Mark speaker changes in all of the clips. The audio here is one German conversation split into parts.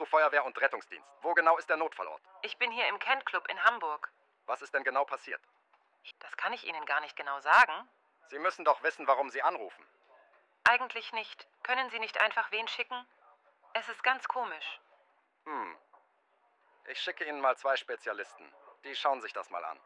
Speaker 1: Notruf Feuerwehr und Rettungsdienst. Wo genau ist der Notfallort?
Speaker 2: Ich bin hier im Kent Club in Hamburg.
Speaker 1: Was ist denn genau passiert?
Speaker 2: Das kann ich Ihnen gar nicht genau sagen.
Speaker 1: Sie müssen doch wissen, warum Sie anrufen.
Speaker 2: Eigentlich nicht. Können Sie nicht einfach wen schicken? Es ist ganz komisch.
Speaker 1: Hm. Ich schicke Ihnen mal zwei Spezialisten. Die schauen sich das mal an.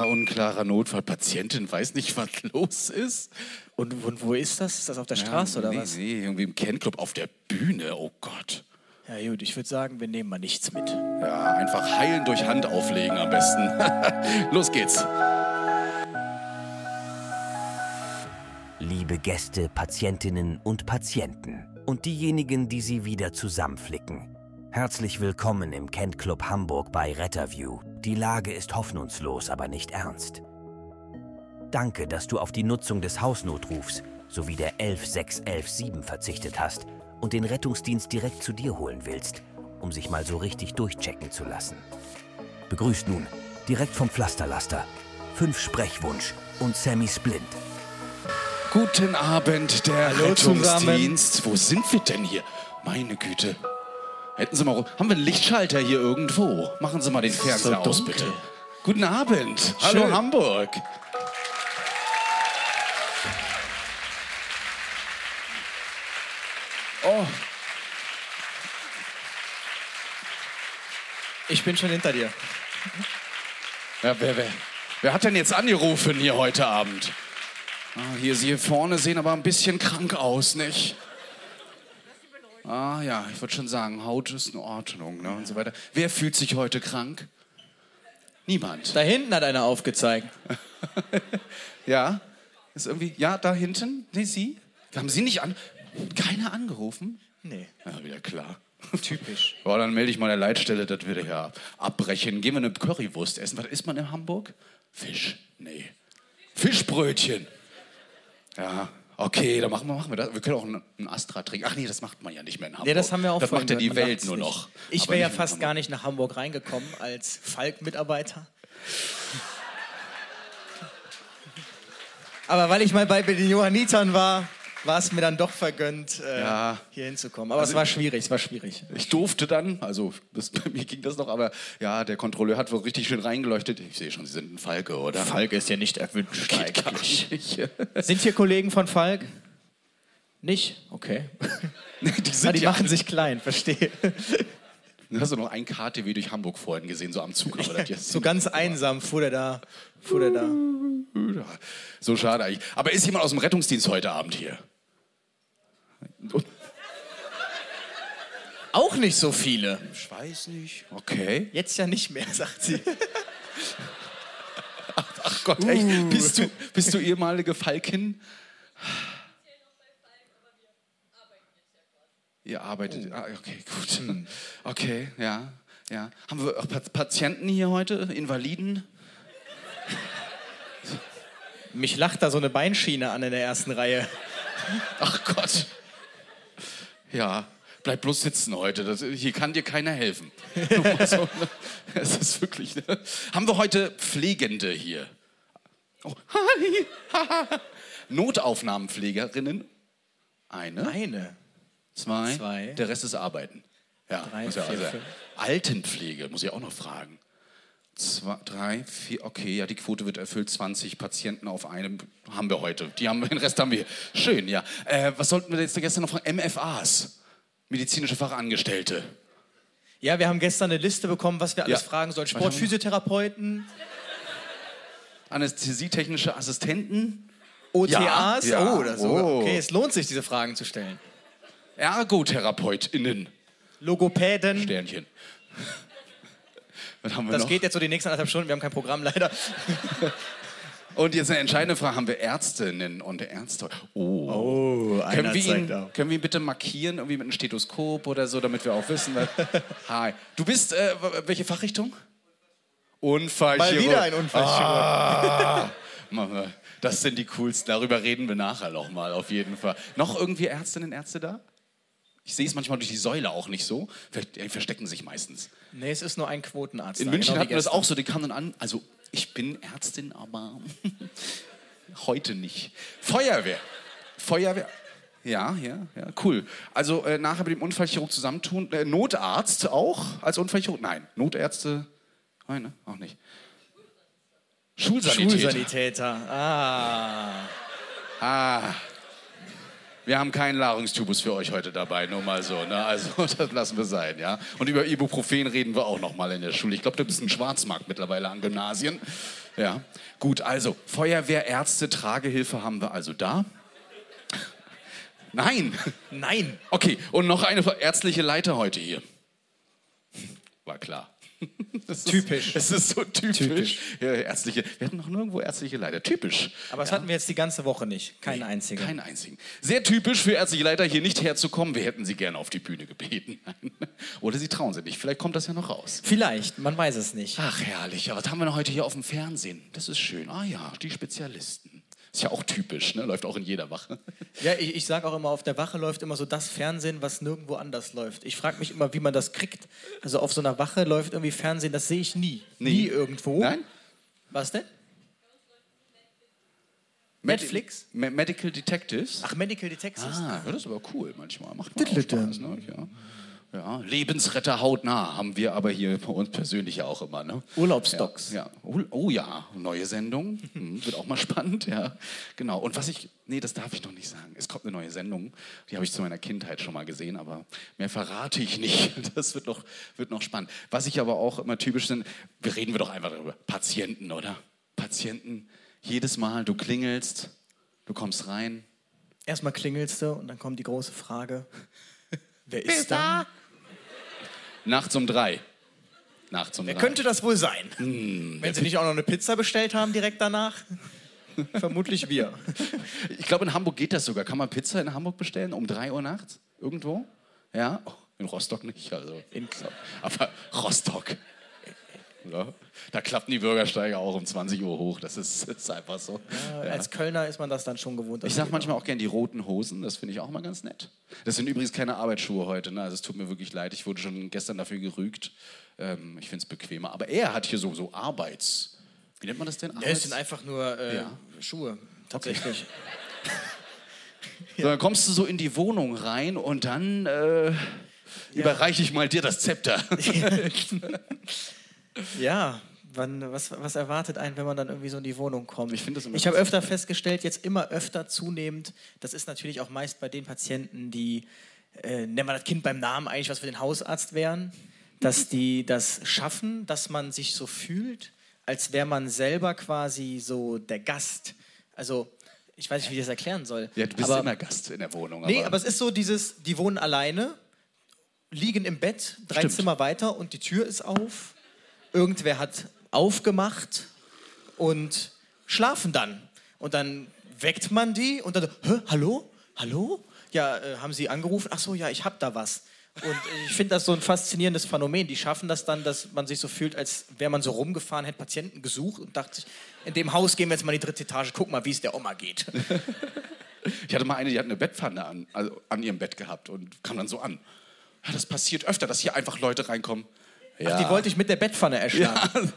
Speaker 3: Ja, unklarer Notfall. Patientin weiß nicht, was los ist.
Speaker 4: Und, und wo ist das? Ist das auf der Straße
Speaker 3: ja,
Speaker 4: oder
Speaker 3: nee,
Speaker 4: was?
Speaker 3: Nee, irgendwie im Kenclub auf der Bühne. Oh Gott.
Speaker 4: Ja gut, ich würde sagen, wir nehmen mal nichts mit.
Speaker 3: Ja, einfach heilen durch Hand auflegen am besten. Los geht's.
Speaker 5: Liebe Gäste, Patientinnen und Patienten und diejenigen, die sie wieder zusammenflicken. Herzlich willkommen im Kent Club Hamburg bei Retterview. Die Lage ist hoffnungslos, aber nicht ernst. Danke, dass du auf die Nutzung des Hausnotrufs sowie der 11617 verzichtet hast und den Rettungsdienst direkt zu dir holen willst, um sich mal so richtig durchchecken zu lassen. Begrüßt nun direkt vom Pflasterlaster Fünf Sprechwunsch und Sammy Splint.
Speaker 3: Guten Abend, der
Speaker 4: Hallo
Speaker 3: Rettungsdienst. Wo sind wir denn hier? Meine Güte. Hätten Sie mal. Haben wir einen Lichtschalter hier irgendwo? Machen Sie mal den Fernseher
Speaker 4: So
Speaker 3: aus, bitte. Guten Abend. Hallo
Speaker 4: Schön.
Speaker 3: Hamburg. Oh,
Speaker 4: Ich bin schon hinter dir.
Speaker 3: ja, wer, wer, wer hat denn jetzt angerufen hier heute Abend? Ah, hier, Sie hier vorne sehen aber ein bisschen krank aus, nicht? Ah ja, ich würde schon sagen, Haut ist in Ordnung ne, und so weiter. Wer fühlt sich heute krank? Niemand.
Speaker 4: Da hinten hat einer aufgezeigt.
Speaker 3: Ja? Ist irgendwie. Ja, da hinten? Nee, Sie? Haben Sie nicht an. Keiner angerufen?
Speaker 4: Nee.
Speaker 3: Ja, wieder klar.
Speaker 4: Typisch.
Speaker 3: Boah, dann melde ich mal der Leitstelle, das wir hier abbrechen. Gehen wir eine Currywurst essen. Was isst man in Hamburg? Fisch. Nee. Fischbrötchen. Ja, okay, dann machen wir, machen wir das. Wir können auch einen, Astra trinken. Ach nee, das macht man ja nicht mehr in Hamburg.
Speaker 4: Nee, das haben wir auch
Speaker 3: Das macht ja die Welt nur
Speaker 4: nicht.
Speaker 3: noch.
Speaker 4: Ich wäre ja fast gar nicht nach Hamburg reingekommen als Falk-Mitarbeiter. Aber weil ich mal bei den Johannitern war, war es mir dann doch vergönnt, äh,
Speaker 3: Ja.
Speaker 4: hier hinzukommen. Aber
Speaker 3: Also-
Speaker 4: es war schwierig, es war schwierig.
Speaker 3: Ich durfte dann, also das, bei mir ging das noch, aber ja, der Kontrolleur hat wohl richtig schön reingeleuchtet. Ich sehe schon, Sie sind ein Falke, oder?
Speaker 4: Falk ist ja nicht erwünscht
Speaker 3: nicht.
Speaker 4: Sind hier Kollegen von Falk? Nicht? Okay.
Speaker 3: die
Speaker 4: Ah, die
Speaker 3: ja
Speaker 4: machen sich klein, verstehe.
Speaker 3: Du hast du noch ein KTW durch Hamburg vorhin gesehen, so am Zug. Aber das jetzt
Speaker 4: So ganz einsam fuhr der da. Fuhr der da.
Speaker 3: so schade eigentlich. Aber ist jemand aus dem Rettungsdienst heute Abend hier?
Speaker 4: Auch nicht so viele.
Speaker 3: Ich weiß nicht. Okay.
Speaker 4: Jetzt ja nicht mehr, sagt sie.
Speaker 3: Ach Gott, echt? Bist, du, bist du ehemalige Falkin? Ihr arbeitet. Ah, okay, gut. Okay, ja, ja. Haben wir auch Pa- Patienten hier heute? Invaliden?
Speaker 4: Mich lacht da so eine Beinschiene an in der ersten Reihe.
Speaker 3: Ach Gott. Ja, bleib bloß sitzen heute. Das, hier kann dir keiner helfen. so? Es ist wirklich. Ne? Haben wir heute Pflegende hier? Oh, hi. Notaufnahmenpflegerinnen? Eine,
Speaker 4: Eine.
Speaker 3: zwei,
Speaker 4: Zwei.
Speaker 3: der Rest ist Arbeiten. Ja,
Speaker 4: Drei,
Speaker 3: ja
Speaker 4: vier,
Speaker 3: also. Altenpflege, muss ich auch noch fragen. Zwei, drei, vier, okay, ja, die Quote wird erfüllt. 20 Patienten auf einem haben wir heute. Die haben, den Rest haben wir. Schön, ja. Äh, was sollten wir jetzt gestern noch fragen? MFAs, medizinische Fachangestellte.
Speaker 4: Ja, wir haben gestern eine Liste bekommen, was wir alles
Speaker 3: Ja.
Speaker 4: fragen sollen. Sportphysiotherapeuten,
Speaker 3: Anästhesietechnische Assistenten,
Speaker 4: OTAs.
Speaker 3: Ja,
Speaker 4: Oh, oder so.
Speaker 3: oh.
Speaker 4: Okay, es lohnt sich, diese Fragen zu stellen.
Speaker 3: Ergotherapeutinnen.
Speaker 4: Logopäden.
Speaker 3: Sternchen. Was haben wir
Speaker 4: Das
Speaker 3: noch?
Speaker 4: geht jetzt so die nächsten anderthalb Stunden. Wir haben kein Programm leider.
Speaker 3: Und jetzt eine entscheidende Frage: Haben wir Ärztinnen und Ärzte? Oh.
Speaker 4: Oh,
Speaker 3: Können wir, ihn, können wir ihn bitte markieren, irgendwie mit einem Stethoskop oder so, damit wir auch wissen, was. Hi. Du bist, äh, welche Fachrichtung? Unfallchirurg.
Speaker 4: Mal wieder ein Unfallchirurg.
Speaker 3: Ah, das sind die coolsten. Darüber reden wir nachher noch mal, auf jeden Fall. Noch irgendwie Ärztinnen, Ärzte da? Ich sehe es manchmal durch die Säule auch nicht so. Vielleicht, die verstecken sich meistens.
Speaker 4: Nee, es ist nur ein Quotenarzt.
Speaker 3: In
Speaker 4: da,
Speaker 3: München
Speaker 4: genau
Speaker 3: hatten wir das auch so. Die kamen dann an. Also, ich bin Ärztin, aber heute nicht. Feuerwehr. Feuerwehr. Ja, ja, ja, cool. Also äh, nachher mit dem Unfallchirurg zusammentun. Äh, Notarzt auch als Unfallchirurg? Nein, Notärzte. Nein, ne? auch nicht. Schulsanitäter.
Speaker 4: Schulsanitäter. Ah.
Speaker 3: Ah. Wir haben keinen Larynxtubus für euch heute dabei, nur mal so. Ne? Also das lassen wir sein, ja. Und über Ibuprofen reden wir auch noch mal in der Schule. Ich glaube, da ist ein Schwarzmarkt mittlerweile an Gymnasien. Ja. Gut, also Feuerwehr, Ärzte, Tragehilfe haben wir also da. Nein.
Speaker 4: Nein.
Speaker 3: Okay, und noch eine ärztliche Leiter heute hier. War klar. Das
Speaker 4: Typisch.
Speaker 3: Ist, es ist so typisch. Ja, ärztliche. Wir hatten noch nirgendwo ärztliche Leiter. Typisch.
Speaker 4: Aber das hatten wir jetzt die ganze Woche nicht. Keinen einzigen.
Speaker 3: Keinen einzigen. Sehr typisch für ärztliche Leiter, hier nicht herzukommen. Wir hätten sie gerne auf die Bühne gebeten. Oder sie trauen sich nicht. Vielleicht kommt das ja noch raus.
Speaker 4: Vielleicht, man weiß es nicht.
Speaker 3: Ach, herrlich. Aber was haben wir noch heute hier auf dem Fernsehen? Das ist schön. Ah ja, die Spezialisten. Ist ja auch typisch, ne? Läuft auch in jeder Wache.
Speaker 4: Ja, ich, ich sage auch immer, auf der Wache läuft immer so das Fernsehen, was nirgendwo anders läuft. Ich frage mich immer, wie man das kriegt. Also auf so einer Wache läuft irgendwie Fernsehen, das sehe ich nie. Nie irgendwo.
Speaker 3: Nein?
Speaker 4: Was denn? Netflix?
Speaker 3: Me Medical Detectives.
Speaker 4: Ach, Medical Detectives.
Speaker 3: Ah, ja, das ist aber cool manchmal. Macht auch Spaß, ne? ja. Ja. Lebensretter hautnah haben wir aber hier bei uns persönlich ja auch immer. Ne?
Speaker 4: Urlaubsdocs.
Speaker 3: Ja, ja. Oh, ja, neue Sendung. Hm, wird auch mal spannend, ja. Genau. Und was ich, nee, das darf ich noch nicht sagen. Es kommt eine neue Sendung. Die habe ich zu meiner Kindheit schon mal gesehen, aber mehr verrate ich nicht. Das wird noch, wird noch spannend. Was ich aber auch immer typisch sind, wir reden wir doch einfach darüber. Patienten, oder? Patienten. Jedes Mal, du klingelst, du kommst rein,
Speaker 4: Erstmal klingelst du und dann kommt die große Frage: Wer ist da?
Speaker 3: Nachts um drei. Nachts um
Speaker 4: Wer
Speaker 3: drei.
Speaker 4: könnte das wohl sein? Wenn sie nicht auch noch eine Pizza bestellt haben direkt danach? Vermutlich wir.
Speaker 3: Ich glaube, in Hamburg geht das sogar. Kann man Pizza in Hamburg bestellen um 3 Uhr nachts? Irgendwo? Ja? Oh, in Rostock nicht. Also.
Speaker 4: In-
Speaker 3: Aber Rostock. Ja. Da klappen die Bürgersteige auch um 20 Uhr hoch. Das ist, ist einfach so. Ja.
Speaker 4: Als Kölner ist man das dann schon gewohnt.
Speaker 3: Ich sage manchmal auch gern die roten Hosen. Das finde ich auch mal ganz nett. Das sind übrigens keine Arbeitsschuhe heute. Ne? Also es tut mir wirklich leid. Ich wurde schon gestern dafür gerügt. Ähm, ich finde es bequemer. Aber er hat hier so, so Arbeits... Wie nennt man das denn?
Speaker 4: Ja, es sind einfach nur äh,
Speaker 3: Ja.
Speaker 4: Schuhe, tatsächlich.
Speaker 3: So, dann kommst du so in die Wohnung rein und dann äh, überreiche ich mal dir das Zepter.
Speaker 4: Ja, wann, was, was erwartet einen, wenn man dann irgendwie so in die Wohnung kommt?
Speaker 3: Ich finde das immer
Speaker 4: Ich habe öfter festgestellt, jetzt immer öfter zunehmend, das ist natürlich auch meist bei den Patienten, die, äh, nennen wir das Kind beim Namen, eigentlich was für den Hausarzt wären, dass die das schaffen, dass man sich so fühlt, als wäre man selber quasi so der Gast. Also, ich weiß nicht, wie ich das erklären soll.
Speaker 3: Ja, du bist
Speaker 4: aber,
Speaker 3: immer Gast in der Wohnung.
Speaker 4: Nee, aber es ist so dieses, die wohnen alleine, liegen im Bett, drei
Speaker 3: Stimmt.
Speaker 4: Zimmer weiter und die Tür ist auf. Irgendwer hat aufgemacht und schlafen dann. Und dann weckt man die und dann, Hä, hallo? Hallo? Ja, äh, haben sie angerufen? Ach so, ja, ich hab da was. Und ich finde das so ein faszinierendes Phänomen. Die schaffen das dann, dass man sich so fühlt, als wäre man so rumgefahren, hätte Patienten gesucht und dachte sich, in dem Haus gehen wir jetzt mal in die dritte Etage, guck mal, wie es der Oma geht.
Speaker 3: ich hatte mal eine, die hat eine Bettpfanne an, also an ihrem Bett gehabt und kam dann so an. Ja, das passiert öfter, dass hier einfach Leute reinkommen. Ja.
Speaker 4: Ach, die wollte ich mit der Bettpfanne erschlagen.
Speaker 3: Ja.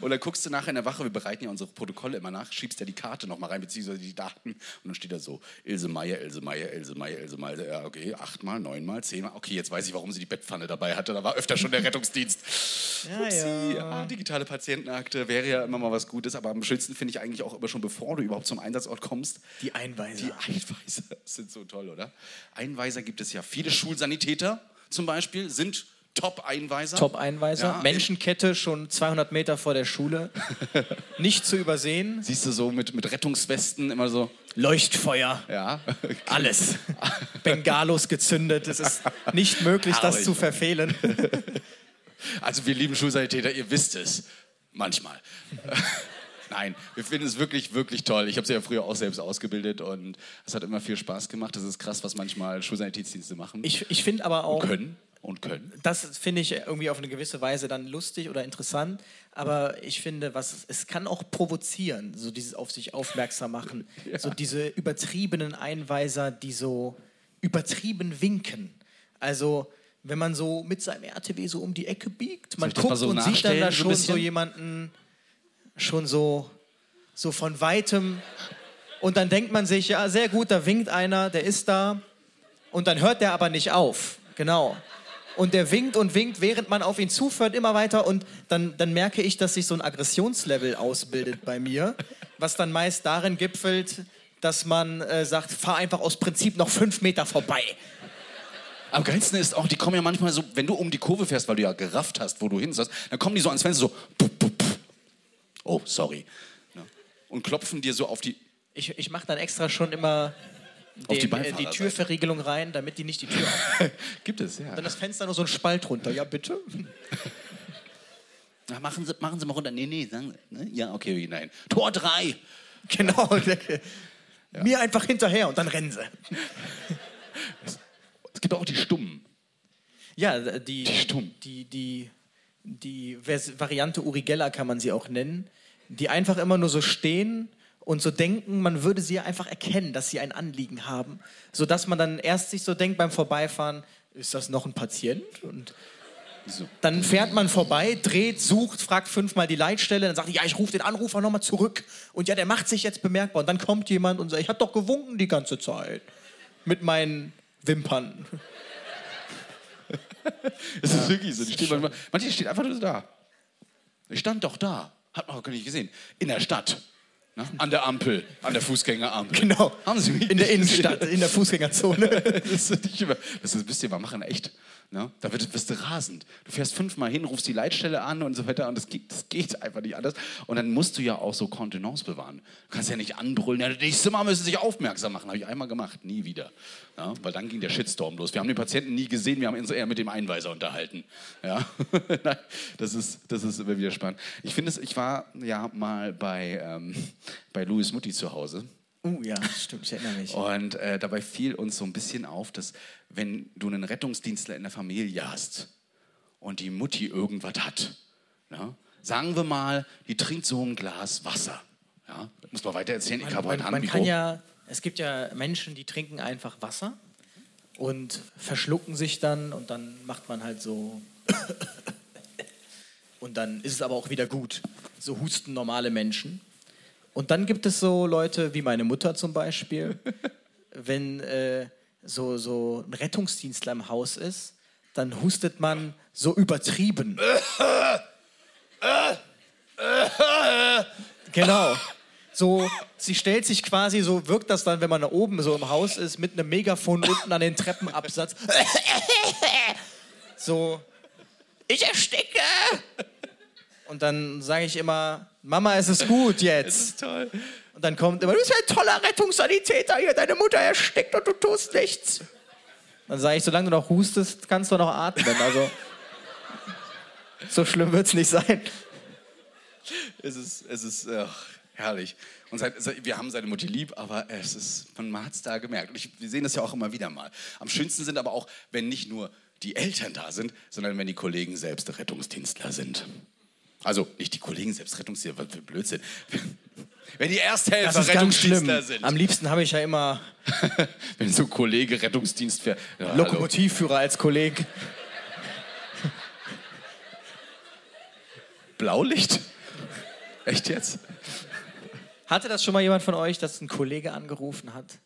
Speaker 3: Und dann guckst du nachher in der Wache, wir bereiten ja unsere Protokolle immer nach, schiebst ja die Karte nochmal rein, beziehungsweise die Daten. Und dann steht da so, Ilse Meier, Ilse Meier, Ilse Meier, Ilse Meier. Ja, okay, achtmal, neunmal, zehnmal. Okay, jetzt weiß ich, warum sie die Bettpfanne dabei hatte. Da war öfter schon der Rettungsdienst.
Speaker 4: Ja,
Speaker 3: Upsi,
Speaker 4: ja.
Speaker 3: ah, digitale Patientenakte wäre ja immer mal was Gutes, aber am schönsten finde ich eigentlich auch immer schon, bevor du überhaupt zum Einsatzort kommst,
Speaker 4: Die Einweiser.
Speaker 3: die Einweiser sind so toll, oder? Einweiser gibt es ja. Viele Schulsanitäter zum Beispiel sind Top-Einweiser.
Speaker 4: Top-Einweiser.
Speaker 3: Ja,
Speaker 4: Menschenkette schon 200 Meter vor der Schule. Nicht zu übersehen.
Speaker 3: Siehst du so mit, mit Rettungswesten immer so,
Speaker 4: Leuchtfeuer.
Speaker 3: ja.
Speaker 4: Alles. Bengalos gezündet. Es ist nicht möglich, das zu verfehlen.
Speaker 3: Also wir lieben Schulsanitäter, ihr wisst es. Manchmal. Nein, wir finden es wirklich, wirklich toll. Ich habe sie ja früher auch selbst ausgebildet und es hat immer viel Spaß gemacht. Das ist krass, was manchmal Schulsanitätsdienste machen.
Speaker 4: Ich, ich finde aber auch,
Speaker 3: können und können.
Speaker 4: das finde ich irgendwie auf eine gewisse Weise dann lustig oder interessant. Aber ich finde, was es kann auch provozieren, so dieses auf sich aufmerksam machen. So diese übertriebenen Einweiser, die so übertrieben winken. Also wenn man so mit seinem RTW so um die Ecke biegt, man guckt
Speaker 3: so
Speaker 4: und sieht dann da schon so jemanden schon so, so von weitem. Und dann denkt man sich, ja, sehr gut, da winkt einer, der ist da. Und dann hört der aber nicht auf. Genau. Und der winkt und winkt, während man auf ihn zufährt, immer weiter. Und dann, dann merke ich, dass sich so ein Aggressionslevel ausbildet bei mir, was dann meist darin gipfelt, dass man äh, sagt, fahr einfach aus Prinzip noch fünf Meter vorbei.
Speaker 3: Am geilsten ist auch, die kommen ja manchmal so, wenn du um die Kurve fährst, weil du ja gerafft hast, wo du hin sollst, dann kommen die so ans Fenster so, pup, pup, pup. oh, sorry. Ja. Und klopfen dir so auf die,
Speaker 4: Ich, ich mache dann extra schon immer
Speaker 3: Auf die
Speaker 4: den, äh, die. Türverriegelung rein, damit die nicht die Tür auf.
Speaker 3: gibt es, ja.
Speaker 4: Dann das Fenster nur so ein Spalt runter. Ja, bitte.
Speaker 3: Na, machen, Sie, machen Sie mal runter. Nee, nee, sagen Sie. Ne? Ja, okay, nein. Tor 3.
Speaker 4: Genau. Mir einfach hinterher und dann rennen sie.
Speaker 3: Es gibt auch die Stummen.
Speaker 4: Ja, die,
Speaker 3: Die stumm.
Speaker 4: die, die, die Variante Uri Geller kann man sie auch nennen, die einfach immer nur so stehen und so denken, man würde sie einfach erkennen, dass sie ein Anliegen haben, sodass man dann erst sich so denkt beim Vorbeifahren, ist das noch ein Patient? Und
Speaker 3: So.
Speaker 4: dann fährt man vorbei, dreht, sucht, fragt fünfmal die Leitstelle, dann sagt die, ja, ich rufe den Anrufer nochmal zurück. Und ja, der macht sich jetzt bemerkbar. Und dann kommt jemand und sagt, ich habe doch gewunken die ganze Zeit. Mit meinen Wimpern.
Speaker 3: Es ist wirklich so. Die stehen manchmal, manche stehen einfach nur da. Ich stand doch da. Hat man auch gar nicht gesehen. In der Stadt. Ne? An der Ampel. An der Fußgängerampel.
Speaker 4: Genau.
Speaker 3: Haben Sie mich
Speaker 4: In der Innenstadt, in der Fußgängerzone.
Speaker 3: das ist nicht immer, das wisst ihr, wir machen echt. Ne? Da wird, wirst du rasend. Du fährst fünfmal hin, rufst die Leitstelle an und so weiter und das geht, das geht einfach nicht anders. Und dann musst du ja auch so Kontenance bewahren. Du kannst ja nicht anbrüllen, ja, das nächste Mal müssen sich aufmerksam machen. Habe ich einmal gemacht, nie wieder. Ja? Weil dann ging der Shitstorm los. Wir haben den Patienten nie gesehen, wir haben uns eher mit dem Einweiser unterhalten. Ja? Das, ist, das ist immer wieder spannend. Ich finde es, ich war ja mal bei, ähm, bei Louis Mutti zu Hause.
Speaker 4: Uh, ja, stimmt, ich erinnere mich.
Speaker 3: Und äh, dabei fiel uns so ein bisschen auf, dass wenn du einen Rettungsdienstler in der Familie hast und die Mutti irgendwas hat, ja, sagen wir mal, die trinkt so ein Glas Wasser. Ja, das muss man weiter erzählen. Ich habe
Speaker 4: Man,
Speaker 3: heute
Speaker 4: man
Speaker 3: Handmikro.
Speaker 4: kann ja, es gibt ja Menschen, die trinken einfach Wasser und verschlucken sich dann und dann macht man halt so. Und dann ist es aber auch wieder gut. So husten normale Menschen. Und dann gibt es so Leute wie meine Mutter zum Beispiel, wenn äh, so, so ein Rettungsdienstler im Haus ist, dann hustet man so übertrieben. Genau. So, sie stellt sich quasi, so wirkt das dann, wenn man da oben so im Haus ist, mit einem Megafon unten an den Treppenabsatz. So, ich ersticke! Und dann sage ich immer, Mama, es ist gut jetzt.
Speaker 3: toll.
Speaker 4: Und dann kommt immer, du bist ein toller Rettungssanitäter hier, deine Mutter erstickt und du tust nichts. Dann sage ich, solange du noch hustest, kannst du noch atmen. Also, so schlimm wird es nicht sein.
Speaker 3: Es ist, es ist ach, herrlich. Und seit, seit, wir haben seine Mutti lieb, aber es ist, man hat es da gemerkt. Und ich, wir sehen das ja auch immer wieder mal. Am schönsten sind aber auch, wenn nicht nur die Eltern da sind, sondern wenn die Kollegen selbst Rettungsdienstler sind. Also nicht die Kollegen selbst Rettungsdienstler, was für Blödsinn. Wenn die Ersthelfer
Speaker 4: Das ist ganz schlimm.
Speaker 3: Rettungsdienstler sind.
Speaker 4: Am liebsten habe ich ja immer
Speaker 3: wenn so ein Kollege Rettungsdienst fährt. Ja, hallo.
Speaker 4: Lokomotivführer als Kollege.
Speaker 3: Blaulicht? Echt jetzt?
Speaker 4: Hatte das schon mal jemand von euch, dass ein Kollege angerufen hat?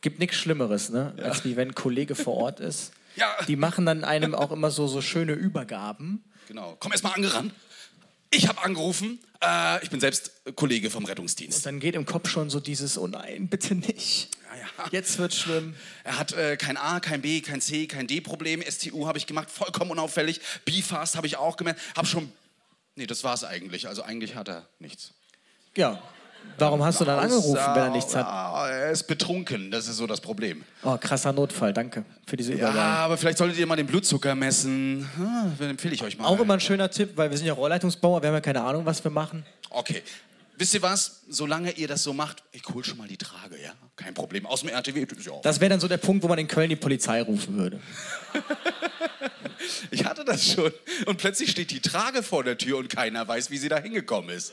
Speaker 4: Gibt nichts Schlimmeres, ne? als wie wenn ein Kollege vor Ort ist.
Speaker 3: Ja.
Speaker 4: Die machen dann einem auch immer so, so schöne Übergaben.
Speaker 3: Genau. Komm erst mal angerannt. Ich habe angerufen. Äh, ich bin selbst Kollege vom Rettungsdienst.
Speaker 4: Dann geht im Kopf schon so dieses, oh nein, bitte nicht.
Speaker 3: Ja,
Speaker 4: Jetzt wird's schlimm.
Speaker 3: Er hat äh, kein A, kein B, kein C, kein D-Problem. STU habe ich gemacht, vollkommen unauffällig. B-Fast habe ich auch gemerkt. Hab schon. Nee, das war's eigentlich. Also eigentlich hat er nichts.
Speaker 4: Ja. Warum hast du dann angerufen, wenn er nichts hat?
Speaker 3: Er ist betrunken, das ist so das Problem.
Speaker 4: Oh, krasser Notfall, danke für diese
Speaker 3: Ja,
Speaker 4: Übergabe.
Speaker 3: aber vielleicht solltet ihr mal den Blutzucker messen. Ah, dann empfehle ich euch mal.
Speaker 4: Auch immer ein schöner Tipp, weil wir sind ja Rohrleitungsbauer, wir haben ja keine Ahnung, was wir machen.
Speaker 3: Okay. Wisst ihr was? Solange ihr das so macht, ich hol schon mal die Trage, ja? Kein Problem. Aus dem RTW. ja
Speaker 4: Das wäre dann so der Punkt, wo man in Köln die Polizei rufen würde.
Speaker 3: Ich hatte das schon. Und plötzlich steht die Trage vor der Tür und keiner weiß, wie sie da hingekommen ist.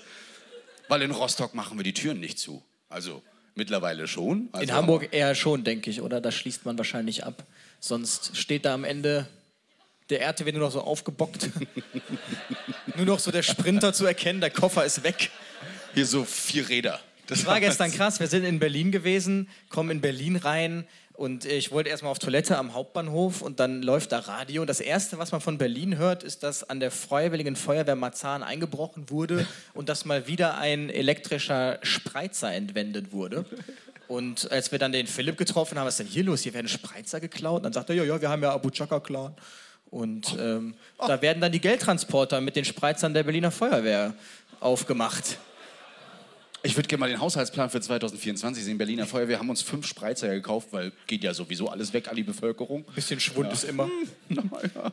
Speaker 3: Weil in Rostock machen wir die Türen nicht zu. Also mittlerweile schon. Also,
Speaker 4: In Hamburg eher schon, denke ich, oder? Da schließt man wahrscheinlich ab. Sonst steht da am Ende der RTW nur noch so aufgebockt. nur noch so der Sprinter zu erkennen, der Koffer ist weg.
Speaker 3: Hier so vier Räder.
Speaker 4: Das war gestern krass. Wir sind in Berlin gewesen, kommen in Berlin rein und ich wollte erstmal auf Toilette am Hauptbahnhof und dann läuft da Radio. Und das Erste, was man von Berlin hört, ist, dass an der Freiwilligen Feuerwehr Marzahn eingebrochen wurde und dass mal wieder ein elektrischer Spreizer entwendet wurde. Und als wir dann den Philipp getroffen haben, was ist denn hier los? Hier werden Spreizer geklaut. Und dann sagt er, ja, ja, wir haben ja Abu Chaka-Clan. Und ähm, da werden dann die Geldtransporter mit den Spreizern der Berliner Feuerwehr aufgemacht.
Speaker 3: Ich würde gerne mal den Haushaltsplan für 2024 sehen. Berliner Feuerwehr haben uns fünf Spreizer gekauft, weil geht ja sowieso alles weg an die Bevölkerung.
Speaker 4: Bisschen Schwund ist immer.
Speaker 3: Ja,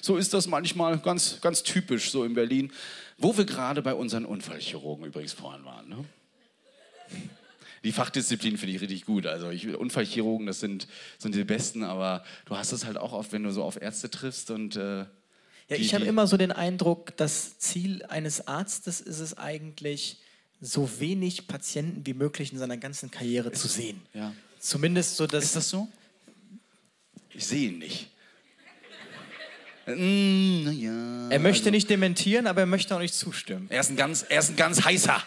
Speaker 3: so ist das manchmal ganz, ganz typisch so in Berlin. Wo wir gerade bei unseren Unfallchirurgen übrigens vorhin waren. Ne? Die Fachdisziplin finde ich richtig gut. Also ich, Unfallchirurgen, das sind, sind die Besten, aber du hast es halt auch oft, wenn du so auf Ärzte triffst und äh,
Speaker 4: Ja,
Speaker 3: die-
Speaker 4: ich habe immer so den Eindruck, das Ziel eines Arztes ist es eigentlich, so wenig Patienten wie möglich in seiner ganzen Karriere zu sehen.
Speaker 3: Ja.
Speaker 4: Zumindest so, dass
Speaker 3: Ist das so? Ich sehe ihn nicht. Mm, ja.
Speaker 4: er möchte
Speaker 3: also-
Speaker 4: nicht dementieren, aber er möchte auch nicht zustimmen.
Speaker 3: Er ist ein ganz, er ist ein ganz heißer.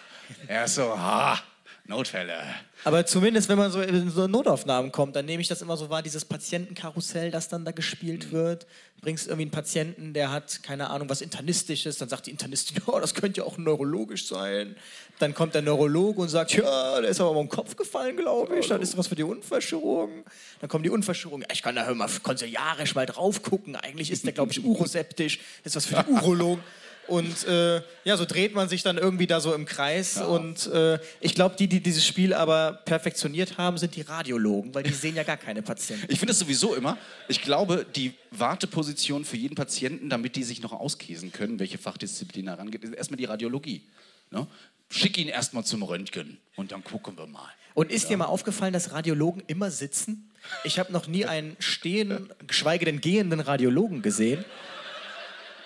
Speaker 3: Er ist so, ah, Notfälle.
Speaker 4: Aber zumindest, wenn man so in so Notaufnahmen kommt, dann nehme ich das immer so wahr, dieses Patientenkarussell, das dann da gespielt wird. Bringst irgendwie einen Patienten, der hat, keine Ahnung, was Internistisches, dann sagt die Internistin, ja, das könnte ja auch neurologisch sein. Dann kommt der Neurologe und sagt, ja, der ist aber mal im Kopf gefallen, glaube ich, dann ist was für die Unfallchirurgen. Dann kommen die Unfallchirurgen, ich kann da mal konsiliarisch mal drauf gucken, eigentlich ist der, glaube ich, uroseptisch, ist was für die Urologen. Und äh, ja, so dreht man sich dann irgendwie da so im Kreis. Und äh, ich glaube, die, die dieses Spiel aber perfektioniert haben, sind die Radiologen, weil die sehen ja gar keine Patienten.
Speaker 3: Ich finde es sowieso immer, ich glaube, die Warteposition für jeden Patienten, damit die sich noch auskäsen können, welche Fachdisziplin da rangeht, ist erstmal die Radiologie. Ne? Schick ihn erstmal zum Röntgen und dann gucken wir mal.
Speaker 4: Und ist dir mal aufgefallen, dass Radiologen immer sitzen? Ich habe noch nie einen stehenden, geschweige denn gehenden Radiologen gesehen.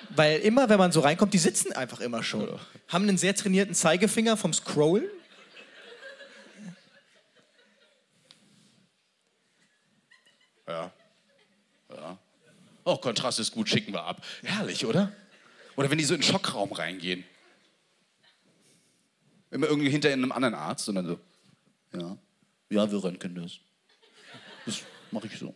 Speaker 4: Weil immer, wenn man so reinkommt, die sitzen einfach immer schon. Haben einen sehr trainierten Zeigefinger vom Scrollen.
Speaker 3: Ja. Ja. Oh, Kontrast ist gut, schicken wir ab. Herrlich, oder? Oder wenn die so in den Schockraum reingehen. Immer irgendwie hinter einem anderen Arzt und dann so, ja, ja, wir röntgen das. Das mache ich so.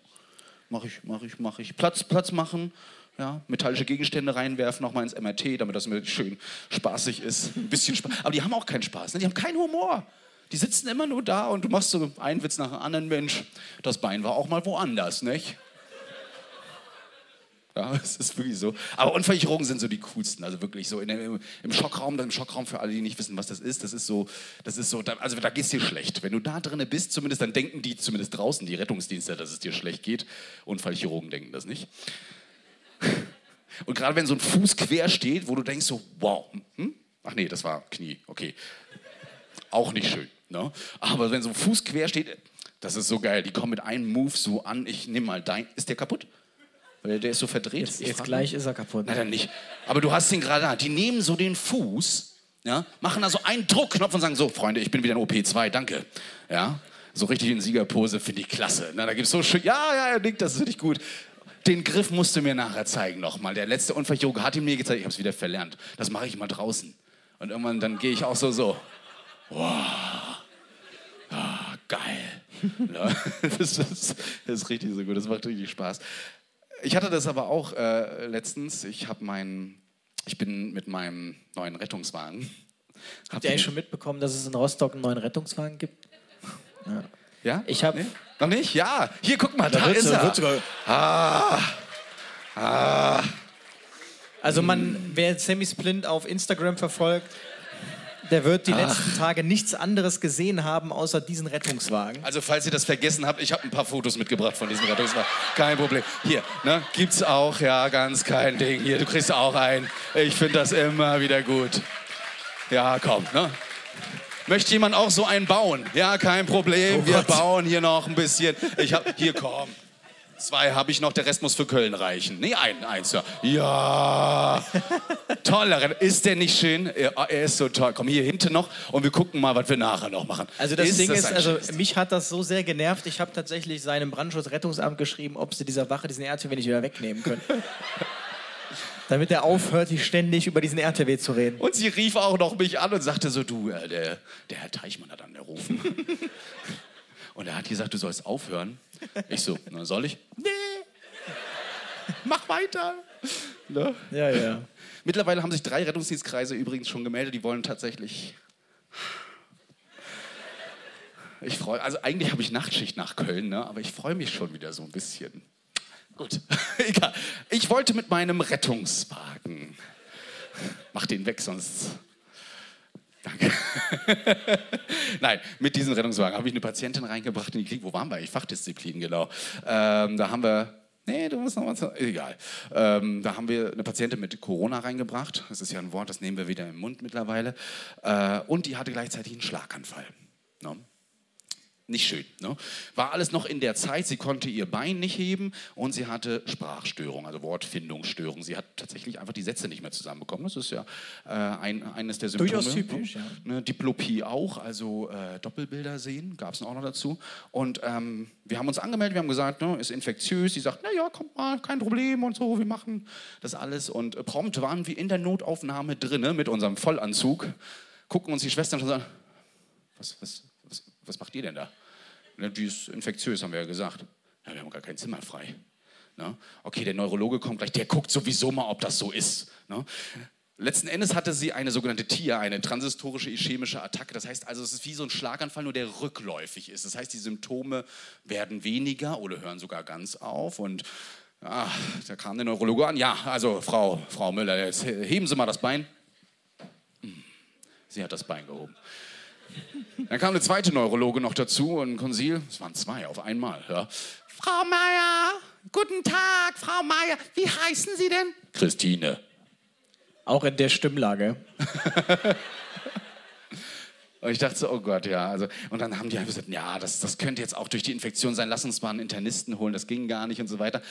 Speaker 3: Mache ich, mache ich, mache ich. Platz, Platz machen, ja, metallische Gegenstände reinwerfen, nochmal ins MRT, damit das schön spaßig ist. Ein bisschen Spaß. Aber die haben auch keinen Spaß, ne? die haben keinen Humor. Die sitzen immer nur da und du machst so einen Witz nach dem anderen Mensch. Das Bein war auch mal woanders, nicht? Ja, es ist wirklich so. Aber Unfallchirurgen sind so die coolsten. Also wirklich so in dem, im Schockraum, im Schockraum für alle, die nicht wissen, was das ist. Das ist so, das ist so, da, also da geht's dir schlecht. Wenn du da drinnen bist, zumindest, dann denken die zumindest draußen, die Rettungsdienste, dass es dir schlecht geht. Unfallchirurgen denken das nicht. Und gerade wenn so ein Fuß quer steht, wo du denkst so, wow, hm? ach nee, das war Knie, okay. Auch nicht schön. Ne? Aber wenn so ein Fuß quer steht, das ist so geil. Die kommen mit einem Move so an, ich nehme mal dein. Ist der kaputt? Weil der ist so verdreht.
Speaker 4: Jetzt, jetzt gleich ist er kaputt.
Speaker 3: Nein, dann nicht. Aber du hast ihn gerade da. Die nehmen so den Fuß, ja, machen da so einen Druckknopf und sagen so, Freunde, ich bin wieder in OP2, danke. Ja, so richtig in Siegerpose, finde ich klasse. Na, da gibt's so schön, ja, ja, er nickt, das ist richtig gut. Den Griff musst du mir nachher zeigen nochmal. Der letzte Unfallchirurg hat ihn mir gezeigt, ich habe es wieder verlernt. Das mache ich immer draußen. Und irgendwann, dann gehe ich auch so, so. Wow. Ah, geil. Ja, das, ist, das ist richtig so gut, das macht richtig Spaß. Ich hatte das aber auch äh, letztens. Ich habe mein, ich bin mit meinem neuen Rettungswagen.
Speaker 4: Habt ihr eigentlich schon mitbekommen, dass es in Rostock einen neuen Rettungswagen gibt? Ja.
Speaker 3: Ja?
Speaker 4: Ich hab-
Speaker 3: Nee? Noch nicht? Ja. Hier, guck mal, da,
Speaker 4: wird
Speaker 3: ist er.
Speaker 4: sogar-
Speaker 3: ah. Ah.
Speaker 4: Also man, wer Sammy Splint auf Instagram verfolgt, der wird die letzten Tage nichts anderes gesehen haben, außer diesen Rettungswagen.
Speaker 3: Also falls ihr das vergessen habt, ich habe ein paar Fotos mitgebracht von diesem Rettungswagen. Kein Problem. Hier, ne, gibt's auch, ja, ganz kein Ding. Hier, du kriegst auch einen. Ich finde das immer wieder gut. Ja, komm, ne? Möchte jemand auch so einen bauen? Ja, kein Problem.
Speaker 4: Oh
Speaker 3: Wir
Speaker 4: Gott.
Speaker 3: bauen hier noch ein bisschen. Ich hab, hier, komm. Zwei habe ich noch, der Rest muss für Köln reichen. Nee, ein, eins, ja. Ja. Toller. Ist der nicht schön? Er, er ist so toll. Komm hier hinten noch und wir gucken mal, was wir nachher noch machen.
Speaker 4: Also das Ding ist,
Speaker 3: ein
Speaker 4: also
Speaker 3: schönes
Speaker 4: mich hat das so sehr genervt, ich habe tatsächlich seinem Brandschutzrettungsamt geschrieben, ob sie dieser Wache diesen RTW nicht wieder wegnehmen können. Damit er aufhört, hier ständig über diesen RTW zu reden.
Speaker 3: Und sie rief auch noch mich an und sagte so, du, äh, der, der Herr Teichmann hat angerufen. und er hat gesagt, du sollst aufhören. Ich so, na soll ich? Nee. Mach weiter. Ne?
Speaker 4: Ja, ja.
Speaker 3: Mittlerweile haben sich drei Rettungsdienstkreise übrigens schon gemeldet, die wollen tatsächlich. Ich freue, also eigentlich habe ich Nachtschicht nach Köln, ne? aber ich freue mich schon wieder so ein bisschen. Gut, egal. Ich wollte mit meinem Rettungswagen. Mach den weg, sonst. Danke. Nein, mit diesem Rettungswagen habe ich eine Patientin reingebracht in die Klinik. Wo waren wir eigentlich? Fachdisziplin, genau. Ähm, da haben wir. Nee, du musst noch was. Egal. Ähm, da haben wir eine Patientin mit Corona reingebracht. Das ist ja ein Wort, das nehmen wir wieder im Mund mittlerweile. Äh, und die hatte gleichzeitig einen Schlaganfall. Ne? Nicht schön. Ne? War alles noch in der Zeit, sie konnte ihr Bein nicht heben und sie hatte Sprachstörung, also Wortfindungsstörung. Sie hat tatsächlich einfach die Sätze nicht mehr zusammenbekommen. Das ist ja äh, ein, eines der Symptome.
Speaker 4: Durchaus typisch,
Speaker 3: ne?
Speaker 4: ja.
Speaker 3: Ne, Diplopie auch, also äh, Doppelbilder sehen, gab es auch noch dazu. Und ähm, wir haben uns angemeldet, wir haben gesagt, ne, ist infektiös. Sie sagt, naja, kommt mal, kein Problem und so, wir machen das alles. Und äh, prompt waren wir in der Notaufnahme drinne mit unserem Vollanzug, gucken uns die Schwestern schon so an, was, was, was, was macht ihr denn da? Ne, die ist infektiös, haben wir ja gesagt. Ja, wir haben gar kein Zimmer frei. Ne? Okay, der Neurologe kommt gleich, der guckt sowieso mal, ob das so ist. Ne? Letzten Endes hatte sie eine sogenannte TIA, eine transistorische ischämische Attacke. Das heißt also, es ist wie so ein Schlaganfall, nur der rückläufig ist. Das heißt, die Symptome werden weniger oder hören sogar ganz auf. Und ah, da kam der Neurologe an. Ja, also Frau, Frau Müller, jetzt heben Sie mal das Bein. Hm, Sie hat das Bein gehoben. Dann kam eine zweite Neurologe noch dazu und Konsil, es waren zwei auf einmal. Ja. Frau Meier, guten Tag, Frau Meier, wie heißen Sie denn? Christine.
Speaker 4: Auch in der Stimmlage.
Speaker 3: Und ich dachte so, oh Gott, ja. Also, und dann haben die einfach gesagt, ja, das, das könnte jetzt auch durch die Infektion sein, lass uns mal einen Internisten holen, das ging gar nicht und so weiter.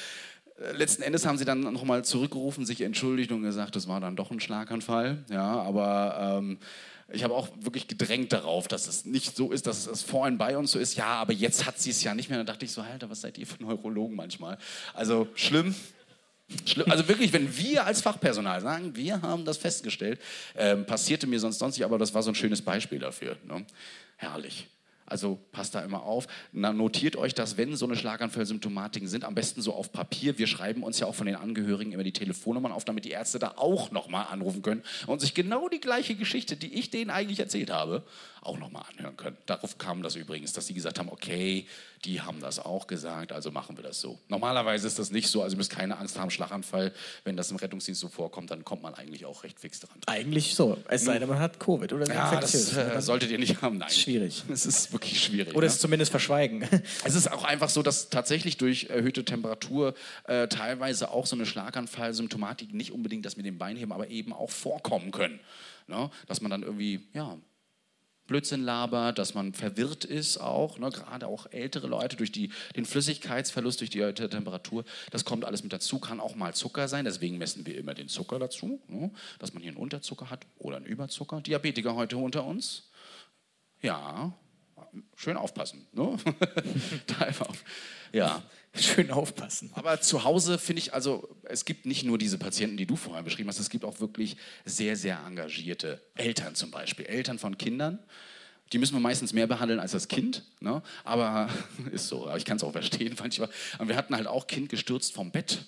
Speaker 3: Äh, Letzten Endes haben sie dann nochmal zurückgerufen, sich entschuldigt und gesagt, das war dann doch ein Schlaganfall. Ja, aber ähm, ich habe auch wirklich gedrängt darauf, dass es nicht so ist, dass es vorhin bei uns so ist. Ja, aber jetzt hat sie es ja nicht mehr. Dann dachte ich so, Alter, was seid ihr für Neurologen manchmal? Also schlimm. Schlimm. Also wirklich, wenn wir als Fachpersonal sagen, wir haben das festgestellt, ähm, passierte mir sonst sonst nicht, aber das war so ein schönes Beispiel dafür. Ne? Herrlich. Also passt da immer auf. Na, notiert euch das, wenn so eine Schlaganfallsymptomatiken sind, am besten so auf Papier. Wir schreiben uns ja auch von den Angehörigen immer die Telefonnummern auf, damit die Ärzte da auch nochmal anrufen können und sich genau die gleiche Geschichte, die ich denen eigentlich erzählt habe, auch nochmal anhören können. Darauf kam das übrigens, dass sie gesagt haben, okay, die haben das auch gesagt, also machen wir das so. Normalerweise ist das nicht so, also ihr müsst keine Angst haben, Schlaganfall, wenn das im Rettungsdienst so vorkommt, dann kommt man eigentlich auch recht fix dran.
Speaker 4: Eigentlich so. Es sei denn, man hat Covid oder ist
Speaker 3: Ja, das
Speaker 4: infektiös.
Speaker 3: äh, solltet ihr nicht haben. Nein.
Speaker 4: Schwierig.
Speaker 3: Es ist wirklich schwierig.
Speaker 4: Oder
Speaker 3: ne?
Speaker 4: es zumindest verschweigen.
Speaker 3: Es ist auch einfach so, dass tatsächlich durch erhöhte Temperatur äh, teilweise auch so eine Schlaganfallsymptomatik nicht unbedingt das mit dem Beinheben, aber eben auch vorkommen können. Ne? Dass man dann irgendwie, ja, Blödsinn labert, dass man verwirrt ist auch, ne? gerade auch ältere Leute durch die, den Flüssigkeitsverlust, durch die erhöhte Temperatur, das kommt alles mit dazu, kann auch mal Zucker sein, deswegen messen wir immer den Zucker dazu, ne? dass man hier einen Unterzucker hat oder einen Überzucker. Diabetiker heute unter uns? Ja, schön aufpassen. Ne? da einfach. Ja,
Speaker 4: Schön aufpassen.
Speaker 3: aber zu Hause finde ich, also es gibt nicht nur diese Patienten, die du vorher beschrieben hast, es gibt auch wirklich sehr, sehr engagierte Eltern zum Beispiel. Eltern von Kindern, die müssen wir meistens mehr behandeln als das Kind, ne? aber ist so, aber ich kann es auch verstehen manchmal. Aber wir hatten halt auch Kind gestürzt vom Bett,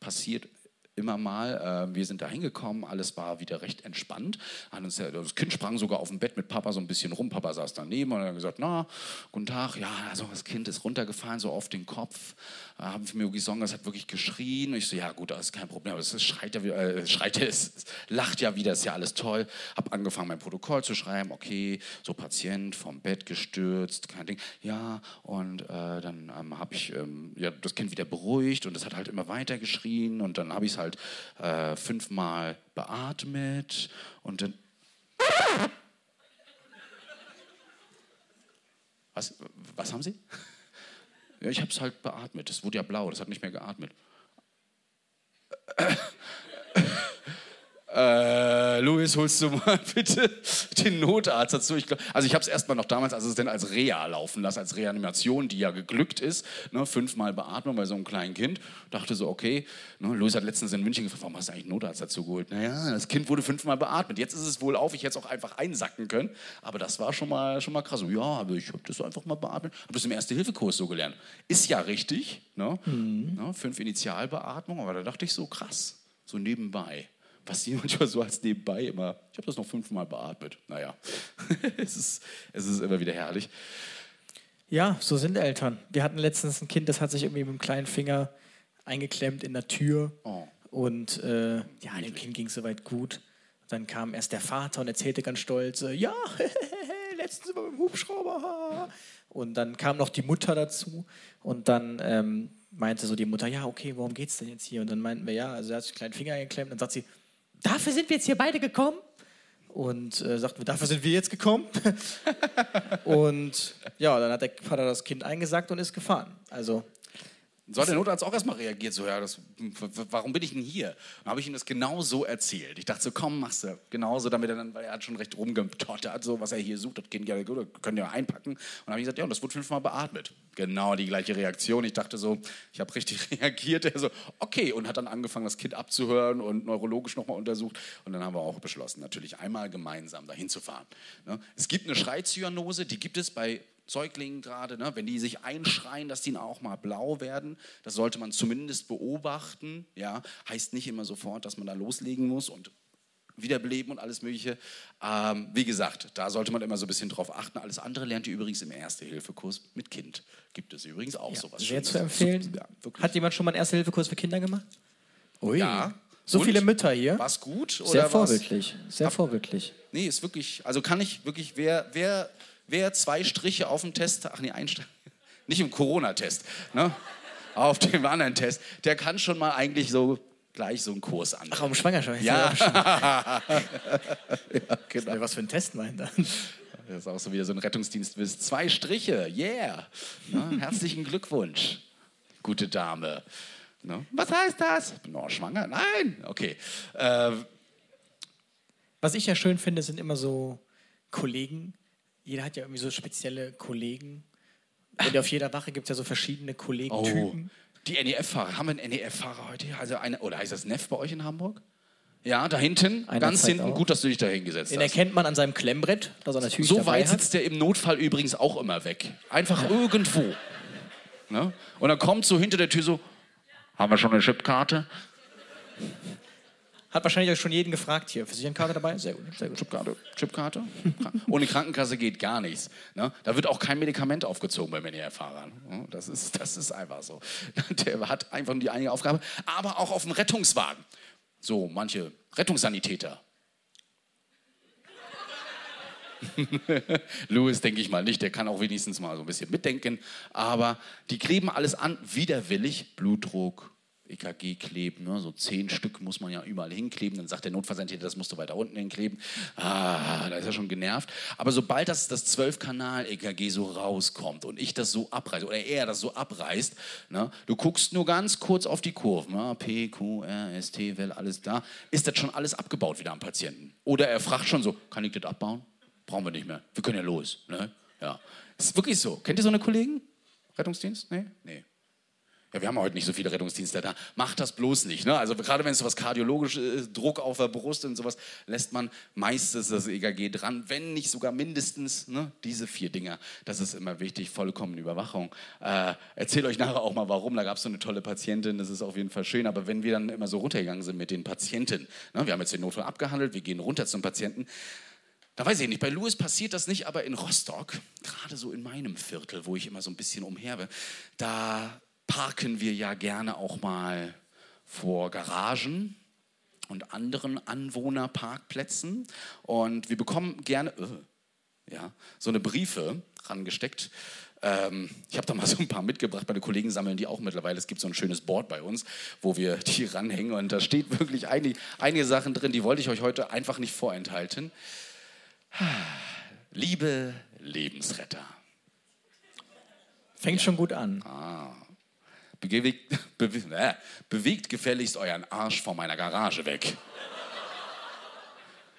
Speaker 3: passiert immer mal. Äh, wir sind da hingekommen, alles war wieder recht entspannt. Uns, das Kind sprang sogar auf dem Bett mit Papa so ein bisschen rum. Papa saß daneben und hat gesagt, na, guten Tag. Ja, also das Kind ist runtergefallen, so auf den Kopf. Äh, haben wir mir gesungen, das hat wirklich geschrien. Und ich so, ja gut, das ist kein Problem. Aber es schreit ja, äh, schreit ja, es lacht ja wieder, ist ja alles toll. Hab angefangen, mein Protokoll zu schreiben. Okay, so Patient vom Bett gestürzt, kein Ding. Ja, und äh, dann ähm, habe ich ähm, ja, das Kind wieder beruhigt und es hat halt immer weiter geschrien. Und dann habe ich es halt äh, fünfmal beatmet und dann. Was, was haben Sie? Ja, ich habe es halt beatmet. Es wurde ja blau, das hat nicht mehr geatmet. Äh, Luis, holst du mal bitte den Notarzt dazu? Ich glaub, also ich habe es erstmal noch damals als Assistent als Rea laufen lassen, als Reanimation, die ja geglückt ist. Ne, fünfmal Beatmung bei so einem kleinen Kind. Dachte so, okay. Ne, Luis hat letztens in München gefragt, warum hast du eigentlich einen Notarzt dazu geholt? Naja, das Kind wurde fünfmal beatmet. Jetzt ist es wohl auf, ich hätte es auch einfach einsacken können. Aber das war schon mal, schon mal krass. So, ja, aber ich habe das so einfach mal beatmet. Habe das im Erste-Hilfe-Kurs so gelernt. Ist ja richtig. Ne? Mhm. Ne, fünf Initialbeatmungen, aber da dachte ich so, krass. So nebenbei was die manchmal so als nebenbei immer, ich habe das noch fünfmal beatmet. Naja, es, ist, es ist immer wieder herrlich.
Speaker 4: Ja, so sind Eltern. Wir hatten letztens ein Kind, das hat sich irgendwie mit dem kleinen Finger eingeklemmt in der Tür. Oh. Und äh, ja, dem Kind ging es soweit gut. Dann kam erst der Vater und erzählte ganz stolz, äh, ja, letztens war mit dem Hubschrauber. Und dann kam noch die Mutter dazu. Und dann ähm, meinte so die Mutter, ja, okay, worum geht es denn jetzt hier? Und dann meinten wir, ja, also er hat sich einen kleinen Finger eingeklemmt. Und dann sagt sie, dafür sind wir jetzt hier beide gekommen. Und äh, sagten wir, dafür sind wir jetzt gekommen. und ja, dann hat der Vater das Kind eingesackt und ist gefahren. Also
Speaker 3: so hat der Notarzt auch erstmal reagiert, so, ja, das, warum bin ich denn hier? Dann habe ich ihm das genau so erzählt. Ich dachte so, komm, machst du. Genauso, damit er dann, weil er hat schon recht rumgetottert, so, was er hier sucht, das Kind ja, können ja einpacken. Und dann habe ich gesagt, ja, und das wurde fünfmal beatmet. Genau die gleiche Reaktion. Ich dachte so, ich habe richtig reagiert. Er so, okay, und hat dann angefangen, das Kind abzuhören und neurologisch nochmal untersucht. Und dann haben wir auch beschlossen, natürlich einmal gemeinsam dahin zu fahren. Ne? Es gibt eine Schreizyanose, die gibt es bei Säuglingen gerade, ne, wenn die sich einschreien, dass die auch mal blau werden, das sollte man zumindest beobachten. Ja, heißt nicht immer sofort, dass man da loslegen muss und wiederbeleben und alles Mögliche. Ähm, wie gesagt, da sollte man immer so ein bisschen drauf achten. Alles andere lernt ihr übrigens im Erste-Hilfe-Kurs mit Kind. Gibt es übrigens auch ja, sowas.
Speaker 4: Sehr Schönes. zu empfehlen. Ja, Hat jemand schon mal einen Erste-Hilfe-Kurs für Kinder gemacht?
Speaker 3: Ui. Ja.
Speaker 4: So und? viele Mütter hier.
Speaker 3: War es gut?
Speaker 4: Sehr vorbildlich. Sehr vorbildlich.
Speaker 3: Nee, ist wirklich, also kann ich wirklich, wer, wer wer zwei Striche auf dem Test, ach nee, ein Strich, nicht im Corona-Test, ne? auf dem anderen Test, der kann schon mal eigentlich so gleich so einen Kurs an.
Speaker 4: Ach, um Schwangerschaft?
Speaker 3: Ja.
Speaker 4: ja genau. Was für ein Test meint er?
Speaker 3: Das ist auch so wieder so ein Rettungsdienst. Zwei Striche, yeah. Ne? Herzlichen Glückwunsch, gute Dame. Ne? Was heißt das? Bin noch schwanger? Nein. Okay. Äh,
Speaker 4: Was ich ja schön finde, sind immer so Kollegen, jeder hat ja irgendwie so spezielle Kollegen. Und auf jeder Wache gibt es ja so verschiedene Kollegentypen.
Speaker 3: Oh, die NEF-Fahrer. Haben wir einen NEF-Fahrer heute hier? Also eine, oder heißt das NEF bei euch in Hamburg? Ja, da hinten, Einer ganz hinten. Auch. Gut, dass du dich da hingesetzt hast.
Speaker 4: Den erkennt man an seinem Klemmbrett, dass er natürlich
Speaker 3: So weit sitzt der im Notfall übrigens auch immer weg. Einfach ja. irgendwo. Ne? Und dann kommt so hinter der Tür so, haben wir schon eine Chipkarte?
Speaker 4: Hat wahrscheinlich auch schon jeden gefragt hier. Versicherungskarte dabei? Sehr gut. Sehr gut.
Speaker 3: Chipkarte. Chipkarte. Ohne Krankenkasse geht gar nichts. Ne? Da wird auch kein Medikament aufgezogen bei NER-Fahrern. Das ist, das ist einfach so. Der hat einfach nur die eine Aufgabe. Aber auch auf dem Rettungswagen. So, manche Rettungssanitäter. Louis denke ich mal nicht, der kann auch wenigstens mal so ein bisschen mitdenken. Aber die kleben alles an, widerwillig, Blutdruck, EKG kleben. Ne? So zehn Stück muss man ja überall hinkleben. Dann sagt der Notfallsanitäter, das musst du weiter unten hinkleben. Ah, da ist er schon genervt. Aber sobald das, das 12-Kanal-EKG so rauskommt und ich das so abreiße oder er das so abreißt, ne? du guckst nur ganz kurz auf die Kurven. Ne? P, Q, R, S, T, Well, alles da. Ist das schon alles abgebaut wieder am Patienten? Oder er fragt schon so, kann ich das abbauen? Brauchen wir nicht mehr. Wir können ja los. Ne? Ja. Ist wirklich so. Kennt ihr so eine Kollegen? Rettungsdienst? Nee? Nee. Ja, wir haben heute nicht so viele Rettungsdienste da. Macht das bloß nicht. Ne? Also gerade wenn es so was kardiologisches ist, Druck auf der Brust und sowas, lässt man meistens das EKG dran, wenn nicht sogar mindestens ne? diese vier Dinger. Das ist immer wichtig, vollkommen Überwachung. Äh, erzähle euch nachher auch mal, warum. Da gab es so eine tolle Patientin, das ist auf jeden Fall schön. Aber wenn wir dann immer so runtergegangen sind mit den Patienten, ne? wir haben jetzt den Notfall abgehandelt, wir gehen runter zum Patienten, da weiß ich nicht, bei Louis passiert das nicht, aber in Rostock, gerade so in meinem Viertel, wo ich immer so ein bisschen umherbe, da parken wir ja gerne auch mal vor Garagen und anderen Anwohnerparkplätzen. Und wir bekommen gerne äh, ja, so eine Briefe rangesteckt. Ähm, ich habe da mal so ein paar mitgebracht. Meine Kollegen sammeln die auch mittlerweile. Es gibt so ein schönes Board bei uns, wo wir die ranhängen. Und da steht wirklich einige, einige Sachen drin, die wollte ich euch heute einfach nicht vorenthalten. Liebe Lebensretter.
Speaker 4: Fängt schon gut an.
Speaker 3: Ah. Bewegt, bewegt, äh, bewegt gefälligst euren Arsch von meiner Garage weg.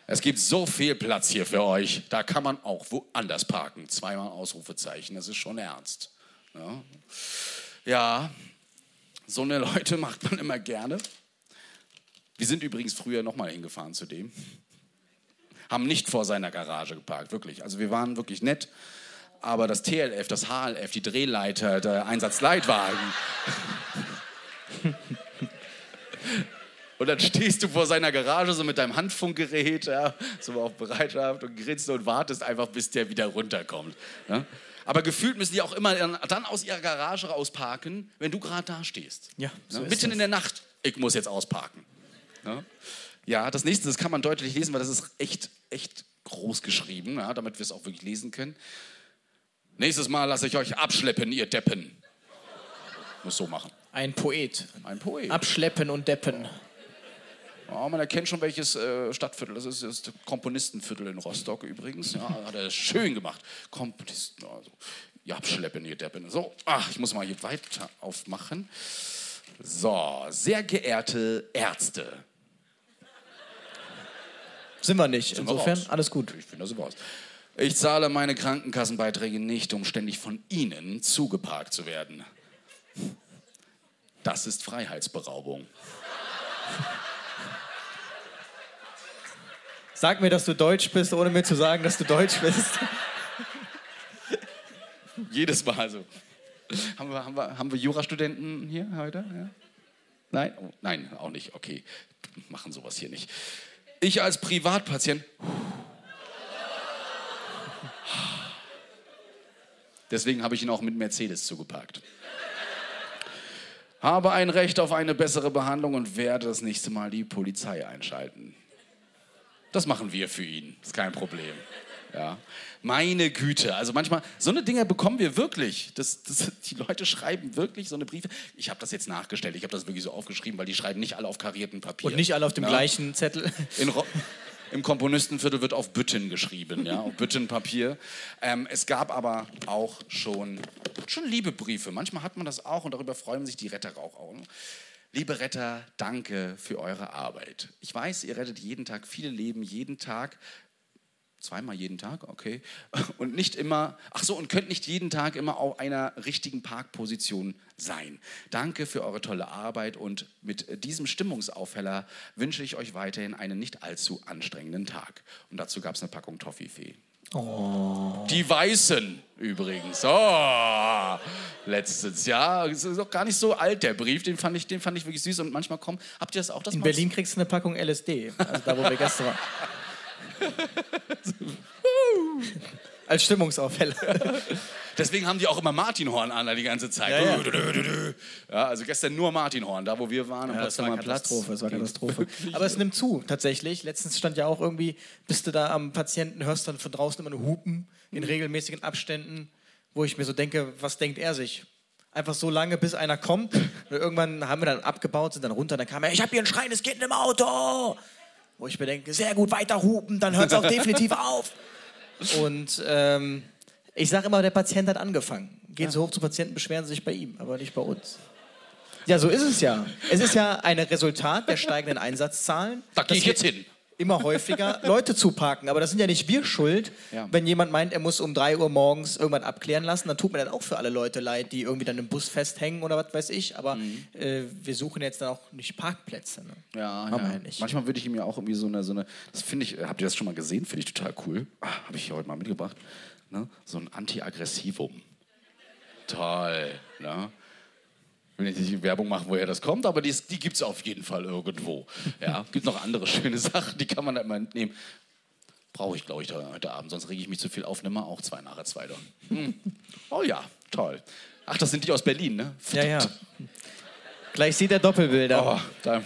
Speaker 3: Es gibt so viel Platz hier für euch, da kann man auch woanders parken. Zweimal Ausrufezeichen, das ist schon ernst. Ja, ja so eine Leute macht man immer gerne. Wir sind übrigens früher nochmal hingefahren zu dem. Haben nicht vor seiner Garage geparkt, wirklich. Also wir waren wirklich nett aber das TLF, das HLF, die Drehleiter, der Einsatzleitwagen. Und dann stehst du vor seiner Garage so mit deinem Handfunkgerät, ja, so auf Bereitschaft und grinst und wartest einfach, bis der wieder runterkommt. Ja. Aber gefühlt müssen die auch immer dann aus ihrer Garage rausparken, wenn du gerade da stehst.
Speaker 4: Ja,
Speaker 3: so ja, Mitten in der Nacht, ich muss jetzt ausparken. Ja. ja, das nächste, das kann man deutlich lesen, weil das ist echt, echt groß geschrieben, ja, damit wir es auch wirklich lesen können. Nächstes Mal lasse ich euch abschleppen, ihr Deppen. Muss so machen.
Speaker 4: Ein Poet.
Speaker 3: Ein Poet.
Speaker 4: Abschleppen und Deppen.
Speaker 3: Ja, man erkennt schon, welches äh, Stadtviertel das ist. Das ist das Komponistenviertel in Rostock übrigens. Ja, hat er schön gemacht. Komponisten, also. Ja, abschleppen, ihr Deppen. So, ach, ich muss mal hier weiter aufmachen. So, sehr geehrte Ärzte.
Speaker 4: Sind wir nicht. Sind Insofern wir alles gut.
Speaker 3: Ich finde, das sind wir raus. Ich zahle meine Krankenkassenbeiträge nicht, um ständig von Ihnen zugeparkt zu werden. Das ist Freiheitsberaubung.
Speaker 4: Sag mir, dass du Deutsch bist, ohne mir zu sagen, dass du Deutsch bist.
Speaker 3: Jedes Mal so. Haben wir, haben wir, haben wir Jurastudenten hier heute? Ja? Nein? Oh, nein, auch nicht. Okay, machen sowas hier nicht. Ich als Privatpatient. Deswegen habe ich ihn auch mit Mercedes zugeparkt. Habe ein Recht auf eine bessere Behandlung und werde das nächste Mal die Polizei einschalten. Das machen wir für ihn, ist kein Problem. Ja. Meine Güte, also manchmal, so eine Dinge bekommen wir wirklich. Das, das, die Leute schreiben wirklich so eine Briefe. Ich habe das jetzt nachgestellt, ich habe das wirklich so aufgeschrieben, weil die schreiben nicht alle auf karierten Papier.
Speaker 4: Und nicht alle auf dem ja. gleichen Zettel.
Speaker 3: In, im Komponistenviertel wird auf Bütten geschrieben, ja, auf Büttenpapier. Ähm, es gab aber auch schon, schon liebe Briefe. Manchmal hat man das auch und darüber freuen sich die Retter auch. auch. Liebe Retter, danke für eure Arbeit. Ich weiß, ihr rettet jeden Tag viele Leben, jeden Tag. Zweimal jeden Tag, okay. Und nicht immer, ach so, und könnt nicht jeden Tag immer auf einer richtigen Parkposition sein. Danke für eure tolle Arbeit und mit diesem Stimmungsaufheller wünsche ich euch weiterhin einen nicht allzu anstrengenden Tag. Und dazu gab es eine Packung Toffifee. Oh. Die Weißen übrigens. Oh, letztes Jahr. Das ist auch gar nicht so alt, der Brief. Den fand ich, den fand ich wirklich süß. Und manchmal kommen. Habt ihr das auch? Das
Speaker 4: In Berlin kriegst du eine Packung LSD. Also da, wo wir gestern waren. Als Stimmungsaufheller.
Speaker 3: Deswegen haben die auch immer Martinhorn an die ganze Zeit. Ja, ja. ja, also gestern nur Martinhorn, da wo wir waren.
Speaker 4: Ja, das war Katastrophe, das war Katastrophe. Aber es nimmt zu, tatsächlich. Letztens stand ja auch irgendwie, bist du da am Patienten, hörst dann von draußen immer nur Hupen in regelmäßigen Abständen, wo ich mir so denke, was denkt er sich? Einfach so lange, bis einer kommt. Und irgendwann haben wir dann abgebaut, sind dann runter, dann kam er, ich habe hier ein schreiendes Kind im Auto. Wo ich mir denke, sehr gut, weiter hupen, dann hört es auch definitiv auf. Und ähm, ich sage immer, der Patient hat angefangen. Gehen Sie hoch zum Patienten, beschweren Sie sich bei ihm, aber nicht bei uns. Ja, so ist es ja. Es ist ja ein Resultat der steigenden Einsatzzahlen.
Speaker 3: Da gehe ich jetzt hin.
Speaker 4: Immer häufiger Leute zu parken. Aber das sind ja nicht wir schuld,
Speaker 3: Ja.
Speaker 4: wenn jemand meint, er muss um 3 Uhr morgens irgendwann abklären lassen. Dann tut mir dann auch für alle Leute leid, die irgendwie dann im Bus festhängen oder was weiß ich. Aber
Speaker 3: Mhm.
Speaker 4: äh, wir suchen jetzt dann auch nicht Parkplätze. Ne?
Speaker 3: Ja, ja.
Speaker 4: ja nicht.
Speaker 3: Manchmal würde ich ihm ja auch irgendwie so eine, so eine das finde ich, habt ihr das schon mal gesehen? Finde ich total cool. Ah, Habe ich hier heute mal mitgebracht. Ne? So ein Anti-Aggressivum. Toll. Ne? Will jetzt nicht Werbung machen, woher das kommt, aber die, die gibt es auf jeden Fall irgendwo. Ja, gibt noch andere schöne Sachen, die kann man da mal nehmen. Brauche ich, glaube ich, da- heute Abend, sonst rege ich mich zu viel auf. Nimm mal auch zwei nachher zwei dann. Hm. Oh ja, toll. Ach, das sind die aus Berlin, ne?
Speaker 4: Ja, ja. Gleich sieht er Doppelbilder.
Speaker 3: Oh, dann,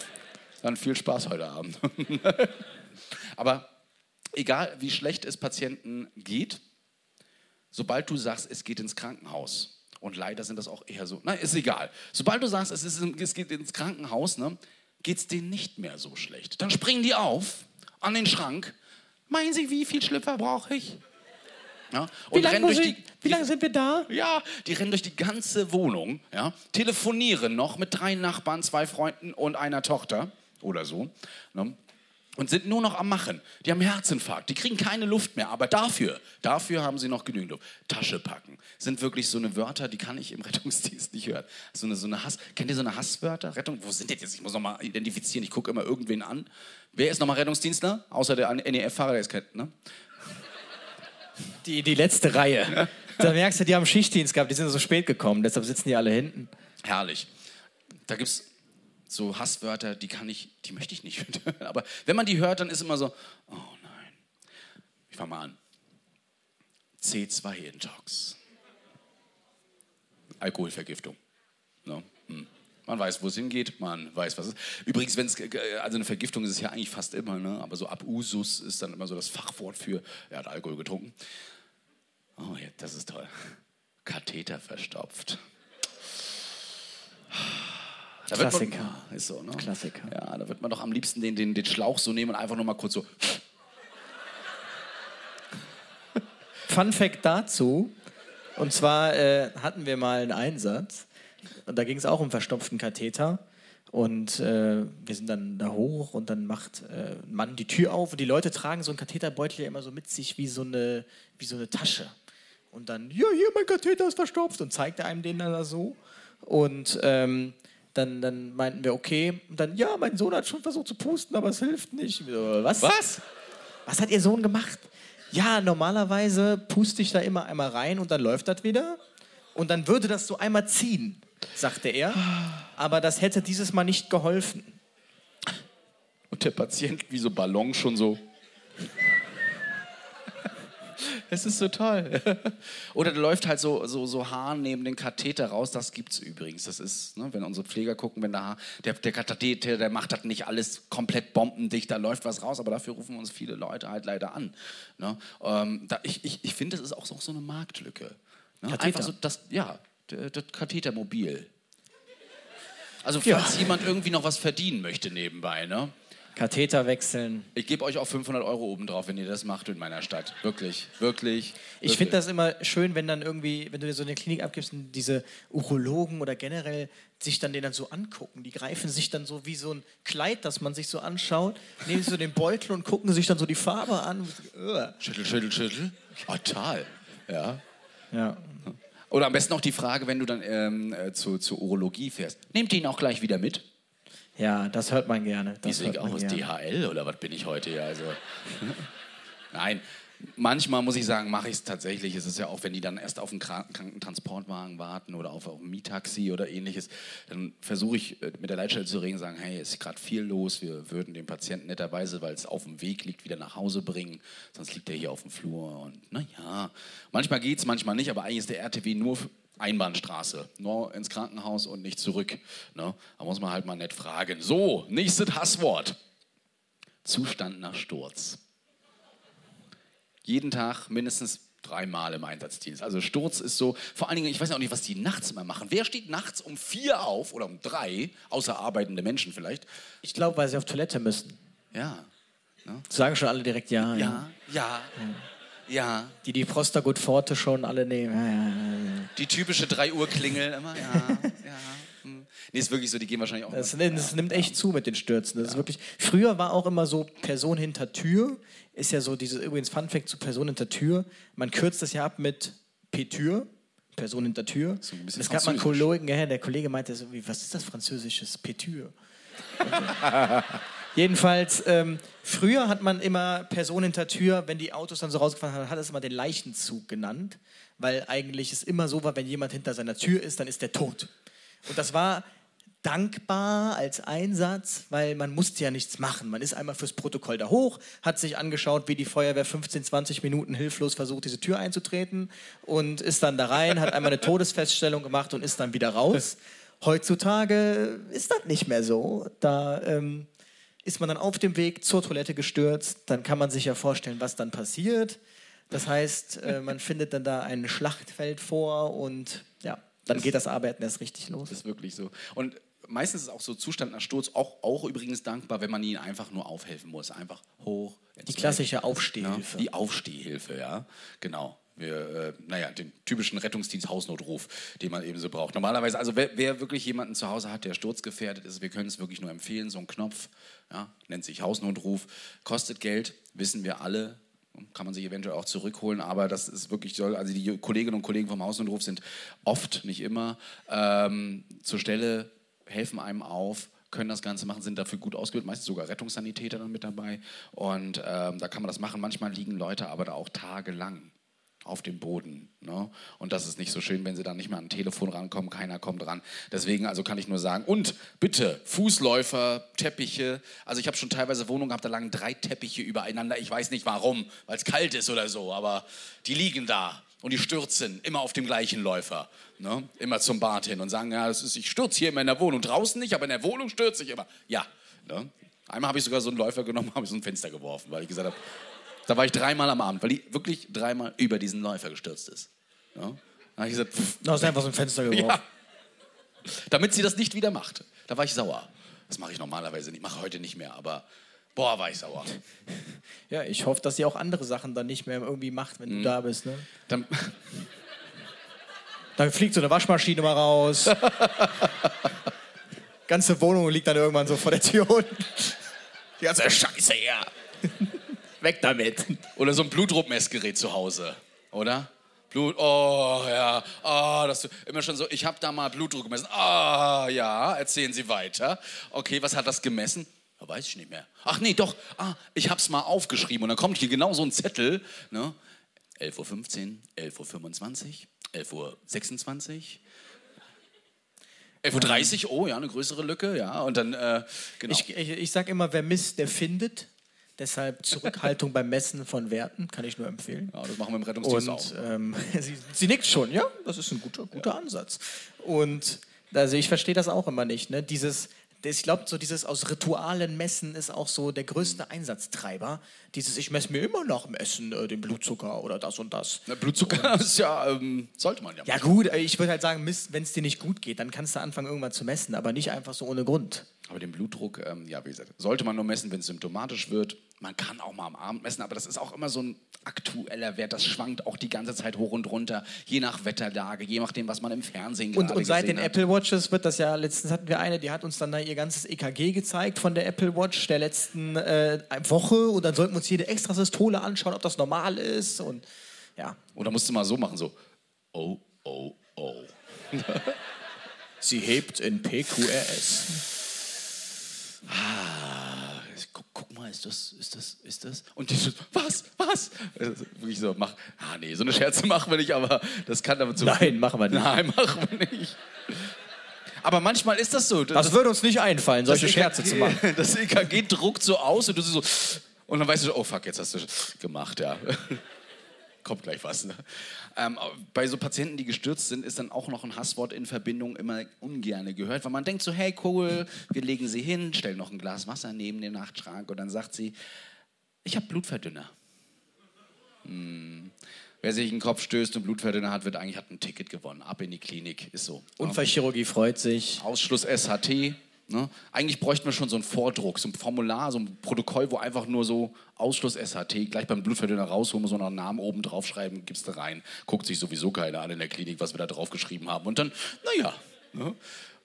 Speaker 3: dann viel Spaß heute Abend. Aber egal, wie schlecht es Patienten geht, sobald du sagst, es geht ins Krankenhaus, und leider sind das auch eher so, nein, ist egal. Sobald du sagst, es, ist, es geht ins Krankenhaus, ne, geht es denen nicht mehr so schlecht. Dann springen die auf an den Schrank. Meinen Sie, wie viel Schlüpfer brauche ich? Ja,
Speaker 4: wie lange sind wir da?
Speaker 3: ja, die rennen durch die ganze Wohnung, ja, telefonieren noch mit drei Nachbarn, zwei Freunden und einer Tochter oder so. Ne? Und sind nur noch am Machen. Die haben Herzinfarkt, die kriegen keine Luft mehr. Aber dafür, dafür haben sie noch genügend Luft. Tasche packen sind wirklich so eine Wörter, die kann ich im Rettungsdienst nicht hören. So eine, so eine Hass. Kennt ihr so eine Hasswörter? Rettung? Wo sind die jetzt? Ich muss noch mal identifizieren. Ich gucke immer irgendwen an. Wer ist nochmal Rettungsdienstler? Außer der NEF-Fahrer, der ist kennt, ne?
Speaker 4: Die, die letzte Reihe. Da merkst du, die haben Schichtdienst gehabt, die sind so spät gekommen, deshalb sitzen die alle hinten.
Speaker 3: Herrlich. Da gibt es so Hasswörter, die kann ich, die möchte ich nicht hören. Aber wenn man die hört, dann ist immer so, oh nein. Ich fange mal an. C2-Intox. Alkoholvergiftung. Ne? Hm. Man weiß, wo es hingeht, man weiß, was es ist. Übrigens, wenn es, also eine Vergiftung ist es ja eigentlich fast immer, ne? aber so Abusus ist dann immer so das Fachwort für, er hat Alkohol getrunken. Oh, ja, das ist toll. Katheter verstopft. Da
Speaker 4: Klassiker.
Speaker 3: Man, ist so, ne?
Speaker 4: Klassiker.
Speaker 3: Ja, da wird man doch am liebsten den, den, den Schlauch so nehmen und einfach nur mal kurz so.
Speaker 4: Fun Fact dazu, und zwar äh, hatten wir mal einen Einsatz, und da ging es auch um verstopften Katheter. Und äh, wir sind dann da hoch und dann macht äh, ein Mann die Tür auf und die Leute tragen so einen Katheterbeutel ja immer so mit sich wie so eine, wie so eine Tasche. Und dann, ja, hier, mein Katheter ist verstopft und zeigt er einem den dann da so. Und ähm, dann, dann meinten wir, okay. Und dann, ja, mein Sohn hat schon versucht zu pusten, aber es hilft nicht. So, Was?
Speaker 3: Was?
Speaker 4: Was hat Ihr Sohn gemacht? Ja, normalerweise puste ich da immer einmal rein und dann läuft das wieder. Und dann würde das so einmal ziehen, sagte er. Aber das hätte dieses Mal nicht geholfen.
Speaker 3: Und der Patient wie so Ballon schon so. Es ist so toll. Oder da läuft halt so, so, so Haar neben den Katheter raus. Das gibt es übrigens. Das ist, ne, wenn unsere Pfleger gucken, wenn der, Haar, der, der Katheter, der macht das nicht alles komplett bombendicht, da läuft was raus. Aber dafür rufen uns viele Leute halt leider an. Ne? Ähm, da, ich ich, ich finde, das ist auch so, so eine Marktlücke. Ne?
Speaker 4: Katheter.
Speaker 3: Einfach so, das, ja, der- das Kathetermobil. Also falls jemand irgendwie noch was verdienen möchte nebenbei, ne?
Speaker 4: Katheter wechseln.
Speaker 3: Ich gebe euch auch 500 Euro obendrauf, wenn ihr das macht in meiner Stadt. Wirklich, wirklich.
Speaker 4: Ich finde das immer schön, wenn dann irgendwie, wenn du dir so eine Klinik abgibst und diese Urologen oder generell sich dann den dann so angucken. Die greifen sich dann so wie so ein Kleid, das man sich so anschaut, nehmen so den Beutel und gucken sich dann so die Farbe an.
Speaker 3: Schüttel, schüttel, schüttel. Total. Ja.
Speaker 4: Ja.
Speaker 3: Oder am besten auch die Frage, wenn du dann ähm, äh, zu, zur Urologie fährst. Nehmt ihr ihn auch gleich wieder mit?
Speaker 4: Ja, das hört man gerne. Das hört man
Speaker 3: aus? DHL oder was bin ich heute? Ja, also. Nein, manchmal muss ich sagen, mache ich es tatsächlich. Es ist ja auch, wenn die dann erst auf einen Kranken- Krankentransportwagen warten oder auf, auf ein Mietaxi oder ähnliches, dann versuche ich äh, mit der Leitstelle zu reden, sagen, hey, es ist gerade viel los, wir würden den Patienten netterweise, weil es auf dem Weg liegt, wieder nach Hause bringen, sonst liegt er hier auf dem Flur und naja, manchmal geht es, manchmal nicht, aber eigentlich ist der RTW nur Einbahnstraße, nur ins Krankenhaus und nicht zurück. Ne? Da muss man halt mal nett fragen. So, nächstes Hasswort. Zustand nach Sturz jeden Tag mindestens dreimal im Einsatzdienst. Also Sturz ist so, vor allen Dingen, ich weiß auch nicht, was die nachts immer machen. Wer steht nachts um vier auf oder um drei, außer arbeitende Menschen vielleicht?
Speaker 4: Ich glaube, weil sie auf Toilette müssen.
Speaker 3: Ja.
Speaker 4: Sagen schon alle direkt ja.
Speaker 3: Ja, ja, ja.
Speaker 4: Die die Prostagut Forte schon alle nehmen. Ja, ja, ja, ja.
Speaker 3: Die typische 3 Uhr Klingel immer, ja, ja. Nee, ist wirklich so, die gehen wahrscheinlich auch.
Speaker 4: Das,
Speaker 3: mal-
Speaker 4: das nimmt echt zu mit den Stürzen. Das ist wirklich. Früher war auch immer so Person hinter Tür. Ist ja so diese übrigens Fun Fact zu Person hinter Tür. Man kürzt das ja ab mit P-Tür. Person hinter Tür.
Speaker 3: So
Speaker 4: es gab mal einen. Kollegen, ja, der Kollege meinte so, wie, was ist das französisches P-Tür? Jedenfalls, ähm, früher hat man immer Person hinter Tür, wenn die Autos dann so rausgefahren haben, hat es immer den Leichenzug genannt, weil eigentlich es immer so war, wenn jemand hinter seiner Tür ist, dann ist der tot. Und das war dankbar als Einsatz, weil man musste ja nichts machen. Man ist einmal fürs Protokoll da hoch, hat sich angeschaut, wie die Feuerwehr 15, 20 Minuten hilflos versucht, diese Tür einzutreten und ist dann da rein, hat einmal eine Todesfeststellung gemacht und ist dann wieder raus. Heutzutage ist das nicht mehr so. Da ähm, ist man dann auf dem Weg zur Toilette gestürzt, dann kann man sich ja vorstellen, was dann passiert. Das heißt, äh, man findet dann da ein Schlachtfeld vor und ja, dann geht das Arbeiten erst richtig los.
Speaker 3: Das ist wirklich so. Und meistens ist auch so Zustand nach Sturz auch, auch übrigens dankbar, wenn man ihnen einfach nur aufhelfen muss. Einfach hoch.
Speaker 4: Die klassische
Speaker 3: Ja,
Speaker 4: Aufstehhilfe.
Speaker 3: die Aufstehhilfe, ja. Genau. Wir, äh, naja, den typischen Rettungsdienst Hausnotruf, den man eben so braucht. Normalerweise, also wer, wer wirklich jemanden zu Hause hat, der sturzgefährdet ist, wir können es wirklich nur empfehlen, so ein Knopf, ja, nennt sich Hausnotruf, kostet Geld, wissen wir alle, kann man sich eventuell auch zurückholen, aber das ist wirklich soll, also die Kolleginnen und Kollegen vom Hausnotruf sind oft, nicht immer, ähm, zur Stelle, helfen einem auf, können das Ganze machen, sind dafür gut ausgebildet, meistens sogar Rettungssanitäter dann mit dabei. Und ähm, da kann man das machen. Manchmal liegen Leute aber da auch tagelang auf dem Boden. Ne? Und das ist nicht so schön, wenn sie dann nicht mehr an ein Telefon rankommen, keiner kommt ran. Deswegen also kann ich nur sagen, und bitte, Fußläufer, Teppiche. Also ich habe schon teilweise Wohnungen gehabt, da lagen drei Teppiche übereinander. Ich weiß nicht warum, weil es kalt ist oder so, aber die liegen da und die stürzen immer auf dem gleichen Läufer. Ne? Immer zum Bad hin und sagen, ja, das ist, ich stürze hier immer in der Wohnung. Draußen nicht, aber in der Wohnung stürze ich immer. Ja. Ne? Einmal habe ich sogar so einen Läufer genommen, habe ich so ein Fenster geworfen, weil ich gesagt habe, da war ich dreimal am Abend, weil die wirklich dreimal über diesen Läufer gestürzt ist. Ja? Dann habe ich gesagt, pff,
Speaker 4: Du hast einfach so ein Fenster geworfen.
Speaker 3: ja. Damit sie das nicht wieder macht. Da war ich sauer. Das mache ich normalerweise nicht, mache heute nicht mehr, aber boah, war ich sauer.
Speaker 4: Ja, ich hoffe, dass sie auch andere Sachen dann nicht mehr irgendwie macht, wenn du da bist. Ne?
Speaker 3: Dann,
Speaker 4: Dann fliegt so eine Waschmaschine mal raus. ganze Wohnung liegt dann irgendwann so vor der Tür unten. Die ganze Scheiße her. Weg damit.
Speaker 3: Oder so ein Blutdruckmessgerät zu Hause, oder? Blut, oh ja, ah, das immer schon so. Ich habe da mal Blutdruck gemessen. Ah, ja, erzählen Sie weiter. Okay, was hat das gemessen? Ja, weiß ich nicht mehr. Ach nee, doch. Ah, ich hab's mal aufgeschrieben und dann kommt hier genau so ein Zettel. Ne? 11.15 Uhr, 11.25 Uhr, 11.26 Uhr. 11.30 Uhr, oh ja, eine größere Lücke, ja. Und dann, äh, genau.
Speaker 4: Ich, ich, ich sag immer, wer misst, der findet. Deshalb Zurückhaltung beim Messen von Werten, kann ich nur empfehlen.
Speaker 3: ja, das machen wir im Rettungsdienst
Speaker 4: Und
Speaker 3: auch.
Speaker 4: ähm, sie, sie nickt schon, ja, das ist ein guter, guter Ansatz. Und also ich verstehe das auch immer nicht. Ne? Dieses, ich glaube, so dieses aus Ritualen messen ist auch so der größte Einsatztreiber. Dieses, ich messe mir immer nach dem Essen äh, den Blutzucker oder das und das.
Speaker 3: Na, Blutzucker ist ja, ähm, sollte man ja.
Speaker 4: Ja gut, äh, ich würde halt sagen, wenn es dir nicht gut geht, dann kannst du anfangen, irgendwann zu messen, aber nicht einfach so ohne Grund.
Speaker 3: Aber den Blutdruck, ähm, ja, wie gesagt, sollte man nur messen, wenn es symptomatisch wird. Man kann auch mal am Abend messen, aber das ist auch immer so ein aktueller Wert. Das schwankt auch die ganze Zeit hoch und runter, je nach Wetterlage, je nachdem, was man im Fernsehen
Speaker 4: Und,
Speaker 3: gerade
Speaker 4: und seit den
Speaker 3: hat.
Speaker 4: Apple Watches wird das ja, letztens hatten wir eine, die hat uns dann da ihr ganzes EKG gezeigt von der Apple Watch der letzten äh, Woche und dann sollten wir uns jede Extrasystole anschauen, ob das normal ist und ja.
Speaker 3: Oder musst du mal so machen, so, oh, oh, oh.
Speaker 4: Sie hebt in PQRS.
Speaker 3: Ah, guck, guck mal, ist das, ist das, ist das? Und die so, was, was? Also, wirklich so, mach, ah nee, so eine Scherze machen wir nicht, aber das kann damit so.
Speaker 4: Nein, machen wir nicht.
Speaker 3: Nein, machen wir nicht. Aber manchmal ist das so.
Speaker 4: Das würde uns nicht einfallen, solche
Speaker 3: das
Speaker 4: Scherze zu machen.
Speaker 3: Das EKG druckt so aus und du so. Und dann weißt du, oh fuck, jetzt hast du gemacht, ja. Kommt gleich was. Ne? Ähm, bei so Patienten, die gestürzt sind, ist dann auch noch ein Hasswort in Verbindung immer ungerne gehört, weil man denkt so, hey cool, wir legen sie hin, stellen noch ein Glas Wasser neben den Nachtschrank und dann sagt sie, ich habe Blutverdünner. Hm. Wer sich in den Kopf stößt und Blutverdünner hat, wird eigentlich hat ein Ticket gewonnen. Ab in die Klinik, ist so.
Speaker 4: Unfallchirurgie freut sich.
Speaker 3: Ausschluss SHT. Ne? Eigentlich bräuchten wir schon so einen Vordruck, so ein Formular, so ein Protokoll, wo einfach nur so Ausschluss SHT, gleich beim Blutverdünner rausholen, so einen Namen oben draufschreiben, gibst du rein. Guckt sich sowieso keiner an in der Klinik, was wir da draufgeschrieben haben. Und dann, naja. Ne?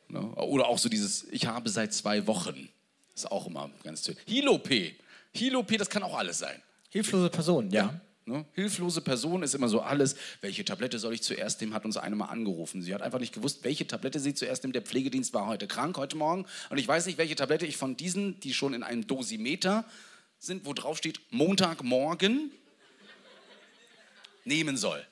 Speaker 3: Ne? Oder auch so dieses, ich habe seit zwei Wochen. Ist auch immer ganz toll. Hilo-P. Hilo-P, das kann auch alles sein.
Speaker 4: Hilflose Person, ja.
Speaker 3: Ne? Hilflose Person ist immer so alles. Welche Tablette soll ich zuerst nehmen, hat uns eine mal angerufen. Sie hat einfach nicht gewusst, welche Tablette sie zuerst nimmt. Der Pflegedienst war heute krank, heute Morgen. Und ich weiß nicht, welche Tablette ich von diesen, die schon in einem Dosimeter sind, wo drauf steht Montagmorgen, nehmen soll.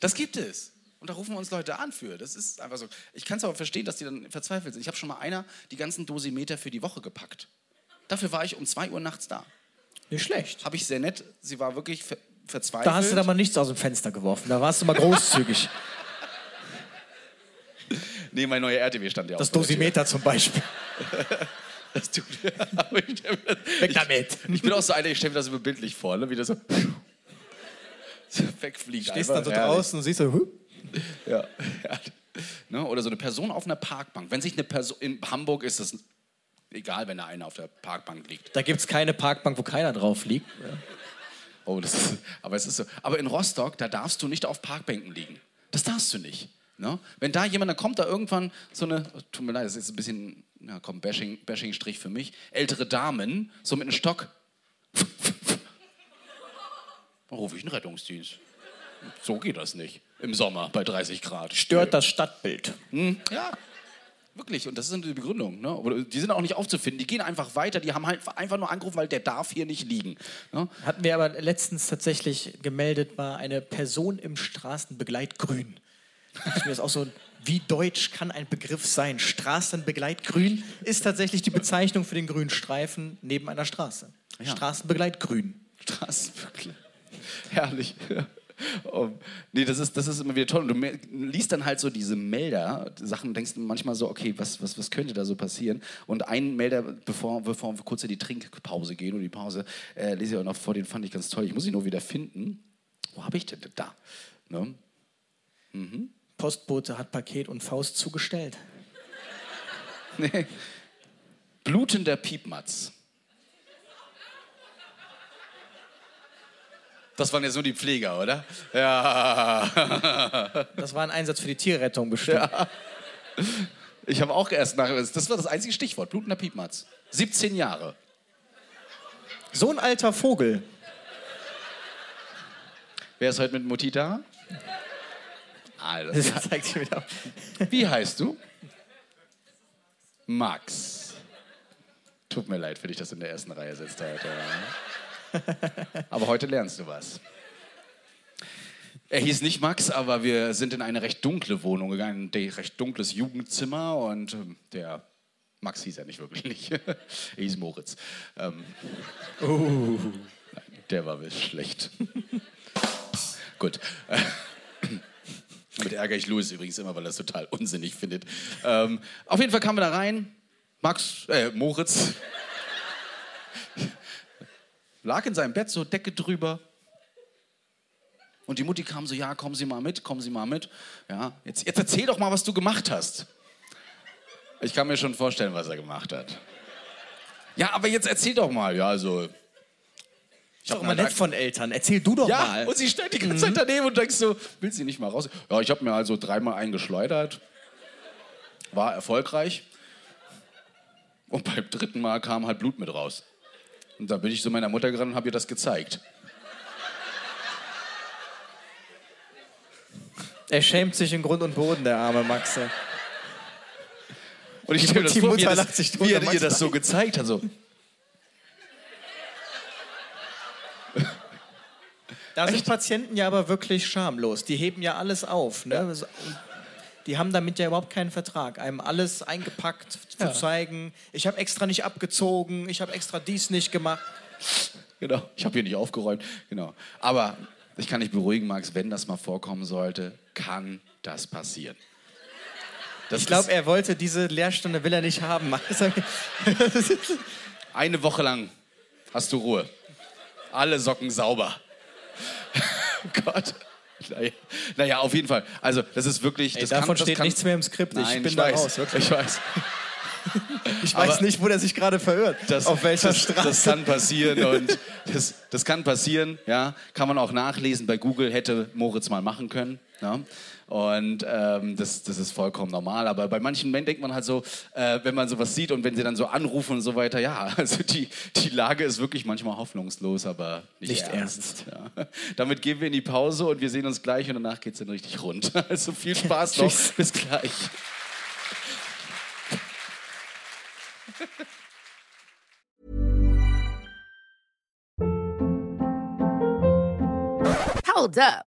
Speaker 3: Das gibt es. Und da rufen wir uns Leute an für. Das ist einfach so. Ich kann es aber verstehen, dass die dann verzweifelt sind. Ich habe schon mal einer die ganzen Dosimeter für die Woche gepackt. Dafür war ich um 2 Uhr nachts da.
Speaker 4: Nicht schlecht.
Speaker 3: Habe ich sehr nett. Sie war wirklich verzweifelt.
Speaker 4: Da hast du da mal nichts aus dem Fenster geworfen. Da warst du mal großzügig.
Speaker 3: nee, mein neuer RTW stand ja
Speaker 4: Das
Speaker 3: auch Tür.
Speaker 4: Dosimeter zum Beispiel.
Speaker 3: Das tut ich, das-
Speaker 4: Weg damit.
Speaker 3: ich bin auch so einer, ich stelle mir das immer bildlich vor, ne? wie das so, so wegfliegt.
Speaker 4: Stehst
Speaker 3: einfach.
Speaker 4: dann so
Speaker 3: Herrlich.
Speaker 4: draußen und siehst so, huh?
Speaker 3: Ja. ja. Ne? Oder so eine Person auf einer Parkbank. Wenn sich eine Person, in Hamburg ist das egal, wenn da einer auf der Parkbank liegt.
Speaker 4: da gibt es keine Parkbank, wo keiner drauf liegt.
Speaker 3: Oh, das ist, aber es ist so. Aber in Rostock, da darfst du nicht auf Parkbänken liegen. Das darfst du nicht. Ne? Wenn da jemand, dann kommt da irgendwann so eine, tut mir leid, das ist ein bisschen, ja komm, Bashing, Bashing-Strich für mich, ältere Damen, so mit einem Stock. Dann rufe ich einen Rettungsdienst. So geht das nicht. Im Sommer bei 30 Grad.
Speaker 4: Stört das Stadtbild.
Speaker 3: Hm, ja, wirklich. Und das ist die Begründung. Ne? Die sind auch nicht aufzufinden. Die gehen einfach weiter. Die haben halt einfach nur angerufen, weil der darf hier nicht liegen. Ne?
Speaker 4: Hatten wir aber letztens tatsächlich gemeldet, war eine Person im Straßenbegleitgrün. Das auch so, wie deutsch kann ein Begriff sein? Straßenbegleitgrün ist tatsächlich die Bezeichnung für den grünen Streifen neben einer Straße.
Speaker 3: Ja.
Speaker 4: Straßenbegleitgrün.
Speaker 3: Das ist wirklich Oh, nee, das ist, das ist immer wieder toll. Und du liest dann halt so diese Melder, Sachen, denkst manchmal so, okay, was, was, was könnte da so passieren? Und ein Melder, bevor, bevor wir kurz in die Trinkpause gehen oder die Pause, äh, lese ich auch noch vor, den fand ich ganz toll. Ich muss ihn nur wieder finden. Wo habe ich denn da? Ne?
Speaker 4: Postbote hat Paket und Faust zugestellt.
Speaker 3: Nee. Blutender Piepmatz. Das waren jetzt nur die Pfleger, oder? Ja.
Speaker 4: Das war ein Einsatz für die Tierrettung bestimmt.
Speaker 3: Ich habe auch erst nach. Das war das einzige Stichwort. Blutender Piepmatz. 17 Jahre.
Speaker 4: So ein alter Vogel.
Speaker 3: Wer ist heute mit Mutti da? Ah, das-
Speaker 4: Das zeigt sich wieder.
Speaker 3: Wie heißt du? Max. Tut mir leid für dich, dass du in der ersten Reihe sitzt heute. Aber heute lernst du was. Er hieß nicht Max, aber wir sind in eine recht dunkle Wohnung gegangen, ein recht dunkles Jugendzimmer und ähm, der Max hieß er nicht wirklich nicht. er hieß Moritz. Ähm, Nein, der war schlecht. Gut. Damit ärgere ich Louis übrigens immer, weil er es total unsinnig findet. Ähm, auf jeden Fall kamen wir da rein. Max, äh, Moritz lag in seinem Bett, so Decke drüber. Und die Mutti kam so, ja, kommen Sie mal mit, kommen Sie mal mit. Ja, jetzt, jetzt erzähl doch mal, was du gemacht hast. Ich kann mir schon vorstellen, was er gemacht hat. Ja, aber jetzt erzähl doch mal. Ja, also. Ich
Speaker 4: Ist doch immer nett von Eltern. Erzähl du doch
Speaker 3: ja,
Speaker 4: mal.
Speaker 3: und sie stand die ganze Zeit daneben und denkst so, will sie nicht mal raus? Ja, ich habe mir also dreimal eingeschleudert. War erfolgreich. Und beim dritten Mal kam halt Blut mit raus. Und da bin ich zu meiner Mutter gerannt und habe ihr das gezeigt.
Speaker 4: Er schämt sich in Grund und Boden, der arme Max. ey.
Speaker 3: Und ich stelle mir das
Speaker 4: Die
Speaker 3: vor, wie
Speaker 4: Mutter
Speaker 3: er
Speaker 4: lacht
Speaker 3: das,
Speaker 4: sich
Speaker 3: wie er ihr das so gezeigt hat. So.
Speaker 4: Da sind Patienten ja aber wirklich schamlos. Die heben ja alles auf. Ne? Und Die haben damit ja überhaupt keinen Vertrag. Einem alles eingepackt zu zeigen. Ich habe extra nicht abgezogen. Ich habe extra dies nicht gemacht.
Speaker 3: Genau. Ich habe hier nicht aufgeräumt. Genau. Aber ich kann dich beruhigen, Max, wenn das mal vorkommen sollte, kann das passieren. Das
Speaker 4: Ich glaube, er wollte diese Lehrstunde will er nicht haben.
Speaker 3: eine Woche lang hast du Ruhe. Alle Socken sauber. oh Gott. Naja, naja, auf jeden Fall. Also, das ist wirklich.
Speaker 4: Ey,
Speaker 3: das
Speaker 4: davon
Speaker 3: kann, das
Speaker 4: steht
Speaker 3: kann,
Speaker 4: nichts mehr im Skript. Ich
Speaker 3: Nein,
Speaker 4: bin
Speaker 3: ich
Speaker 4: da
Speaker 3: weiß,
Speaker 4: raus, wirklich.
Speaker 3: Ich weiß.
Speaker 4: Ich weiß
Speaker 3: Aber-
Speaker 4: nicht, wo der sich gerade verirrt.
Speaker 3: Das,
Speaker 4: Auf welcher
Speaker 3: das,
Speaker 4: Straße.
Speaker 3: Das kann passieren und das, das kann passieren, ja. Kann man auch nachlesen bei Google, hätte Moritz mal machen können. Ne? Und ähm, das, das ist vollkommen normal. Aber bei manchen Menschen denkt man halt so, äh, wenn man sowas sieht und wenn sie dann so anrufen und so weiter, ja, also die, die Lage ist wirklich manchmal hoffnungslos, aber nicht,
Speaker 4: Nicht
Speaker 3: ernst. Ja. Damit gehen wir in die Pause und wir sehen uns gleich und danach geht es dann richtig rund. Also viel Spaß noch.
Speaker 4: Tschüss.
Speaker 3: Bis gleich.
Speaker 6: Hold up.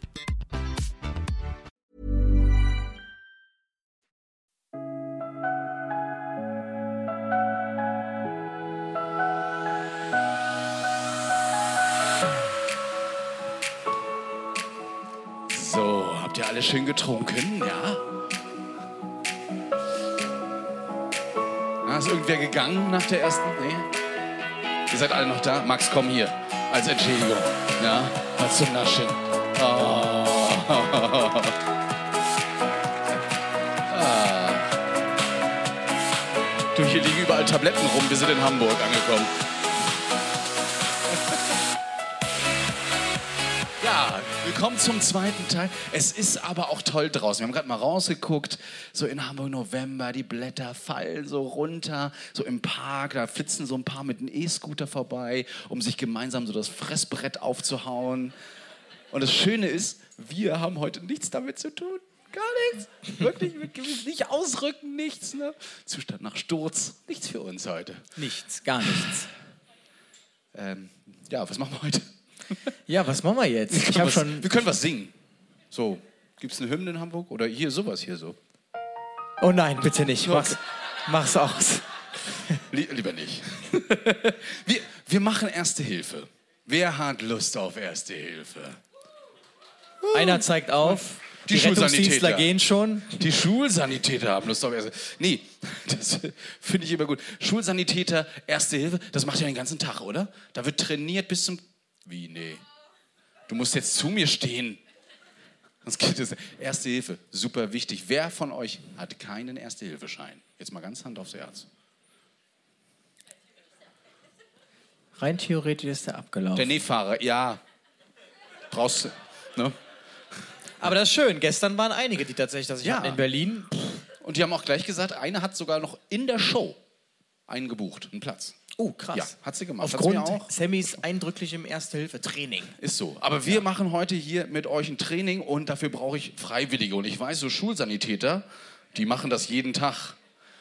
Speaker 3: alle schön getrunken? Ja? Ah, ist irgendwer gegangen nach der ersten? Nee? Ihr seid alle noch da? Max, komm hier. Als Entschädigung. Ja? Mal zum Naschen. Oh. Ah. Du, hier liegen überall Tabletten rum. Wir sind in Hamburg angekommen. Willkommen zum zweiten Teil. Es ist aber auch toll draußen. Wir haben gerade mal rausgeguckt, so in Hamburg November, die Blätter fallen so runter, so im Park, da flitzen so ein paar mit einem E-Scooter vorbei, um sich gemeinsam so das Fressbrett aufzuhauen. Und das Schöne ist, wir haben heute nichts damit zu tun. Gar nichts. Wirklich, wir- nicht ausrücken, nichts. Ne? Zustand nach Sturz, nichts für uns heute.
Speaker 4: Nichts, gar nichts.
Speaker 3: Ähm, ja, was machen wir heute?
Speaker 4: Ja, was machen wir jetzt? Ich habe
Speaker 3: was,
Speaker 4: schon.
Speaker 3: Wir können was singen. So, gibt es eine Hymne in Hamburg? Oder hier sowas hier so?
Speaker 4: Oh nein, bitte nicht. Mach's, mach's aus.
Speaker 3: Lie lieber nicht. wir, wir machen Erste Hilfe. Wer hat Lust auf Erste Hilfe?
Speaker 4: Einer zeigt auf.
Speaker 3: Die
Speaker 4: Die,
Speaker 3: Schulsanitäter.
Speaker 4: gehen schon.
Speaker 3: Die Schulsanitäter haben Lust auf Erste Nee, das finde ich immer gut. Schulsanitäter, Erste Hilfe, das macht ja den ganzen Tag, oder? Da wird trainiert bis zum... Wie, nee. Du musst jetzt zu mir stehen. Sonst geht es. Erste Hilfe, super wichtig. Wer von euch hat keinen Erste-Hilfe-Schein? Jetzt mal ganz Hand aufs Herz.
Speaker 4: Rein theoretisch ist er abgelaufen.
Speaker 3: Der Nähfahrer, ja. Brauchst du, ne?
Speaker 4: Aber das ist schön. Gestern waren einige, die tatsächlich das
Speaker 3: Ja.
Speaker 4: hatten in Berlin.
Speaker 3: Und die haben auch gleich gesagt, eine hat sogar noch in der Show einen gebucht, einen Platz.
Speaker 4: Oh, krass.
Speaker 3: Ja, hat sie gemacht.
Speaker 4: Aufgrund. Sammys eindrücklichem Erste-Hilfe-Training.
Speaker 3: Ist so. Aber wir machen heute hier mit euch ein Training und dafür brauche ich Freiwillige. Und ich weiß, so Schulsanitäter, die machen das jeden Tag.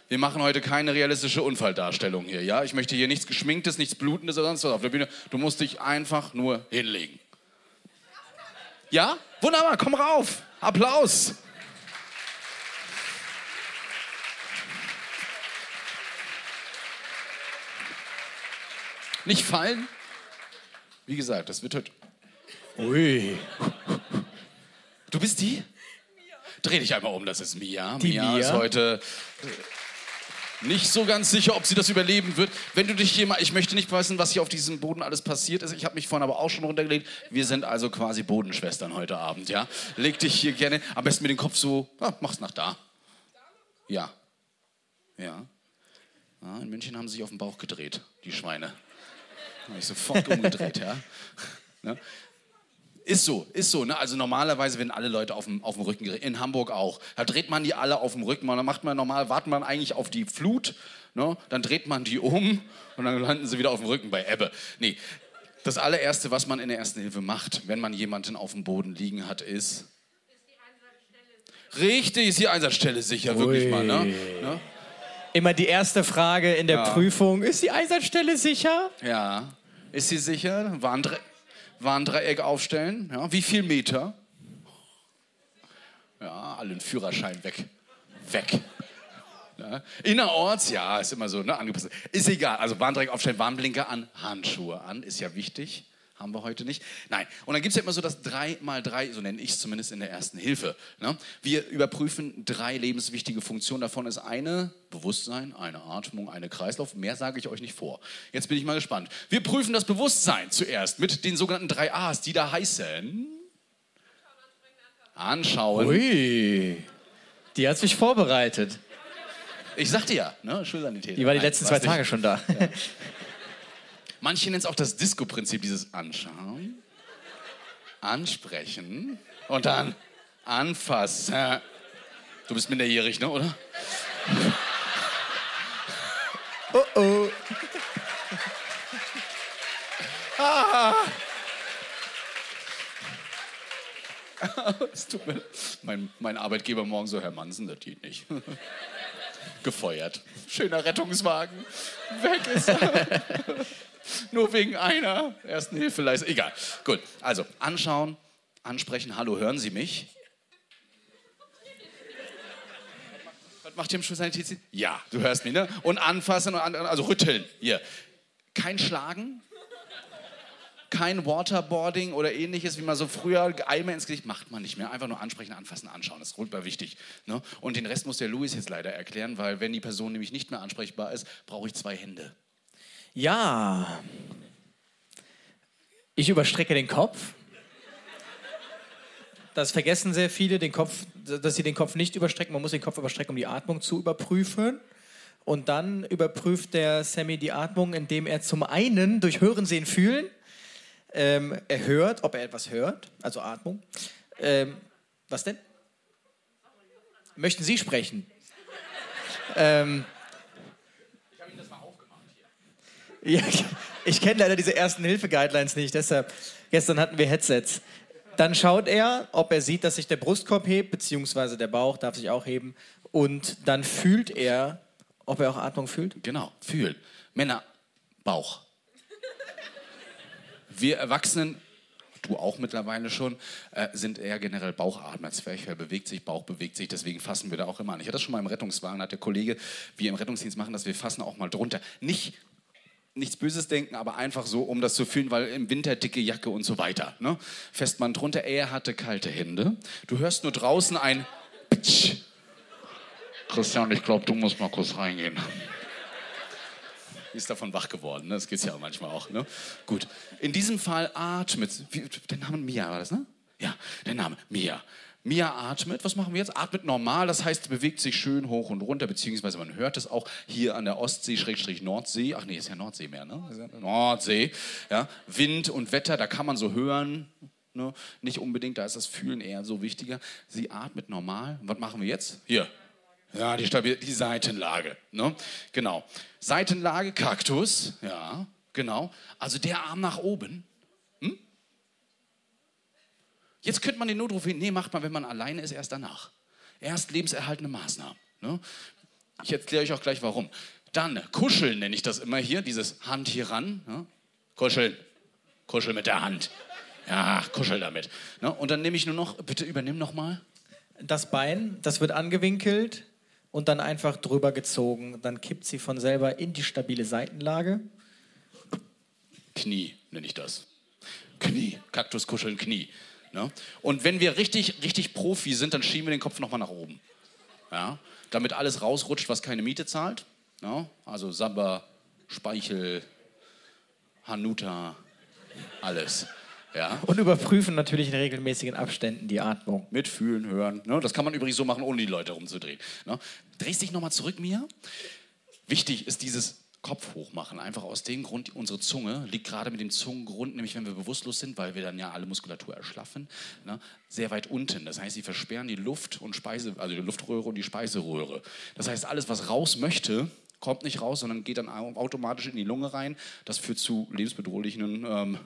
Speaker 3: Wir machen heute keine realistische Unfalldarstellung hier, ja? Ich möchte hier nichts Geschminktes, nichts Blutendes oder sonst was auf der Bühne. Du musst dich einfach nur hinlegen. Ja? Wunderbar, komm rauf. Applaus. Nicht fallen. Wie gesagt, das wird heute
Speaker 4: Ui.
Speaker 3: Du bist die? Dreh dich einmal um, das ist Mia.
Speaker 4: Die
Speaker 3: Mia,
Speaker 4: Mia.
Speaker 3: ist heute äh, nicht so ganz sicher, ob sie das überleben wird. Wenn du dich hier mal, ich möchte nicht wissen, was hier auf diesem Boden alles passiert ist. Ich habe mich vorhin aber auch schon runtergelegt. Wir sind also quasi Bodenschwestern heute Abend, ja? Leg dich hier gerne, am besten mit dem Kopf so, ah, mach's nach da. Ja. Ja. Ah, in München haben sie sich auf den Bauch gedreht, die Schweine. Habe ich sofort umgedreht, ja. Ne? Ist so, ist so. Ne? Also normalerweise werden alle Leute auf dem, auf dem Rücken. In Hamburg auch. Da dreht man die alle auf dem Rücken. Und dann macht man normal, wartet man eigentlich auf die Flut. Ne? Dann dreht man die um und dann landen sie wieder auf dem Rücken bei Ebbe. Nee. Das allererste, was man in der Ersten Hilfe macht, wenn man jemanden auf dem Boden liegen hat, ist. Richtig, ist die Einsatzstelle sicher, wirklich
Speaker 4: Ui.
Speaker 3: mal. Ne? Ne?
Speaker 4: Immer die erste Frage in der
Speaker 3: Ja.
Speaker 4: Prüfung: Ist die Einsatzstelle sicher?
Speaker 3: Ja. Ist sie sicher? Warndre Warndreieck aufstellen. Ja. Wie viel Meter? Ja, alle einen Führerschein weg. Weg. Ja. Innerorts, ja, ist immer so, ne, angepasst. Ist egal. Also Warndreieck aufstellen, Warnblinker an, Handschuhe an, ist ja wichtig. Haben wir heute nicht. Nein. Und dann gibt es ja immer so das 3 mal 3, so nenne ich es zumindest in der ersten Hilfe. Ne? Wir überprüfen drei lebenswichtige Funktionen. Davon ist eine Bewusstsein, eine Atmung, eine Kreislauf. Mehr sage ich euch nicht vor. Jetzt bin ich mal gespannt. Wir prüfen das Bewusstsein zuerst mit den sogenannten drei A's, die da heißen. Anschauen.
Speaker 4: Ui, die hat sich vorbereitet.
Speaker 3: Ich sagte ja, ne? Schulsanität.
Speaker 4: Die war die
Speaker 3: Nein,
Speaker 4: letzten zwei
Speaker 3: nicht.
Speaker 4: Tage schon da.
Speaker 3: Manche nennen es auch das Disco-Prinzip, dieses Anschauen, Ansprechen und dann Anfassen. Du bist minderjährig, ne, oder?
Speaker 4: Oh oh.
Speaker 3: Es tut mir mein, mein Arbeitgeber morgen so, Herr Mansen, das geht nicht. Gefeuert. Schöner Rettungswagen. Weg ist er. Nur wegen einer ersten Hilfeleistung. Egal. Gut. Also, anschauen, ansprechen. Hallo, hören Sie mich? Was macht ihr im Schulsanitätsdienst? Ja, du hörst mich, ne? Und anfassen, und an, also rütteln. Hier. Kein Schlagen, kein Waterboarding oder ähnliches, wie man so früher Eimer ins Gesicht macht man nicht mehr. Einfach nur ansprechen, anfassen, anschauen. Das ist rundbar wichtig. Ne? Und den Rest muss der Louis jetzt leider erklären, weil wenn die Person nämlich nicht mehr ansprechbar ist, brauche ich zwei Hände.
Speaker 4: Ja. Ich überstrecke den Kopf. Das vergessen sehr viele, den Kopf, dass sie den Kopf nicht überstrecken. Man muss den Kopf überstrecken, um die Atmung zu überprüfen. Und dann überprüft der Sammy die Atmung, indem er zum einen durch Hören, Sehen, Fühlen ähm, er hört, ob er etwas hört, also Atmung. Ähm, was denn? Möchten Sie sprechen? ähm, ja, ich, kenne leider diese ersten Hilfe-Guidelines nicht, deshalb gestern hatten wir Headsets. Dann schaut er, ob er sieht, dass sich der Brustkorb hebt, beziehungsweise der Bauch darf sich auch heben. Und dann fühlt er, ob er auch Atmung fühlt.
Speaker 3: Genau, fühlen. Männer, Bauch. Wir Erwachsenen, du auch mittlerweile schon, äh, sind eher generell Bauchatmer. Zwerchfell bewegt sich, Bauch bewegt sich, deswegen fassen wir da auch immer an. Ich hatte das schon mal im Rettungswagen, hat der Kollege, wir im Rettungsdienst machen das, wir fassen auch mal drunter. Nicht nichts Böses denken, aber einfach so, um das zu fühlen, weil im Winter dicke Jacke und so weiter. Ne? Fässt man drunter, er hatte kalte Hände. Du hörst nur draußen ein Pitsch. Christian, ich glaube, du musst mal kurz reingehen. Ist davon wach geworden, ne? das geht ja manchmal auch. Ne? Gut, in diesem Fall atmet, wie, der Name Mia war das, ne? Ja, der Name Mia. Mia atmet, was machen wir jetzt? Atmet normal, das heißt, bewegt sich schön hoch und runter, beziehungsweise man hört es auch hier an der Ostsee, Schrägstrich Nordsee. Ach nee, ist ja Nordsee mehr, ne? Nordsee, ja. Wind und Wetter, da kann man so hören, ne? Nicht unbedingt, da ist das Fühlen eher so wichtiger. Sie atmet normal. Was machen wir jetzt? Hier. Ja, die, Stabil die Seitenlage, ne? Genau. Seitenlage, Kaktus, ja, genau. Also der Arm nach oben, Jetzt könnte man den Notruf hin, nee, macht man, wenn man alleine ist, erst danach. Erst lebenserhaltende Maßnahmen. Ne? Ich erkläre euch auch gleich warum. Dann kuscheln nenne ich das immer hier, dieses Hand hier ran. Ne? Kuscheln. Kuschel mit der Hand. Ja, kuschel damit. Ne? Und dann nehme ich nur noch, bitte übernimm noch mal.
Speaker 4: Das Bein, das wird angewinkelt und dann einfach drüber gezogen. Dann kippt sie von selber in die stabile Seitenlage.
Speaker 3: Knie nenne ich das. Knie. Kaktus kuscheln, Knie. Ne? Und wenn wir richtig, richtig Profi sind, dann schieben wir den Kopf nochmal nach oben. Ja? Damit alles rausrutscht, was keine Miete zahlt. Ne? Also Samba, Speichel, Hanuta, alles. Ja?
Speaker 4: Und überprüfen natürlich in regelmäßigen Abständen die Atmung.
Speaker 3: Mitfühlen, hören. Ne? Das kann man übrigens so machen, ohne die Leute rumzudrehen. Ne? Drehst dich nochmal zurück, Mia. Wichtig ist dieses Kopf hochmachen. Einfach aus dem Grund, unsere Zunge liegt gerade mit dem Zungengrund, nämlich wenn wir bewusstlos sind, weil wir dann ja alle Muskulatur erschlaffen, ne, sehr weit unten. Das heißt, sie versperren die Luft und Speise, also die Luftröhre und die Speiseröhre. Das heißt, alles, was raus möchte, kommt nicht raus, sondern geht dann automatisch in die Lunge rein. Das führt zu lebensbedrohlichen ähm,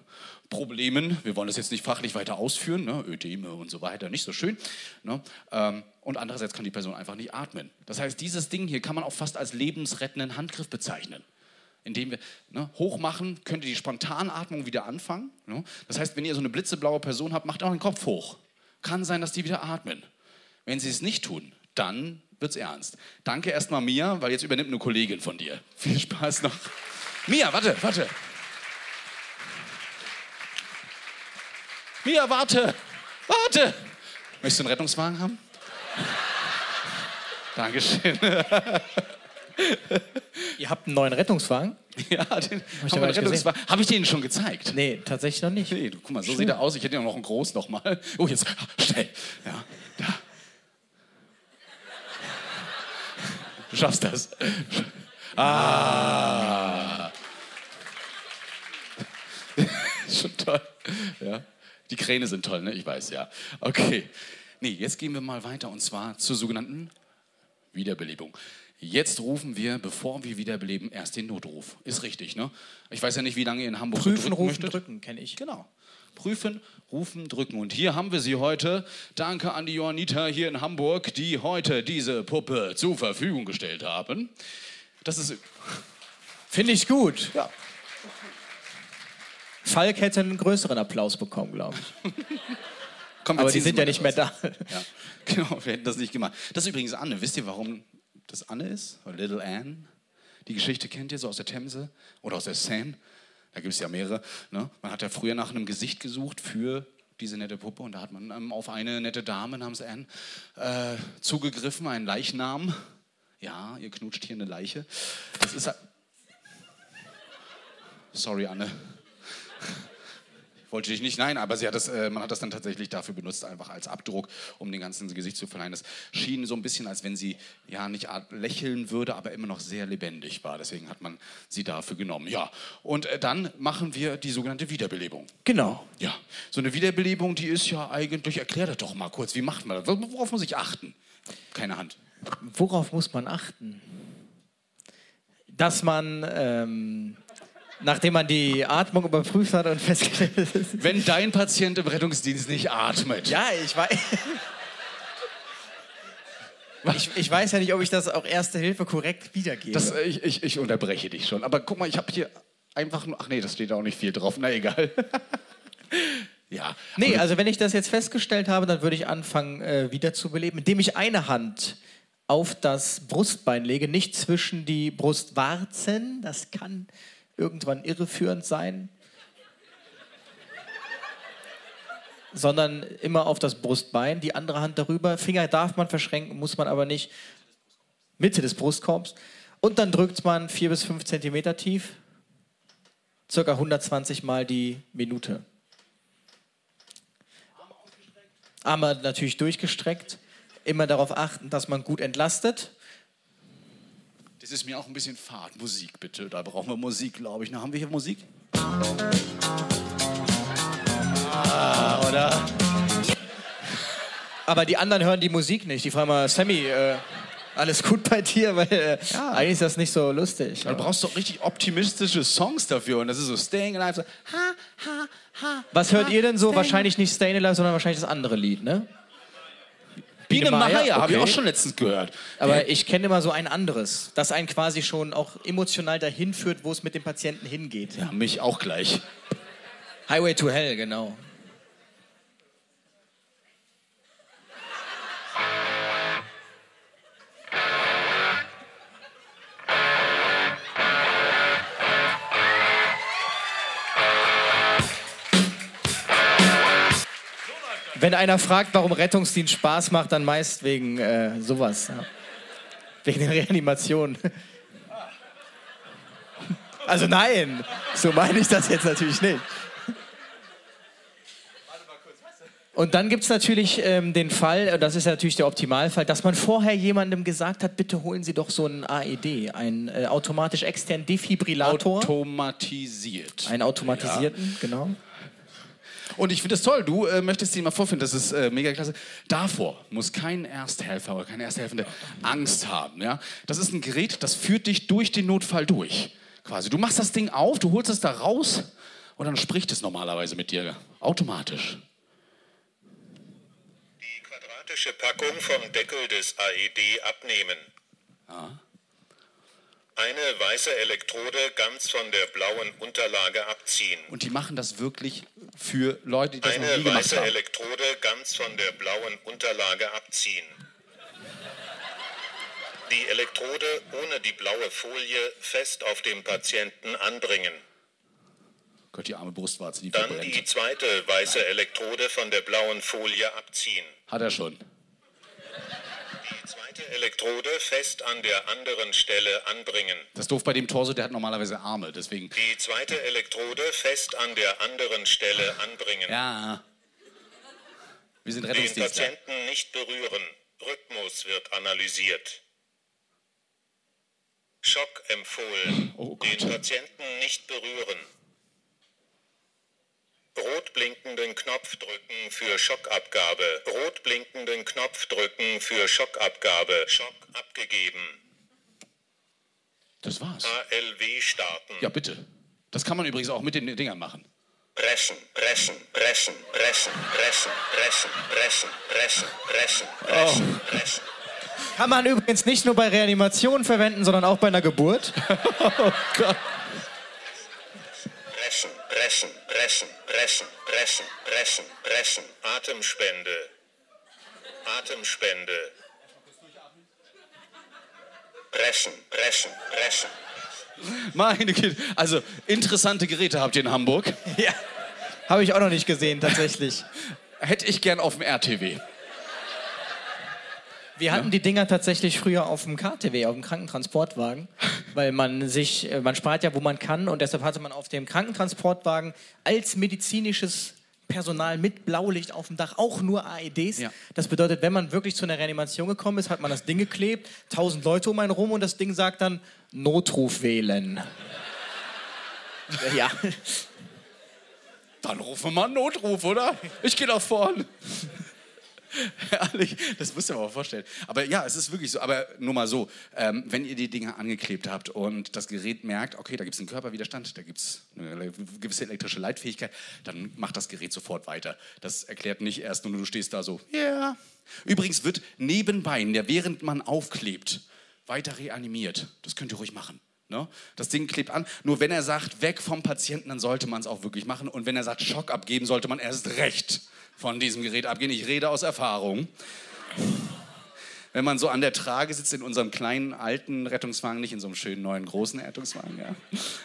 Speaker 3: Problemen. Wir wollen das jetzt nicht fachlich weiter ausführen, ne? Ödeme und so weiter, nicht so schön. Ne? Ähm, und andererseits kann die Person einfach nicht atmen. Das heißt, dieses Ding hier kann man auch fast als lebensrettenden Handgriff bezeichnen. Indem wir ne, hochmachen, könnt ihr die Spontanatmung wieder anfangen. Ne? Das heißt, wenn ihr so eine blitzeblaue Person habt, macht auch den Kopf hoch. Kann sein, dass die wieder atmen. Wenn sie es nicht tun, dann wird es ernst. Danke erstmal Mia, weil jetzt übernimmt eine Kollegin von dir. Viel Spaß noch. Mia, warte, warte. Mia, warte! Warte! Möchtest du einen Rettungswagen haben? Dankeschön.
Speaker 4: Ihr habt einen neuen Rettungswagen?
Speaker 3: Ja, den
Speaker 4: ich aber
Speaker 3: wir
Speaker 4: nicht
Speaker 3: Rettungswagen. Habe ich den schon gezeigt?
Speaker 4: Nee, tatsächlich noch nicht.
Speaker 3: Nee, du, guck mal, so sieht er aus. Ich hätte ja noch einen groß noch mal. Oh, jetzt schnell. Ja, da. Du schaffst das. Ah. Schon toll. Ja. Die Kräne sind toll, ne? Ich weiß, ja. Okay. Nee, jetzt gehen wir mal weiter und zwar zur sogenannten Wiederbelebung. Jetzt rufen wir, bevor wir wiederbeleben, erst den Notruf. Ist richtig, ne? Ich weiß ja nicht, wie lange ihr in Hamburg
Speaker 4: Prüfen, rufen, drücken, kenne ich.
Speaker 3: Genau. Prüfen, rufen, drücken. Und hier haben wir sie heute. Danke an die Johanniter hier in Hamburg, die heute diese Puppe zur Verfügung gestellt haben. Das ist.
Speaker 4: Finde ich gut.
Speaker 3: Ja.
Speaker 4: Falk hätte einen größeren Applaus bekommen, glaube ich.
Speaker 3: Komm,
Speaker 4: Aber die sind ja nicht mehr da.
Speaker 3: Ja, genau, wir hätten das nicht gemacht. Das ist übrigens Anne. Wisst ihr, warum das Anne ist? Oder Little Anne? Die Geschichte kennt ihr so aus der Themse oder aus der Seine. Da gibt es ja mehrere. Ne? Man hat ja früher nach einem Gesicht gesucht für diese nette Puppe und da hat man ähm, auf eine nette Dame namens Anne äh, zugegriffen, einen Leichnam. Ja, ihr knutscht hier eine Leiche. Das ist. Sorry, Anne. Wollte ich nicht, nein, aber hat das, äh, man hat das dann tatsächlich dafür benutzt, einfach als Abdruck, um dem ganzen Gesicht zu verleihen. Das schien so ein bisschen, als wenn sie ja nicht lächeln würde, aber immer noch sehr lebendig war. Deswegen hat man sie dafür genommen. Ja, und äh, dann machen wir die sogenannte Wiederbelebung.
Speaker 4: Genau.
Speaker 3: Ja, so eine Wiederbelebung, die ist ja eigentlich, erklär das doch mal kurz, wie macht man das? Worauf muss ich achten? Keine Hand.
Speaker 4: Worauf muss man achten? Dass man, ähm, nachdem man die Atmung überprüft hat und festgestellt hat,
Speaker 3: Wenn dein Patient im Rettungsdienst nicht atmet.
Speaker 4: Ja, ich weiß. Ich, ich weiß ja nicht, ob ich das auch Erste Hilfe korrekt wiedergebe.
Speaker 3: Das, äh, ich, ich, ich unterbreche dich schon. Aber guck mal, ich habe hier einfach nur. Ach nee, das steht auch nicht viel drauf. Na egal. ja.
Speaker 4: nee, also wenn ich das jetzt festgestellt habe, dann würde ich anfangen, äh, wiederzubeleben, indem ich eine Hand auf das Brustbein lege, nicht zwischen die Brustwarzen. Das kann irgendwann irreführend sein. Sondern immer auf das Brustbein, die andere Hand darüber. Finger darf man verschränken, muss man aber nicht. Mitte des Brustkorbs. Und dann drückt man vier bis fünf Zentimeter tief, circa 120 Mal die Minute. Arme natürlich durchgestreckt. Immer darauf achten, dass man gut entlastet.
Speaker 3: Das ist mir auch ein bisschen Fahrt. Musik bitte. Da brauchen wir Musik, glaube ich. Na, haben wir hier Musik?
Speaker 4: Aber die anderen hören die Musik nicht. Die fragen mal, Sammy, äh, alles gut bei dir? Weil äh, eigentlich ist das nicht so lustig.
Speaker 3: Du brauchst doch richtig optimistische Songs dafür. Und das ist so Staying Alive. So, ha, ha, ha.
Speaker 4: Was hört ihr denn so? Wahrscheinlich nicht Staying Alive, sondern wahrscheinlich das andere Lied, ne?
Speaker 3: Biene
Speaker 4: Maya,
Speaker 3: Maya, habe ich
Speaker 4: okay.
Speaker 3: auch schon letztens gehört.
Speaker 4: Aber ich kenne immer so ein anderes, das einen quasi schon auch emotional dahin führt, wo es mit dem Patienten hingeht.
Speaker 3: Ja, mich auch gleich.
Speaker 4: Highway to Hell, genau. Wenn einer fragt, warum Rettungsdienst Spaß macht, dann meist wegen äh, sowas. Ja. Wegen der Reanimation. Also nein, so meine ich das jetzt natürlich nicht. Und dann gibt es natürlich ähm, den Fall, äh, das ist ja natürlich der Optimalfall, dass man vorher jemandem gesagt hat, bitte holen Sie doch so einen AED, einen äh, automatisch externen Defibrillator.
Speaker 3: Automatisiert.
Speaker 4: einen automatisierten, genau.
Speaker 3: Und ich finde es toll, du äh, möchtest ihn mal vorfinden, das ist äh, mega klasse. Davor muss kein Ersthelfer oder keine Ersthelfende Angst haben. Ja? Das ist ein Gerät, das führt dich durch den Notfall durch. Quasi. Du machst das Ding auf, du holst es da raus und dann spricht es normalerweise mit dir. Automatisch.
Speaker 7: Die quadratische Packung vom Deckel des AED abnehmen. Eine weiße Elektrode ganz von der blauen Unterlage abziehen.
Speaker 3: Und die machen das wirklich für Leute, die das noch nie
Speaker 7: Eine
Speaker 3: gemacht
Speaker 7: weiße
Speaker 3: haben.
Speaker 7: Elektrode ganz von der blauen Unterlage abziehen. Die Elektrode ohne die blaue Folie fest auf dem Patienten anbringen.
Speaker 3: Gott, die arme Brustwarze, die
Speaker 7: Dann
Speaker 3: verbrennt.
Speaker 7: die zweite weiße Elektrode von der blauen Folie abziehen.
Speaker 3: Hat er schon.
Speaker 7: Die zweite Elektrode fest an der anderen Stelle anbringen.
Speaker 3: Das ist doof bei dem Torso, der hat normalerweise Arme, deswegen.
Speaker 7: Die zweite Elektrode fest an der anderen Stelle anbringen.
Speaker 3: Ja. Wir sind
Speaker 7: Den. Patienten nicht berühren. Rhythmus wird analysiert. Schock empfohlen.
Speaker 3: Oh Gott.
Speaker 7: Den Patienten nicht berühren. Rot blinkenden Knopf drücken für Schockabgabe. Rot blinkenden Knopf drücken für Schockabgabe. Schock abgegeben.
Speaker 3: Das war's.
Speaker 7: ALW starten.
Speaker 3: Ja, bitte. Das kann man übrigens auch mit den Dingern machen.
Speaker 7: Pressen, pressen, pressen, pressen, pressen, pressen, pressen, pressen, pressen, pressen, pressen.
Speaker 4: Kann man übrigens nicht nur bei Reanimationen verwenden, sondern auch bei einer Geburt.
Speaker 7: Pressen, pressen, pressen, pressen, pressen, pressen, pressen. Atemspende. Atemspende. Pressen, pressen, pressen.
Speaker 3: Meine Güte. Also, interessante Geräte habt ihr in Hamburg.
Speaker 4: ja. Habe ich auch noch nicht gesehen, tatsächlich.
Speaker 3: Hätte ich gern auf dem RTW.
Speaker 4: Wir hatten die Dinger tatsächlich früher auf dem KTW, auf dem Krankentransportwagen, weil man sich, äh, man spart ja, wo man kann und deshalb hatte man auf dem Krankentransportwagen als medizinisches Personal mit Blaulicht auf dem Dach auch nur AEDs.
Speaker 3: Ja.
Speaker 4: Das bedeutet, wenn man wirklich zu einer Reanimation gekommen ist, hat man das Ding geklebt, tausend Leute um einen rum und das Ding sagt dann Notruf wählen. ja.
Speaker 3: Dann rufen wir mal einen Notruf, oder? Ich gehe nach vorn. Herrlich, das müsst ihr euch mal vorstellen. Aber ja, es ist wirklich so. Aber nur mal so, ähm, wenn ihr die Dinge angeklebt habt und das Gerät merkt, okay, da gibt es einen Körperwiderstand, da gibt es eine gewisse elektrische Leitfähigkeit, dann macht das Gerät sofort weiter. Das erklärt nicht erst nur, du stehst da so, ja. Yeah. Übrigens wird nebenbei, während man aufklebt, weiter reanimiert. Das könnt ihr ruhig machen. Ne? Das Ding klebt an. Nur wenn er sagt, weg vom Patienten, dann sollte man es auch wirklich machen. Und wenn er sagt, Schock abgeben, sollte man erst recht von diesem Gerät abgehen. Ich rede aus Erfahrung. Wenn man so an der Trage sitzt in unserem kleinen alten Rettungswagen, nicht in so einem schönen neuen großen Rettungswagen, ja,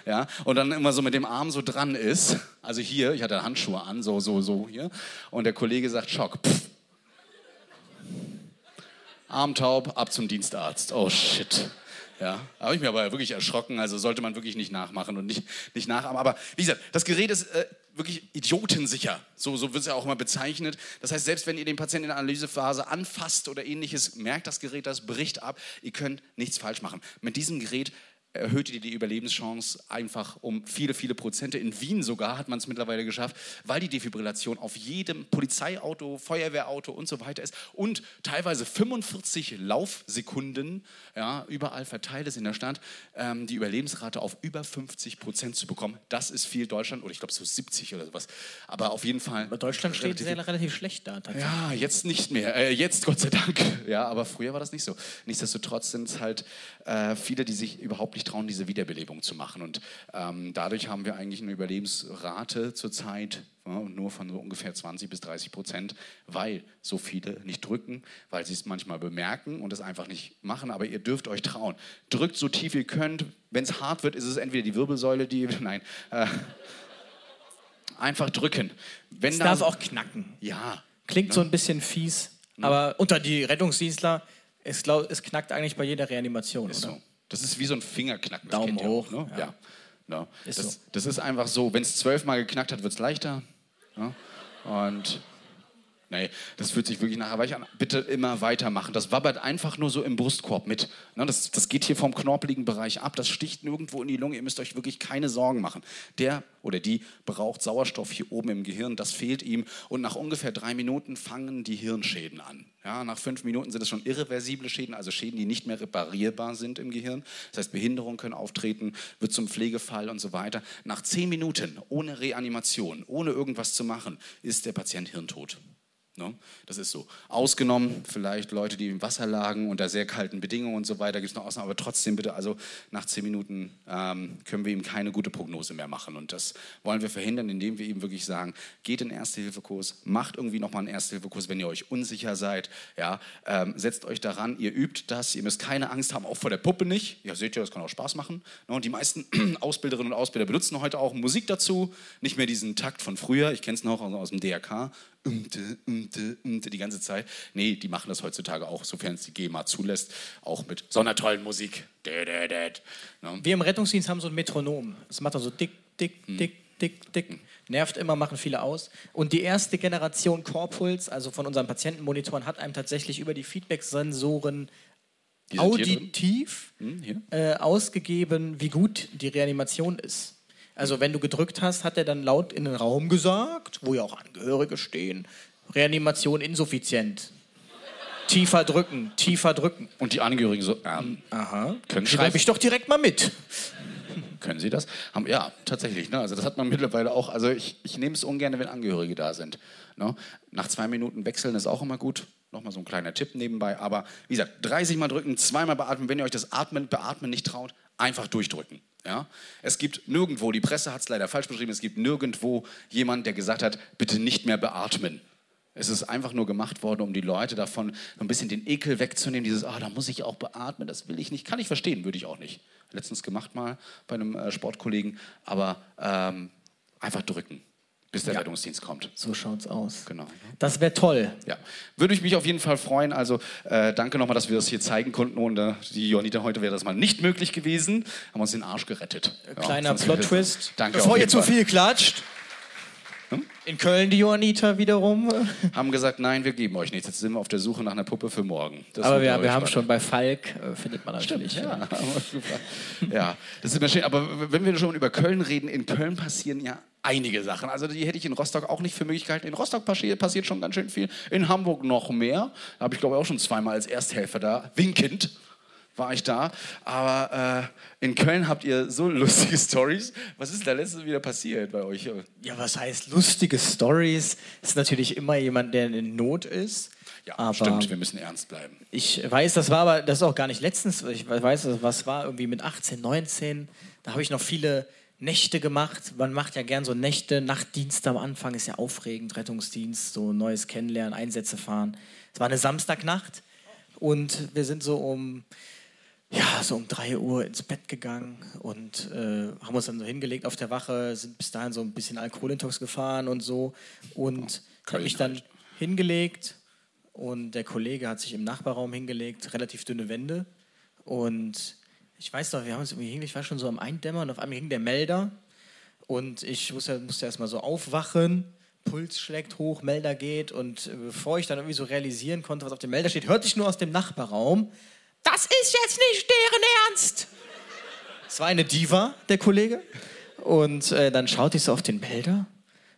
Speaker 3: ja, und dann immer so mit dem Arm so dran ist, also hier, ich hatte Handschuhe an, so, so, so hier, und der Kollege sagt Schock, Pff. Arm taub, ab zum Dienstarzt. Oh shit. Ja, habe ich mir aber wirklich erschrocken. Also sollte man wirklich nicht nachmachen und nicht, nicht nachahmen. Aber wie gesagt, das Gerät ist äh, wirklich idiotensicher. So, so wird es ja auch immer bezeichnet. Das heißt, selbst wenn ihr den Patienten in der Analysephase anfasst oder ähnliches, merkt das Gerät das, bricht ab. Ihr könnt nichts falsch machen. Mit diesem Gerät erhöht ihr die Überlebenschance einfach um viele, viele Prozente. In Wien sogar hat man es mittlerweile geschafft, weil die Defibrillation auf jedem Polizeiauto, Feuerwehrauto und so weiter ist und teilweise 45 Laufsekunden ja, überall verteilt ist in der Stadt, ähm, die Überlebensrate auf über 50 Prozent zu bekommen. Das ist viel Deutschland oder ich glaube so 70 oder sowas. Aber auf jeden Fall.
Speaker 4: Aber Deutschland steht
Speaker 3: relativ-
Speaker 4: relativ schlecht da.
Speaker 3: ja, jetzt nicht mehr. Äh, jetzt Gott sei Dank. Ja, aber früher war das nicht so. Nichtsdestotrotz sind es halt äh, viele, die sich überhaupt nicht trauen, diese Wiederbelebung zu machen. Und ähm, dadurch haben wir eigentlich eine Überlebensrate zurzeit ja, nur von so ungefähr 20 bis 30 Prozent, weil so viele nicht drücken, weil sie es manchmal bemerken und es einfach nicht machen. Aber ihr dürft euch trauen. Drückt so tief ihr könnt. Wenn es hart wird, ist es entweder die Wirbelsäule, die. Nein. Äh, einfach drücken. Wenn
Speaker 4: Es
Speaker 3: da-
Speaker 4: darf auch knacken.
Speaker 3: Ja.
Speaker 4: Klingt so ein bisschen fies, aber unter die Rettungsdienstler, es, glaub, es knackt eigentlich bei jeder Reanimation,
Speaker 3: Ist
Speaker 4: oder?
Speaker 3: so. Das ist wie so ein Fingerknacken. Das
Speaker 4: Daumen hoch,
Speaker 3: Auch, ne?
Speaker 4: ja.
Speaker 3: ja. Ja.
Speaker 4: Ist
Speaker 3: das,
Speaker 4: so.
Speaker 3: das ist einfach so. Wenn es zwölfmal geknackt hat, wird es leichter. Ja? Und nee, das fühlt sich wirklich nachher weich an. Bitte immer weitermachen. Das wabbert einfach nur so im Brustkorb mit. Ne? Das, das geht hier vom knorpeligen Bereich ab. Das sticht nirgendwo in die Lunge. Ihr müsst euch wirklich keine Sorgen machen. Der oder die braucht Sauerstoff hier oben im Gehirn. Das fehlt ihm. Und nach ungefähr drei Minuten fangen die Hirnschäden an. Ja, nach fünf Minuten sind es schon irreversible Schäden, also Schäden, die nicht mehr reparierbar sind im Gehirn. Das heißt, Behinderungen können auftreten, wird zum Pflegefall und so weiter. Nach zehn Minuten ohne Reanimation, ohne irgendwas zu machen, ist der Patient hirntot. Ne? Das ist so. Ausgenommen vielleicht Leute, die im Wasser lagen unter sehr kalten Bedingungen und so weiter, gibt es noch Ausnahmen, aber trotzdem bitte, also nach zehn Minuten ähm, können wir ihm keine gute Prognose mehr machen. Und das wollen wir verhindern, indem wir ihm wirklich sagen, geht in Erste-Hilfe-Kurs, macht irgendwie nochmal einen Erste-Hilfe-Kurs, wenn ihr euch unsicher seid, ja, ähm, setzt euch daran, ihr übt das, ihr müsst keine Angst haben, auch vor der Puppe nicht. Ja, seht ihr, das kann auch Spaß machen. Ne? Und die meisten Ausbilderinnen und Ausbilder benutzen heute auch Musik dazu, nicht mehr diesen Takt von früher, ich kenne es noch aus dem DRK, umte, umte, umte die ganze Zeit. Nee, die machen das heutzutage auch, sofern es die GEMA zulässt, auch mit so einer tollen Musik. Ne?
Speaker 4: Wir im Rettungsdienst haben so ein Metronom. Das macht dann so dick, dick,
Speaker 3: Hm.
Speaker 4: dick, dick, dick. Nervt immer, machen viele aus. Und die erste Generation Corpuls, also von unseren Patientenmonitoren, hat einem tatsächlich über die Feedback-Sensoren auditiv
Speaker 3: Hm,
Speaker 4: äh, ausgegeben, wie gut die Reanimation ist. Also wenn du gedrückt hast, hat er dann laut in den Raum gesagt, wo ja auch Angehörige stehen, Reanimation insuffizient. Tiefer drücken, tiefer drücken.
Speaker 3: Und die Angehörigen so, ähm,
Speaker 4: Aha.
Speaker 3: Können Sie
Speaker 4: Schreibe ich doch direkt mal mit.
Speaker 3: können Sie das? Haben, ja, tatsächlich. Ne? Also das hat man mittlerweile auch. Also ich, ich nehme es ungern, wenn Angehörige da sind. Ne? Nach zwei Minuten wechseln ist auch immer gut. Nochmal so ein kleiner Tipp nebenbei. Aber wie gesagt, 30 Mal drücken, zweimal beatmen. Wenn ihr euch das Atmen, Beatmen nicht traut, einfach durchdrücken. Ja? Es gibt nirgendwo, die Presse hat es leider falsch beschrieben, es gibt nirgendwo jemand, der gesagt hat, bitte nicht mehr beatmen. Es ist einfach nur gemacht worden, um die Leute davon ein bisschen den Ekel wegzunehmen. Dieses, ah, da muss ich auch beatmen, das will ich nicht. Kann ich verstehen, würde ich auch nicht. Letztens gemacht mal bei einem äh, Sportkollegen, aber ähm, einfach drücken, bis der Rettungsdienst kommt.
Speaker 4: So schaut's aus.
Speaker 3: Genau.
Speaker 4: Das wäre toll.
Speaker 3: Ja, würde ich mich auf jeden Fall freuen. Also äh, danke nochmal, dass wir das hier zeigen konnten. Ohne die Jonita heute wäre das mal nicht möglich gewesen. Haben uns den Arsch gerettet. Ja,
Speaker 4: Kleiner
Speaker 3: sonst wäre-
Speaker 4: Plot-Twist.
Speaker 3: Danke.
Speaker 4: Bevor ihr zu viel klatscht. In Köln die Johanniter wiederum.
Speaker 3: Haben gesagt, nein, wir geben euch nichts. Jetzt sind wir auf der Suche nach einer Puppe für morgen. Das
Speaker 4: Aber wir, wir haben schon bei Falk, äh, findet man natürlich.
Speaker 3: Ja, aber super. ja, das ist immer schön. Aber wenn wir schon über Köln reden, in Köln passieren ja einige Sachen. Also die hätte ich in Rostock auch nicht für möglich gehalten. In Rostock passiert, passiert schon ganz schön viel. In Hamburg noch mehr. Da habe ich glaube ich auch schon zweimal als Ersthelfer da, winkend war ich da. Aber äh, in Köln habt ihr so lustige Stories. Was ist da letztens wieder passiert bei euch?
Speaker 4: Ja, was heißt lustige Stories? Ist natürlich immer jemand, der in Not ist.
Speaker 3: Ja,
Speaker 4: aber
Speaker 3: stimmt, wir müssen ernst bleiben.
Speaker 4: Ich weiß, das war aber, das ist auch gar nicht letztens, ich weiß, was war irgendwie mit 18, 19, da habe ich noch viele Nächte gemacht. Man macht ja gern so Nächte, Nachtdienste am Anfang ist ja aufregend, Rettungsdienst, so neues Kennenlernen, Einsätze fahren. Es war eine Samstagnacht und wir sind so um, ja, so um 3 Uhr ins Bett gegangen und äh, haben uns dann so hingelegt auf der Wache, sind bis dahin so ein bisschen Alkoholintox gefahren und so und habe mich dann hingelegt und der Kollege hat sich im Nachbarraum hingelegt, relativ dünne Wände. Und ich weiß noch, wir haben uns irgendwie hingelegt, ich war schon so am Eindämmern und auf einmal hing der Melder. Und ich musste, musste erstmal so aufwachen, Puls schlägt hoch, Melder geht. Und äh, bevor ich dann irgendwie so realisieren konnte, was auf dem Melder steht, hörte ich nur aus dem Nachbarraum, das ist jetzt nicht deren Ernst. Es war eine Diva, der Kollege. Und äh, dann schaute ich so auf den Melder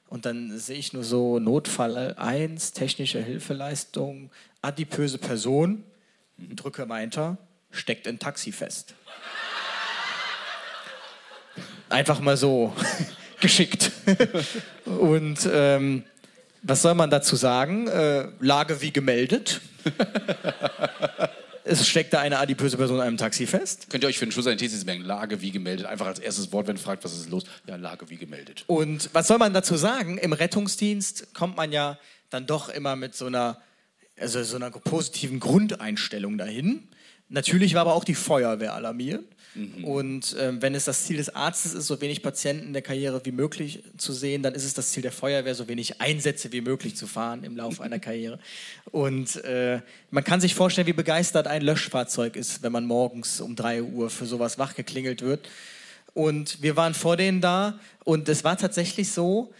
Speaker 4: und dann sehe ich nur so Notfall 1, technische Hilfeleistung, adipöse Person, drücke mal Enter, steckt in Taxi fest. Einfach mal so geschickt. Und ähm, was soll man dazu sagen? Äh, Lage wie gemeldet. es steckte eine adipöse Person in einem Taxi fest.
Speaker 3: Könnt ihr euch für den Schluss eine Thesis merken? Lage wie gemeldet. Einfach als erstes Wort, wenn fragt, was ist los? Ja, Lage wie gemeldet.
Speaker 4: Und was soll man dazu sagen? Im Rettungsdienst kommt man ja dann doch immer mit so einer, also so einer positiven Grundeinstellung dahin. Natürlich war aber auch die Feuerwehr alarmiert. Und ähm, wenn es das Ziel des Arztes ist, so wenig Patienten in der Karriere wie möglich zu sehen, dann ist es das Ziel der Feuerwehr, so wenig Einsätze wie möglich zu fahren im Laufe einer Karriere. Und äh, man kann sich vorstellen, wie begeistert ein Löschfahrzeug ist, wenn man morgens um 3 Uhr für sowas wachgeklingelt wird. Und wir waren vor denen da und es war tatsächlich so,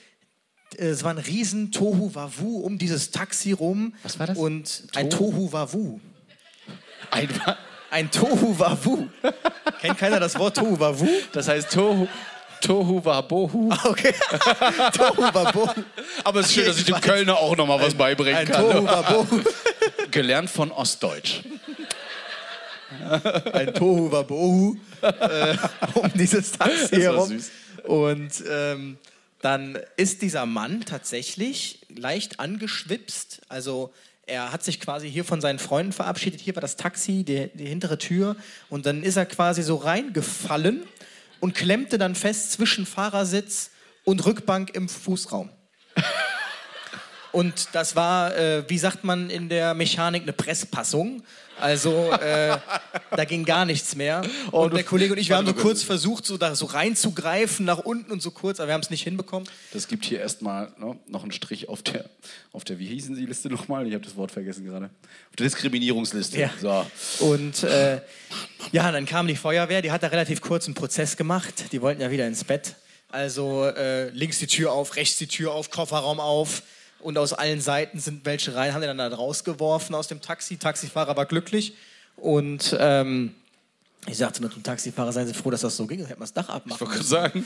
Speaker 4: es war ein riesen Tohu Wavu um dieses Taxi rum.
Speaker 3: Was war das?
Speaker 4: Und ein Tohu Wavu. Ein Tohu Wavu. Kennt keiner das Wort Tohu Wavu?
Speaker 3: Das heißt Tohu, Tohu war Bohu.
Speaker 4: Okay. Tohu Wavu.
Speaker 3: Aber es ist schön, dass ich dem Kölner auch noch mal was beibringen
Speaker 4: Ein
Speaker 3: kann.
Speaker 4: Tohu Wavu.
Speaker 3: Gelernt von Ostdeutsch.
Speaker 4: Ein Tohu Wabohu äh, um dieses Taxi herum. Und ähm, dann ist dieser Mann tatsächlich leicht angeschwipst. Also er hat sich quasi hier von seinen Freunden verabschiedet. Hier war das Taxi, die, die hintere Tür. Und dann ist er quasi so reingefallen und klemmte dann fest zwischen Fahrersitz und Rückbank im Fußraum. Und das war, äh, wie sagt man in der Mechanik, eine Presspassung. Also äh, da ging gar nichts mehr.
Speaker 3: Oh,
Speaker 4: Und der Kollege und ich, wir haben so kurz versucht, so, da so reinzugreifen, nach unten und so kurz, aber wir haben es nicht hinbekommen.
Speaker 3: Das gibt hier erstmal ne, noch einen Strich auf der, auf der, wie hießen die Liste nochmal? Ich habe das Wort vergessen gerade. Auf der Diskriminierungsliste.
Speaker 4: Ja.
Speaker 3: So.
Speaker 4: Und äh, ja, dann kam die Feuerwehr, die hat da relativ kurz einen Prozess gemacht. Die wollten ja wieder ins Bett. Also äh, links die Tür auf, rechts die Tür auf, Kofferraum auf. Und aus allen Seiten sind welche rein, haben die dann da rausgeworfen aus dem Taxi. Taxifahrer war glücklich. Und ähm, ich sagte nur zum Taxifahrer, seien Sie froh, dass das so ging, sonst hätten wir das Dach
Speaker 3: Ich
Speaker 4: abmachen
Speaker 3: wollte gerade
Speaker 4: müssen.
Speaker 3: sagen,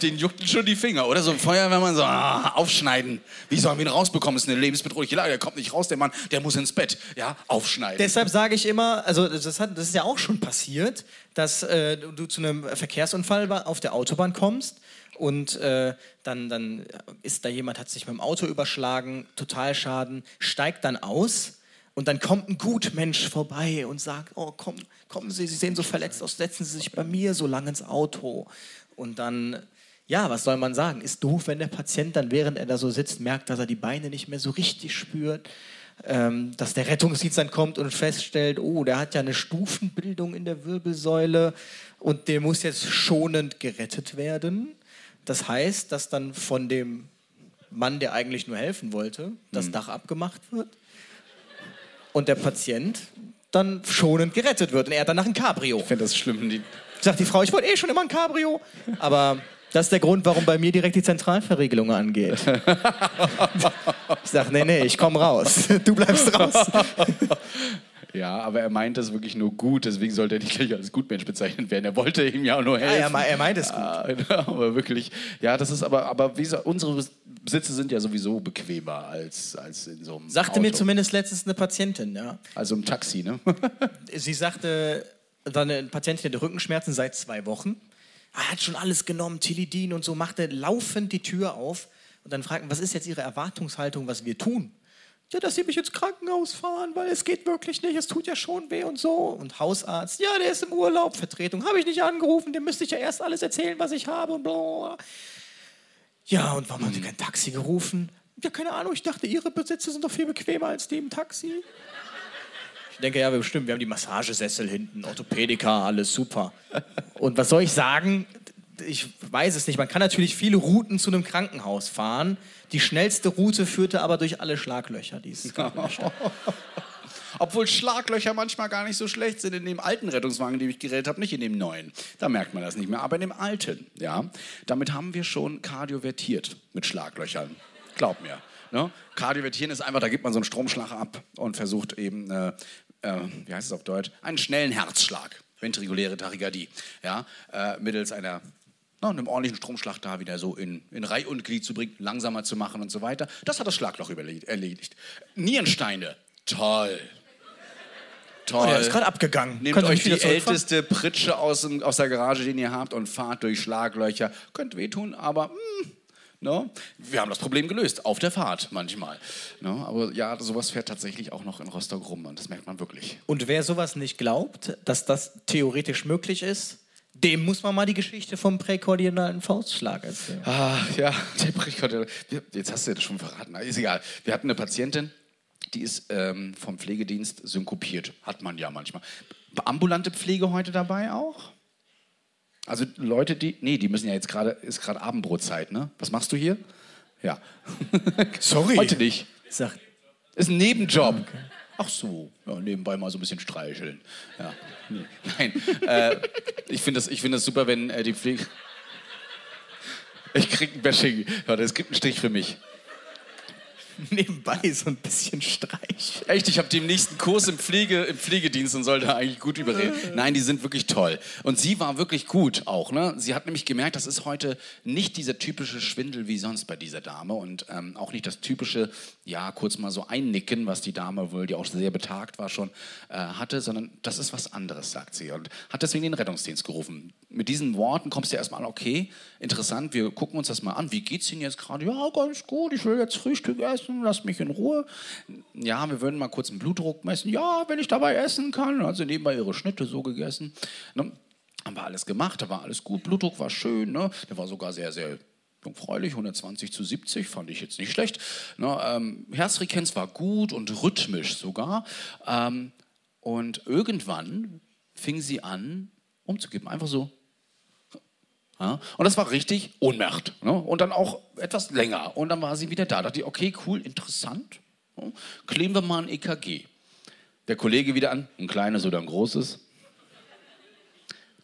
Speaker 3: den juckten schon die Finger. Oder so ein Feuerwehrmann so, ah, aufschneiden. Wie sollen wir ihn rausbekommen? Das ist eine lebensbedrohliche Lage. Der kommt nicht raus, der Mann, der muss ins Bett. Ja, aufschneiden.
Speaker 4: Deshalb sage ich immer, also das, hat, das ist ja auch schon passiert, dass äh, du zu einem Verkehrsunfall auf der Autobahn kommst und äh, dann, dann ist da jemand, hat sich mit dem Auto überschlagen, Totalschaden, steigt dann aus und dann kommt ein Gutmensch vorbei und sagt, oh komm, kommen Sie, Sie sehen so verletzt aus, setzen Sie sich bei mir so lang ins Auto. Und dann, ja, was soll man sagen, ist doof, wenn der Patient dann, während er da so sitzt, merkt, dass er die Beine nicht mehr so richtig spürt ähm, dass der Rettungsdienst dann kommt und feststellt, oh, der hat ja eine Stufenbildung in der Wirbelsäule und der muss jetzt schonend gerettet werden. Das heißt, dass dann von dem Mann, der eigentlich nur helfen wollte, das Dach abgemacht wird und der Patient dann schonend gerettet wird und er hat danach ein Cabrio.
Speaker 3: Ich finde das schlimm. Die,
Speaker 4: Sagt die Frau, ich wollte eh schon immer ein Cabrio. Aber das ist der Grund, warum bei mir direkt die Zentralverriegelung angeht. Ich sag, nee, nee, ich komm raus. Du bleibst raus.
Speaker 3: ja, aber er meint das wirklich nur gut, deswegen sollte er nicht gleich als Gutmensch bezeichnet werden. Er wollte ihm ja auch nur helfen.
Speaker 4: er me- er meint es gut.
Speaker 3: Ah, aber wirklich, ja, das ist aber, aber wie gesagt, unsere Sitze sind ja sowieso bequemer als, als in so einem
Speaker 4: Sagte
Speaker 3: Auto.
Speaker 4: mir zumindest letztens eine Patientin, ja.
Speaker 3: Also im Taxi, ne?
Speaker 4: Sie sagte, war eine Patientin hatte Rückenschmerzen seit zwei Wochen. Er hat schon alles genommen, Tilidin und so, machte laufend die Tür auf und dann fragten, was ist jetzt Ihre Erwartungshaltung, was wir tun? Ja, dass Sie mich ins Krankenhaus fahren, weil es geht wirklich nicht, es tut ja schon weh und so. Und Hausarzt, ja, der ist im Urlaub, Vertretung, habe ich nicht angerufen, dem müsste ich ja erst alles erzählen, was ich habe und bla. Ja, und warum haben Sie kein Taxi gerufen? Ja, keine Ahnung, ich dachte, Ihre Besitzer sind doch viel bequemer als die im Taxi. Ich denke, ja, bestimmt, wir haben die Massagesessel hinten, Orthopädika, alles super. Und was soll ich sagen? Ich weiß es nicht. Man kann natürlich viele Routen zu einem Krankenhaus fahren. Die schnellste Route führte aber durch alle Schlaglöcher, die es gab in der Stadt.
Speaker 3: Obwohl Schlaglöcher manchmal gar nicht so schlecht sind in dem alten Rettungswagen, den ich geredet habe, nicht in dem neuen. Da merkt man das nicht mehr. Aber in dem alten, ja, damit haben wir schon kardiovertiert mit Schlaglöchern. Glaub mir. Ne? Kardiovertieren ist einfach, da gibt man so einen Stromschlag ab und versucht eben, äh, äh, wie heißt es auf Deutsch, einen schnellen Herzschlag, ventrikuläre Tachykardie, ja, äh, mittels einer na, einem ordentlichen Stromschlag da wieder so in, in Reih und Glied zu bringen, langsamer zu machen und so weiter. Das hat das Schlagloch erledigt. Nierensteine, toll. Toll.
Speaker 4: Oh, der ist gerade abgegangen.
Speaker 3: Nehmt
Speaker 4: Könnt
Speaker 3: euch die älteste Pritsche aus, dem, aus der Garage, den ihr habt, und fahrt durch Schlaglöcher. Könnt wehtun, aber mm, no, wir haben das Problem gelöst. Auf der Fahrt manchmal. No, aber ja, sowas fährt tatsächlich auch noch in Rostock rum und das merkt man wirklich.
Speaker 4: Und wer sowas nicht glaubt, dass das theoretisch möglich ist, dem muss man mal die Geschichte vom präkordialen Faustschlag erzählen.
Speaker 3: Ah, ja, der Brichkarte. Jetzt hast du das schon verraten. Ist egal. Wir hatten eine Patientin, die ist ähm, vom Pflegedienst synkopiert. Hat man ja manchmal. Ambulante Pflege heute dabei auch? Also Leute, die. Nee, die müssen ja jetzt gerade. Ist gerade Abendbrotzeit, ne? Was machst du hier? Ja.
Speaker 4: Sorry.
Speaker 3: Heute nicht.
Speaker 4: Sagt,
Speaker 3: Ist ein Nebenjob. Ach so, ja, nebenbei mal so ein bisschen streicheln. Ja. Nee. Nein, äh, ich finde das, find das super, wenn äh, die Pflege. Ich krieg ein Bashing. Warte, es gibt einen Strich für mich.
Speaker 4: Nebenbei so ein bisschen Streich.
Speaker 3: Echt, ich habe den nächsten Kurs im, Pflege, im Pflegedienst und sollte eigentlich gut überreden. Nein, die sind wirklich toll. Und sie war wirklich gut auch. Ne? Sie hat nämlich gemerkt, das ist heute nicht dieser typische Schwindel wie sonst bei dieser Dame und ähm, auch nicht das typische, ja, kurz mal so einnicken, was die Dame wohl, die auch sehr betagt war, schon äh, hatte, sondern das ist was anderes, sagt sie. Und hat deswegen den Rettungsdienst gerufen. Mit diesen Worten kommst du erstmal, okay, interessant, wir gucken uns das mal an. Wie geht's Ihnen jetzt gerade? Ja, ganz gut, ich will jetzt Frühstück essen, lasst mich in Ruhe. Ja, wir würden mal kurz einen Blutdruck messen. Ja, wenn ich dabei essen kann. Dann hat sie nebenbei ihre Schnitte so gegessen. Ne? Haben wir alles gemacht, da war alles gut. Blutdruck war schön, ne? der war sogar sehr, sehr jungfräulich, 120 zu 70, fand ich jetzt nicht schlecht. Ne? Ähm, Herzfrequenz war gut und rhythmisch sogar. Ähm, und irgendwann fing sie an, umzugeben. Einfach so. Ja? Und das war richtig Ohnmacht. Ne? Und dann auch etwas länger. Und dann war sie wieder da. Da dachte ich, okay, cool, interessant. Ne? Kleben wir mal ein EKG. Der Kollege wieder an, ein kleines oder ein großes.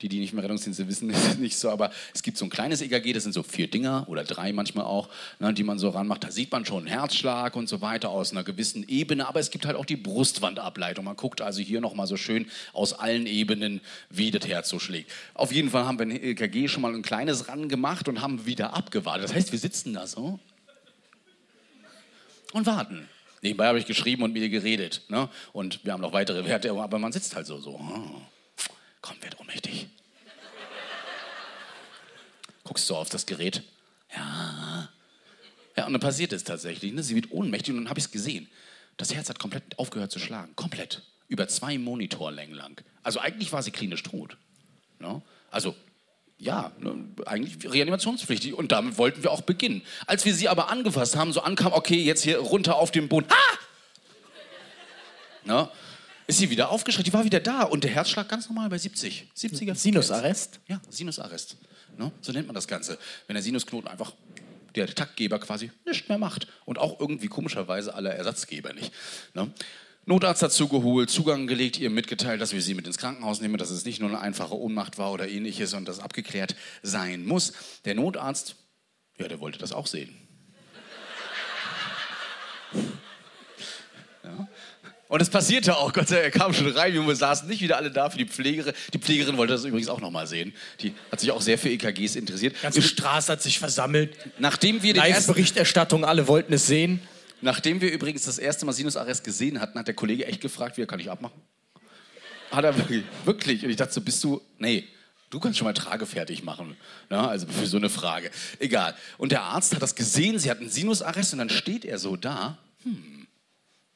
Speaker 3: Die, die nicht mehr Rettungsdienste wissen, ist nicht so, aber es gibt so ein kleines EKG, das sind so vier Dinger oder drei manchmal auch, ne, die man so ranmacht. Da sieht man schon Herzschlag und so weiter aus einer gewissen Ebene, aber es gibt halt auch die Brustwandableitung. Man guckt also hier nochmal so schön aus allen Ebenen, wie das Herz so schlägt. Auf jeden Fall haben wir ein EKG schon mal ein kleines ran gemacht und haben wieder abgewartet. Das heißt, wir sitzen da so und warten. Nebenbei habe ich geschrieben und mit ihr geredet. Ne? Und wir haben noch weitere Werte, aber man sitzt halt so. so. Komm, werd ohnmächtig. Guckst du auf das Gerät? Ja. Ja, und dann passiert es tatsächlich. Ne? Sie wird ohnmächtig und dann habe ich es gesehen. Das Herz hat komplett aufgehört zu schlagen. Komplett. Über zwei Monitorlängen lang. Also eigentlich war sie klinisch tot. Ne? Also ja, ne, eigentlich reanimationspflichtig. Und damit wollten wir auch beginnen. Als wir sie aber angefasst haben, so ankam, okay, jetzt hier runter auf den Boden. Ah! Ne? Ist sie wieder aufgeschreckt, die war wieder da und der Herzschlag ganz normal bei 70. 70er.
Speaker 4: Sinusarrest?
Speaker 3: Ja, Sinusarrest. Ne? So nennt man das Ganze. Wenn der Sinusknoten einfach der Taktgeber quasi nichts mehr macht. Und auch irgendwie komischerweise alle Ersatzgeber nicht. Ne? Notarzt dazu geholt, Zugang gelegt, ihr mitgeteilt, dass wir sie mit ins Krankenhaus nehmen, dass es nicht nur eine einfache Ohnmacht war oder ähnliches und das abgeklärt sein muss. Der Notarzt, ja, der wollte das auch sehen. Ja. Und es passierte auch, Gott sei Dank, er kam schon rein, wir saßen nicht wieder alle da für die Pflegerin. Die Pflegerin wollte das übrigens auch nochmal sehen. Die hat sich auch sehr für EKGs interessiert.
Speaker 4: Die ganze Straße hat sich versammelt.
Speaker 3: Nachdem wir den ersten,
Speaker 4: Live-Berichterstattung, alle wollten es sehen.
Speaker 3: nachdem wir übrigens das erste Mal Sinusarrest gesehen hatten, hat der Kollege echt gefragt, wie kann ich abmachen? Hat er wirklich, wirklich. Und ich dachte so, bist du, nee, du kannst schon mal Trage fertig machen. Ja, also für so eine Frage. Egal. Und der Arzt hat das gesehen, sie hat einen Sinusarrest und dann steht er so da. Hm.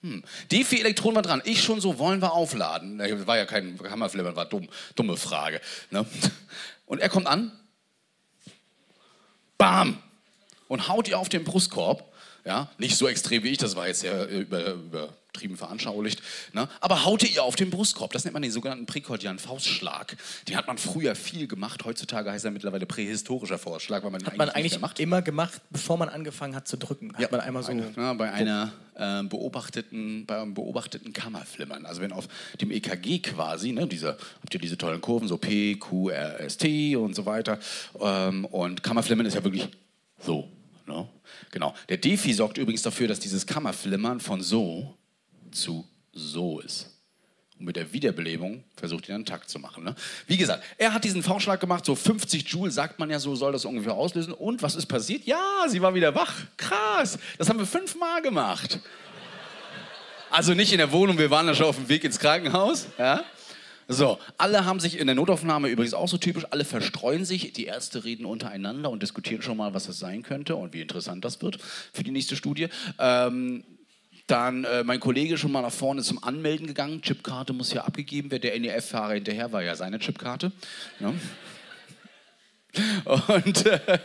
Speaker 3: Hm. Die vier Elektronen waren dran. Ich schon so, wollen wir aufladen? Das war ja kein Hammerflimmern, war dumm. Dumme Frage. Ne? Und er kommt an. Bam! Und haut ihr auf den Brustkorb. Ja, nicht so extrem wie ich, das war jetzt sehr äh, über, übertrieben veranschaulicht. Ne? Aber haute ihr auf den Brustkorb. Das nennt man den sogenannten präkordialen Faustschlag. Den hat man früher viel gemacht. Heutzutage heißt er mittlerweile prähistorischer Faustschlag, weil man
Speaker 4: Hat man eigentlich immer gemacht, bevor man angefangen hat zu drücken. Hat man einmal so.
Speaker 3: Eine, ja, bei einer äh, beobachteten, bei einem beobachteten Kammerflimmern. Also wenn auf dem EKG quasi, ne, diese, habt ihr diese tollen Kurven, so P, Q, R, S, T und so weiter. Ähm, und Kammerflimmern ist ja wirklich so. Ne? Genau. Der Defi sorgt übrigens dafür, dass dieses Kammerflimmern von so zu so ist. Und mit der Wiederbelebung versucht ihn Takt zu machen. Ne? Wie gesagt, er hat diesen V-Schlag gemacht, so 50 Joule, sagt man ja so, soll das ungefähr auslösen. Und was ist passiert? Ja, sie war wieder wach. Krass. Das haben wir fünfmal gemacht. Also nicht in der Wohnung, wir waren da schon auf dem Weg ins Krankenhaus. Ja? So, alle haben sich in der Notaufnahme übrigens auch so typisch, alle verstreuen sich, die Ärzte reden untereinander und diskutieren schon mal, was das sein könnte und wie interessant das wird für die nächste Studie. Ähm, dann äh, mein Kollege schon mal nach vorne zum Anmelden gegangen. Chipkarte muss ja abgegeben werden. Der NEF-Fahrer hinterher war ja seine Chipkarte. Ja. Und, äh,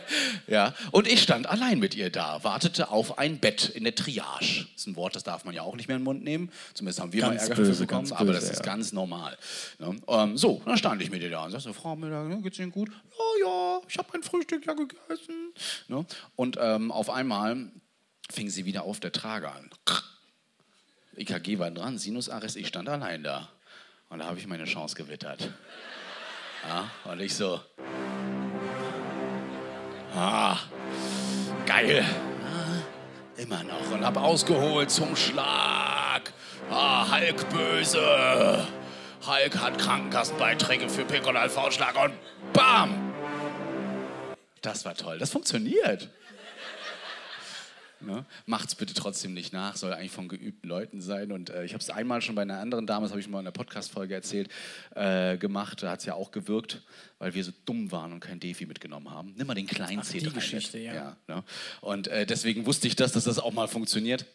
Speaker 3: ja. und ich stand allein mit ihr da, wartete auf ein Bett in der Triage. Das ist ein Wort, das darf man ja auch nicht mehr in den Mund nehmen. Zumindest haben wir
Speaker 4: Ganz
Speaker 3: mal Ärger
Speaker 4: böse,
Speaker 3: bekommen,
Speaker 4: ganz
Speaker 3: aber
Speaker 4: böse,
Speaker 3: das ist
Speaker 4: ja.
Speaker 3: ganz normal. Ne? Ähm, so, dann stand ich mit ihr da und sagte, Frau Müller, ne, geht's Ihnen gut? Ja, ja, ich habe mein Frühstück ja gegessen. Ne? Und ähm, auf einmal fing sie wieder auf der Trage an. EKG war dran, Sinusarrest, ich stand allein da. Und da habe ich meine Chance gewittert. Ja, und ich so, ah, geil. Ah, Immer noch. Und habe ausgeholt zum Schlag. Ah, Hulk böse. Hulk hat Krankenkassenbeiträge für Pink und AV-Schlag und BAM! Das war toll. Das funktioniert. Ne? Macht's bitte trotzdem nicht nach, soll eigentlich von geübten Leuten sein. Und äh, ich habe es einmal schon bei einer anderen Dame, das habe ich mal in einer Podcast-Folge erzählt, äh, gemacht. Da hat es ja auch gewirkt, weil wir so dumm waren und kein Defi mitgenommen haben. Nimm mal den kleinen C3
Speaker 4: die Geschichte, ja.
Speaker 3: ja ne? Und äh, deswegen wusste ich das, dass das auch mal funktioniert.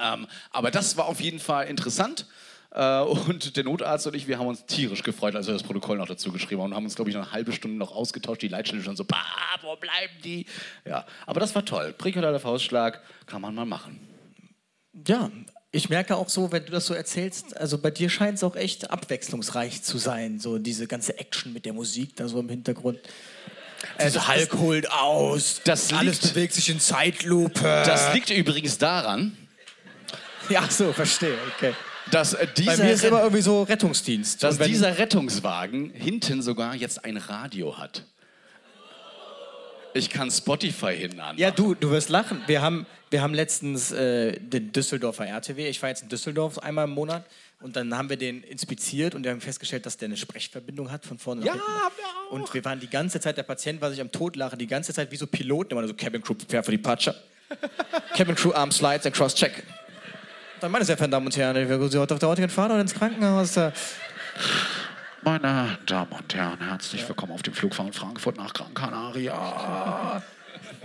Speaker 3: Ähm, aber das war auf jeden Fall interessant. Äh, und der Notarzt und ich, wir haben uns tierisch gefreut, als wir das Protokoll noch dazu geschrieben haben und haben uns, glaube ich, noch eine halbe Stunde noch ausgetauscht. Die Leitstelle schon so, bah, wo bleiben die? Ja, aber das war toll. Präkolarer Faustschlag kann man mal machen.
Speaker 4: Ja, ich merke auch so, wenn du das so erzählst, also bei dir scheint es auch echt abwechslungsreich zu sein, so diese ganze Action mit der Musik da so im Hintergrund. Also Hulk holt aus,
Speaker 3: Das
Speaker 4: alles
Speaker 3: liegt-
Speaker 4: bewegt sich in Zeitlupe.
Speaker 3: Das liegt übrigens daran,
Speaker 4: ja, so, verstehe, okay.
Speaker 3: Dass äh,
Speaker 4: Bei
Speaker 3: dieser,
Speaker 4: mir ist immer irgendwie so Rettungsdienst.
Speaker 3: dass dieser Rettungswagen hinten sogar jetzt ein Radio hat. Ich kann Spotify hinten an.
Speaker 4: Ja, du, du wirst lachen. Wir haben, wir haben letztens äh, den Düsseldorfer RTW. Ich war jetzt in Düsseldorf einmal im Monat. Und dann haben wir den inspiziert und wir haben festgestellt, dass der eine Sprechverbindung hat von vorne nach
Speaker 3: Ja,
Speaker 4: hinten.
Speaker 3: haben wir auch.
Speaker 4: Und wir waren die ganze Zeit, der Patient war sich am Tod lachen, die ganze Zeit wie so Piloten, immer so Cabin Crew, prepare for departure. Cabin Crew, Arm Slides and Cross-Check. Dann, meine sehr verehrten Damen und Herren, wir begrüßen Sie heute auf der heutigen Fahrt ins Krankenhaus. Äh,
Speaker 3: Meine Damen und Herren, herzlich willkommen auf dem Flug von Frankfurt nach Gran Canaria.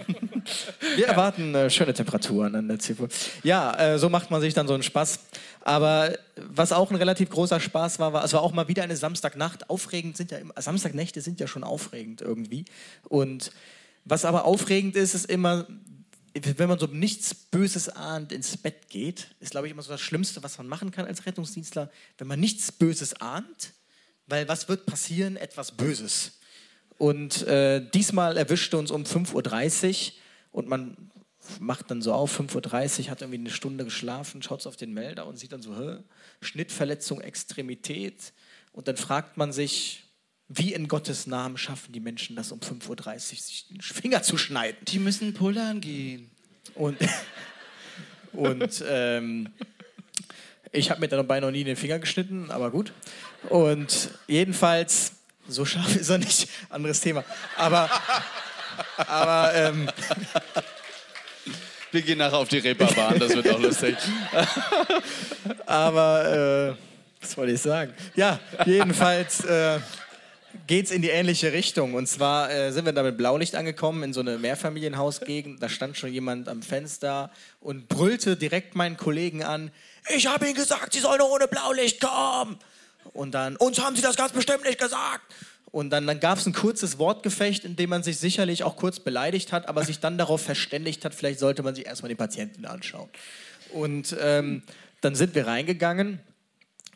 Speaker 4: Wir erwarten äh, schöne Temperaturen an der Ziffer. Ja, äh, so macht man sich dann so einen Spaß. Aber was auch ein relativ großer Spaß war, war, es war auch mal wieder eine Samstagnacht. Aufregend sind ja immer, Samstagnächte sind ja schon aufregend irgendwie. Und was aber aufregend ist, ist immer, wenn man so nichts Böses ahnt ins Bett geht, ist, glaube ich, immer so das Schlimmste, was man machen kann als Rettungsdienstler, wenn man nichts Böses ahnt, weil was wird passieren? Etwas Böses. Und äh, diesmal erwischte uns um 5.30 Uhr und man macht dann so auf, 5.30 Uhr, hat irgendwie eine Stunde geschlafen, schaut auf den Melder und sieht dann so? Schnittverletzung, Extremität. Und dann fragt man sich, wie in Gottes Namen schaffen die Menschen das um 5.30 Uhr, sich den Finger zu schneiden?
Speaker 3: Die müssen pullern gehen.
Speaker 4: Und, und ähm, ich habe mir dann dabei noch nie den Finger geschnitten, aber gut. Und jedenfalls, so scharf ist er nicht, anderes Thema. Aber, aber ähm,
Speaker 3: Wir gehen nachher auf die Reeperbahn, das wird auch lustig.
Speaker 4: aber äh, was wollte ich sagen? Ja, jedenfalls äh, geht es in die ähnliche Richtung. Und zwar äh, sind wir da mit Blaulicht angekommen in so eine Mehrfamilienhausgegend. Da stand schon jemand am Fenster und brüllte direkt meinen Kollegen an: Ich habe Ihnen gesagt, Sie sollen ohne Blaulicht kommen. Und dann, uns haben Sie das ganz bestimmt nicht gesagt. Und dann, dann gab es ein kurzes Wortgefecht, in dem man sich sicherlich auch kurz beleidigt hat, aber sich dann darauf verständigt hat, vielleicht sollte man sich erstmal den Patienten anschauen. Und ähm, dann sind wir reingegangen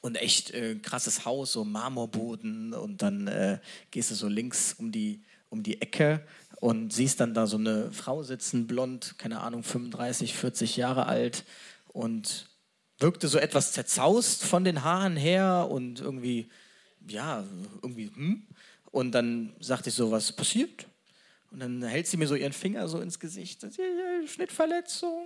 Speaker 4: und echt äh, krasses Haus, so Marmorboden und dann äh, gehst du so links um die, um die Ecke und siehst dann da so eine Frau sitzen, blond, keine Ahnung, 35, 40 Jahre alt und wirkte so etwas zerzaust von den Haaren her und irgendwie, ja, irgendwie, hm? Und dann sagte ich so, was passiert? Und dann hält sie mir so ihren Finger so ins Gesicht. Sagt, Schnittverletzung.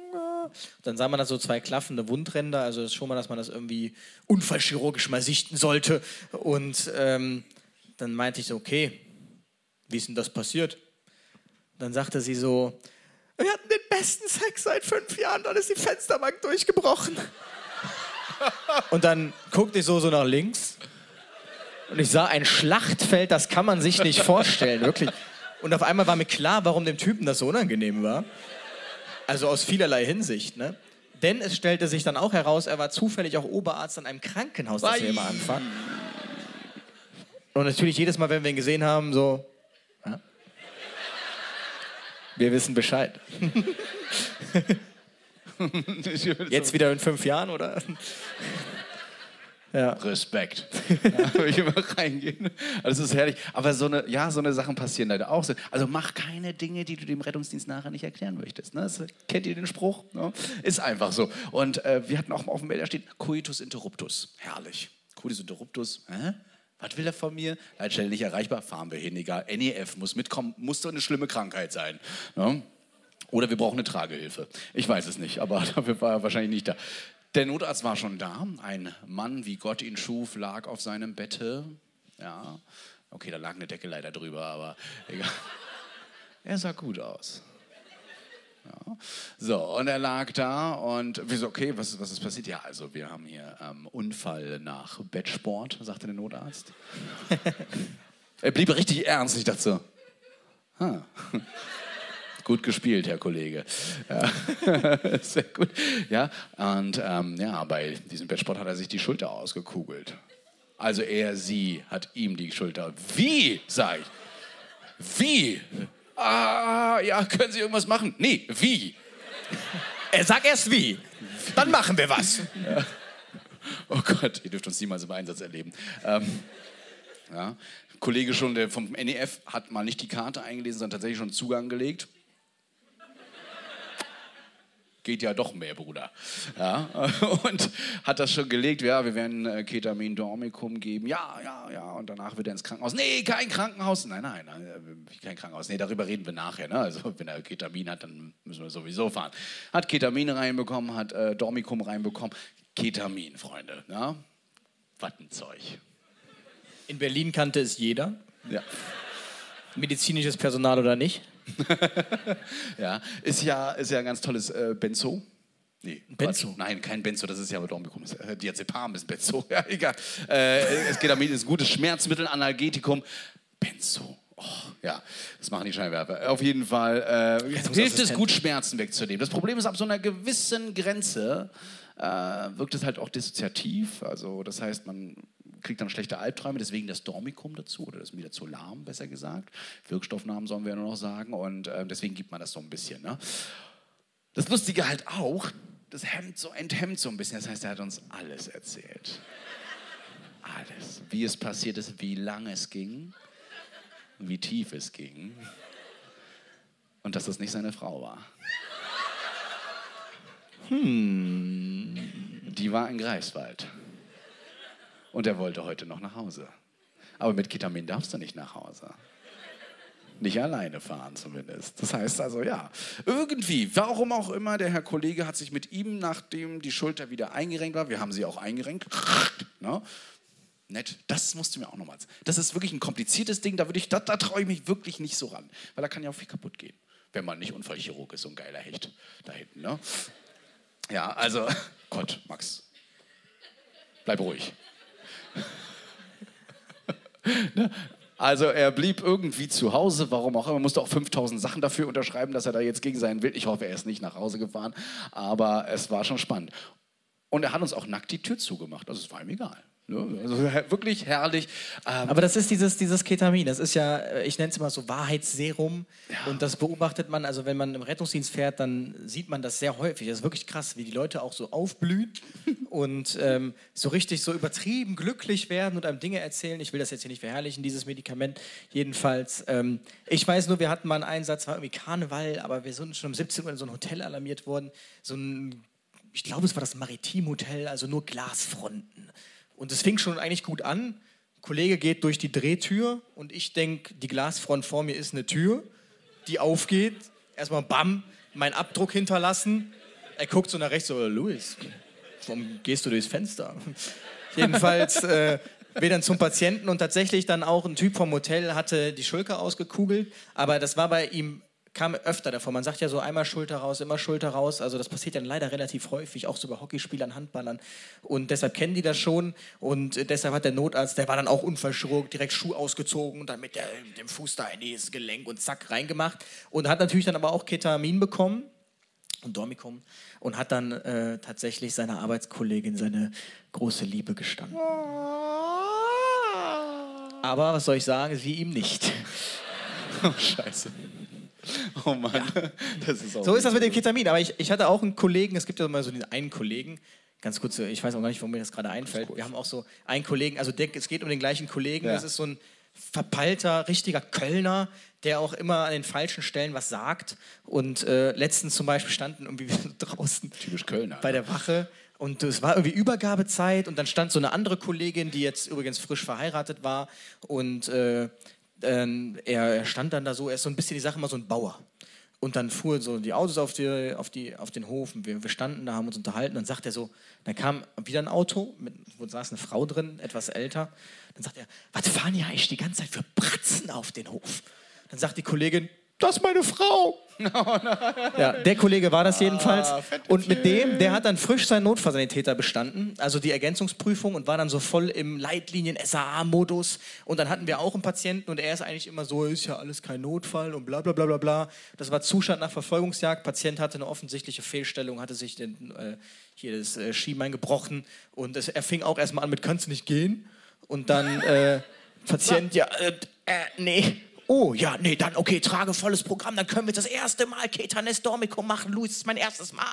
Speaker 4: Dann sah man da so zwei klaffende Wundränder. Also das ist schon mal, dass man das irgendwie unfallchirurgisch mal sichten sollte. Und ähm, dann meinte ich so, okay, wie ist denn das passiert? Dann sagte sie so, wir hatten den besten Sex seit fünf Jahren, dann ist die Fensterbank durchgebrochen. Und dann guckte ich so, so nach links und ich sah ein Schlachtfeld, das kann man sich nicht vorstellen, wirklich. Und auf einmal war mir klar, warum dem Typen das so unangenehm war. Also aus vielerlei Hinsicht, ne? Denn es stellte sich dann auch heraus, er war zufällig auch Oberarzt an einem Krankenhaus, das wir immer anfangen. Und natürlich jedes Mal, wenn wir ihn gesehen haben, so. Ja? Wir wissen Bescheid. Jetzt wieder in fünf Jahren, oder? Ja.
Speaker 3: Respekt. Ja, will ich immer reingehen. Also das ist herrlich. Aber so eine, ja, so eine Sachen passieren leider auch. so. Also mach keine Dinge, die du dem Rettungsdienst nachher nicht erklären möchtest. Ne? Das, kennt ihr den Spruch? Ne? Ist einfach so. Und äh, wir hatten auch mal auf dem Bild, da steht Coitus interruptus. Herrlich. Coitus interruptus. Hä? Was will er von mir? Leitstelle nicht erreichbar, fahren wir hin, egal. NEF muss mitkommen, muss doch eine schlimme Krankheit sein. Ne? Oder wir brauchen eine Tragehilfe. Ich weiß es nicht, aber dafür war er wahrscheinlich nicht da. Der Notarzt war schon da. Ein Mann, wie Gott ihn schuf, lag auf seinem Bette. Ja, okay, da lag eine Decke leider drüber, aber egal. Er sah gut aus. Ja. So, und er lag da und wir so, okay, was, was ist passiert? Ja, also wir haben hier ähm, Unfall nach Bettsport, sagte der Notarzt. er blieb richtig ernst. Ich dachte so, ah. Gut gespielt, Herr Kollege. Ja. Sehr gut. Ja, und ähm, ja, bei diesem Bettsport hat er sich die Schulter ausgekugelt. Also er, sie hat ihm die Schulter. Wie, sag ich. Wie? Ah, ja, können Sie irgendwas machen? Nee, wie?
Speaker 4: Er sagt erst wie. Dann machen wir was.
Speaker 3: Ja. Oh Gott, ihr dürft uns niemals im Einsatz erleben. Ähm, ja. Kollege schon der vom NEF hat mal nicht die Karte eingelesen, sondern tatsächlich schon Zugang gelegt geht ja doch mehr, Bruder. Ja, und hat das schon gelegt, ja, wir werden äh, Ketamin Dormicum geben. Ja, ja, ja, und danach wird er ins Krankenhaus. Nee, kein Krankenhaus. Nein, nein, nein äh, kein Krankenhaus. Nee, darüber reden wir nachher. Ne? Also, wenn er Ketamin hat, dann müssen wir sowieso fahren. Hat Ketamin reinbekommen, hat äh, Dormicum reinbekommen. Ketamin, Freunde. Ja? Wattenzeug.
Speaker 4: In Berlin kannte es jeder.
Speaker 3: Ja.
Speaker 4: Medizinisches Personal oder nicht?
Speaker 3: ja, ist ja, ist ja ein ganz tolles äh, Benzo.
Speaker 4: Nee, Benzo?
Speaker 3: Nein, kein Benzo, das ist ja aber Dormicum. Äh, Diazepam ist Benzo. Ja, egal. Äh, es geht ist ein gutes Schmerzmittel, Analgetikum. Benzo. Oh, ja, das machen die Scheinwerfer. Auf jeden Fall äh, hilft es gut, Schmerzen wegzunehmen. Das Problem ist, ab so einer gewissen Grenze äh, wirkt es halt auch dissoziativ. Also das heißt, man kriegt dann schlechte Albträume, deswegen das Dormicum dazu oder das Midazolam, besser gesagt. Wirkstoffnamen sollen wir nur noch sagen und äh, deswegen gibt man das so ein bisschen. Ne? Das Lustige halt auch, das hemmt so, enthemmt so ein bisschen. Das heißt, er hat uns alles erzählt. Alles. Wie es passiert ist, wie lange es ging, wie tief es ging und dass das nicht seine Frau war. Hm. Die war in Greifswald. Und er wollte heute noch nach Hause. Aber mit Ketamin darfst du nicht nach Hause. Nicht alleine fahren zumindest. Das heißt also, ja, irgendwie, warum auch immer, der Herr Kollege hat sich mit ihm, nachdem die Schulter wieder eingerenkt war, wir haben sie auch eingerenkt, ne? nett, das musst du mir auch nochmal Das ist wirklich ein kompliziertes Ding, da, da, da traue ich mich wirklich nicht so ran, weil da kann ja auch viel kaputt gehen, wenn man nicht Unfallchirurg ist, so ein geiler Hecht da hinten. Ne? Ja, also, Gott, Max, bleib ruhig. Ne? Also er blieb irgendwie zu Hause, warum auch immer, musste auch 5000 Sachen dafür unterschreiben, dass er da jetzt gegen seinen Willen, ich hoffe, er ist nicht nach Hause gefahren, aber es war schon spannend. Und er hat uns auch nackt die Tür zugemacht, also es war ihm egal. Ne? Also wirklich herrlich.
Speaker 4: Ähm Aber das ist dieses, dieses Ketamin. Das ist ja, äh, ich nenne es immer so Wahrheitsserum. Ja. Und das beobachtet man, also wenn man im Rettungsdienst fährt, dann sieht man das sehr häufig. Das ist wirklich krass, wie die Leute auch so aufblühen und ähm, so richtig so übertrieben glücklich werden und einem Dinge erzählen. Ich will das jetzt hier nicht verherrlichen, dieses Medikament. Jedenfalls, ähm, ich weiß nur, wir hatten mal einen Einsatz, war irgendwie Karneval, aber wir sind schon um 17 Uhr in so ein Hotel alarmiert worden. So ein ich glaube, es war das Maritim Hotel, also nur Glasfronten. Und es fing schon eigentlich gut an. Ein Kollege geht durch die Drehtür und ich denke, die Glasfront vor mir ist eine Tür, die aufgeht. Erstmal bam, mein Abdruck hinterlassen. Er guckt so nach rechts, so, Louis, warum gehst du durchs Fenster? Jedenfalls, äh, wir dann zum Patienten und tatsächlich dann auch ein Typ vom Hotel hatte die Schulter ausgekugelt, aber das war bei ihm kam öfter davor. Man sagt ja so einmal Schulter raus, immer Schulter raus. Also das passiert dann leider relativ häufig, auch so bei Hockeyspielern, Handballern. Und deshalb kennen die das schon. Und deshalb hat der Notarzt, der war dann auch unverschrockt, direkt Schuh ausgezogen und dann mit, der, dem Fuß da in dieses Gelenk und zack reingemacht. Und hat natürlich dann aber auch Ketamin bekommen und Dormicum und hat dann äh, tatsächlich seiner Arbeitskollegin seine große Liebe gestanden. Aber was soll ich sagen, wie ihm nicht.
Speaker 3: Oh, scheiße. Oh Mann, ja.
Speaker 4: das ist auch So ist das mit dem Ketamin. Aber ich, ich hatte auch einen Kollegen, es gibt ja mal so den einen Kollegen, ganz kurz, ich weiß auch gar nicht, warum mir das gerade einfällt. Wir haben auch so einen Kollegen, also der, es geht um den gleichen Kollegen, ja. das ist so ein verpeilter, richtiger Kölner, der auch immer an den falschen Stellen was sagt. Und äh, letztens zum Beispiel standen irgendwie draußen
Speaker 3: Typisch Kölner,
Speaker 4: bei der Wache und es war irgendwie Übergabezeit und dann stand so eine andere Kollegin, die jetzt übrigens frisch verheiratet war und äh, ähm, er, er, stand dann da so, er ist so ein bisschen die Sache immer so ein Bauer. und dann fuhren so die Autos auf, die, auf, die, auf den Hof und wir, wir standen da, haben uns unterhalten. Dann sagt er so, dann kam wieder ein Auto, mit, wo saß eine Frau drin, etwas älter. Dann sagt er, was fahren ja eigentlich die ganze Zeit für Bratzen auf den Hof? Dann sagt die Kollegin, das ist meine Frau. Ja, der Kollege war das jedenfalls. und mit dem, der hat dann frisch seinen Notfallsanitäter bestanden, also die Ergänzungsprüfung und war dann so voll im Leitlinien-SAA-Modus. Und dann hatten wir auch einen Patienten und er ist eigentlich immer so, ist ja alles kein Notfall und bla bla bla bla bla. Das war Zustand nach Verfolgungsjagd. Patient hatte eine offensichtliche Fehlstellung, hatte sich den, äh, hier das äh, Schienbein gebrochen und es, er fing auch erstmal an mit, kannst du nicht gehen? Und dann äh, Patient, ja, äh, äh, nee. Oh, ja, nee, dann, okay, trage volles Programm, dann können wir das erste Mal Ketanes Dormicum machen. Luis, das ist mein erstes Mal.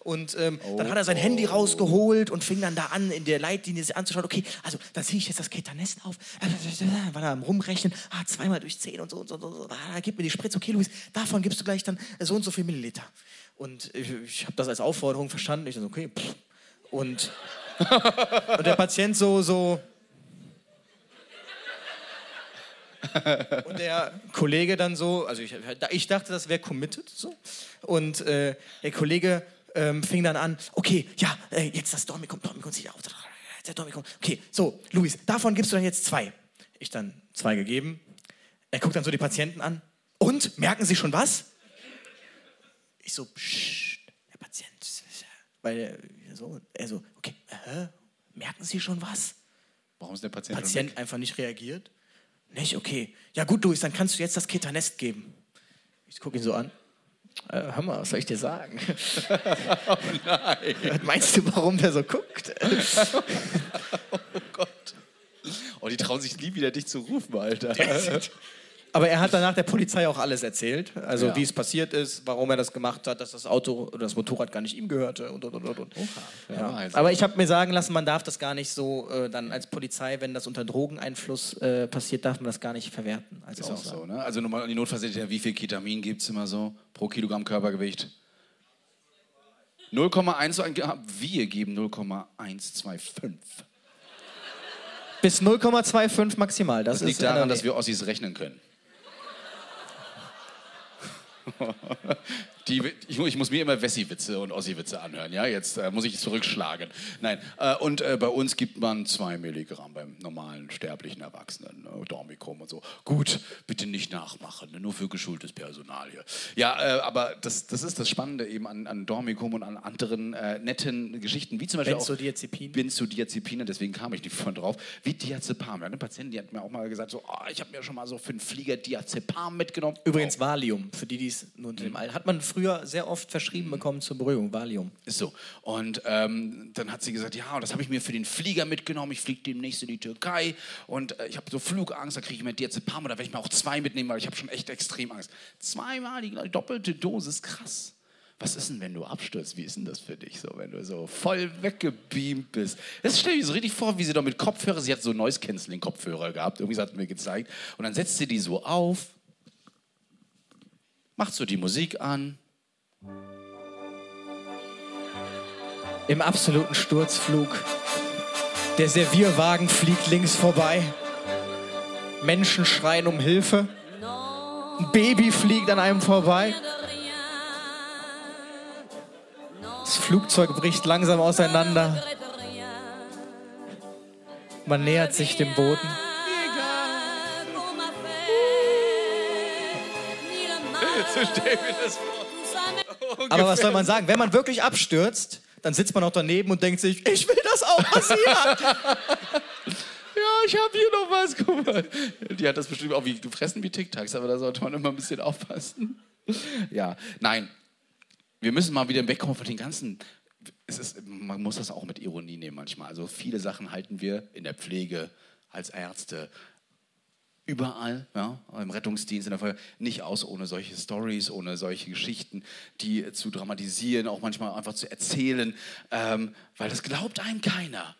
Speaker 4: Und ähm, oh, dann hat er sein oh. Handy rausgeholt und fing dann da an, in der Leitlinie sich anzuschauen. Okay, also dann ziehe ich jetzt das Ketanes auf. War da am Rumrechnen. Ah, zweimal durch zehn und so und so. Und so. Ah, gib mir die Spritze. Okay, Luis, davon gibst du gleich dann so und so viel Milliliter. Und ich, ich habe das als Aufforderung verstanden. Ich dachte, okay, pff. Und, und der Patient so, so, Und der Kollege dann so, also ich, ich dachte, das wäre committed so. Und äh, der Kollege ähm, fing dann an, okay, ja, äh, jetzt das Dormicum, Dormicum sich auf. Der Dormicum. Okay, so, Luis, davon gibst du dann jetzt zwei. Ich dann zwei gegeben. Er guckt dann so die Patienten an. Und, merken Sie schon was? Ich so, pssst, der Patient. Weil er so, er so okay, äh, merken Sie schon was?
Speaker 3: Warum ist der Patient
Speaker 4: Patient einfach nicht reagiert? Nicht? Okay. Ja gut, Luis, dann kannst du jetzt das Ketanest geben. Ich gucke ihn so an. Äh, hör mal, was soll ich dir sagen? oh nein. Was meinst du, warum der so guckt?
Speaker 3: oh Gott. Oh, die trauen sich nie wieder, dich zu rufen, Alter.
Speaker 4: Aber er hat danach der Polizei auch alles erzählt. Also ja. wie es passiert ist, warum er das gemacht hat, dass das Auto oder das Motorrad gar nicht ihm gehörte und und und und. Ja. Also. Aber ich habe mir sagen lassen, man darf das gar nicht so äh, dann als Polizei, wenn das unter Drogeneinfluss äh, passiert, darf man das gar nicht verwerten.
Speaker 3: Als ist Aussage. auch so, ne? Also nochmal an die Notfallsituation, wie viel Ketamin gibt es immer so pro Kilogramm Körpergewicht? 0,1, wir geben 0,125.
Speaker 4: Bis 0,25 maximal. Das,
Speaker 3: das liegt daran, dass wir Ossis rechnen können. ハハハ。Die, ich, ich, muss mir immer Wessi-Witze und Ossi-Witze anhören. Ja, jetzt äh, muss ich zurückschlagen. Nein, äh, und äh, bei uns gibt man zwei Milligramm beim normalen sterblichen Erwachsenen. Ne? Dormicum und so. Gut, bitte nicht nachmachen, ne? nur für geschultes Personal hier. Ja, äh, aber das, das ist das Spannende eben an, an Dormicum und an anderen äh, netten Geschichten, wie zum Beispiel
Speaker 4: Benzodiazepin.
Speaker 3: auch Benzodiazepine, deswegen kam ich nicht von drauf, wie Diazepam. Ja, eine Patientin, die hat mir auch mal gesagt, so, oh, ich habe mir schon mal so für einen Flieger Diazepam mitgenommen.
Speaker 4: Übrigens Valium, für die, die es nur unter dem All. Hat man früher sehr oft verschrieben bekommen zur Beruhigung, Valium.
Speaker 3: Ist so. Und ähm, dann hat sie gesagt, ja, das habe ich mir für den Flieger mitgenommen. Ich fliege demnächst in die Türkei und äh, ich habe so Flugangst, da kriege ich mir Diazepam oder werde ich mir auch zwei mitnehmen, weil ich habe schon echt extrem Angst. Zweimal die, doppelte Dosis, krass was ist denn, wenn du abstürzt? Wie ist denn das für dich, so, wenn du so voll weggebeamt bist? Das stelle ich mir so richtig vor, wie sie da mit Kopfhörer, sie hat so Noise-Canceling-Kopfhörer gehabt, irgendwie hat mir gezeigt, und dann setzt sie die so auf, macht so die Musik an,
Speaker 4: Im absoluten Sturzflug. Der Servierwagen fliegt links vorbei. Menschen schreien um Hilfe. Ein Baby fliegt an einem vorbei. Das Flugzeug bricht langsam auseinander. Man nähert sich dem Boden. So stell mir das vor. Aber was soll man sagen? Wenn man wirklich abstürzt, dann sitzt man auch daneben und denkt sich, ich will das auch passieren.
Speaker 3: ja, ich habe hier noch was. Guck mal. Die hat das bestimmt auch wie gefressen wie Tic-Tacs, aber da sollte man immer ein bisschen aufpassen. Ja, nein. Wir müssen mal wieder wegkommen von den ganzen. Es ist, man muss das auch mit Ironie nehmen manchmal. Also viele Sachen halten wir in der Pflege als Ärzte überall, ja, im Rettungsdienst, in der Feuerwehr, nicht aus ohne solche Stories, ohne solche Geschichten, die zu dramatisieren, auch manchmal einfach zu erzählen, ähm, weil das glaubt einem keiner.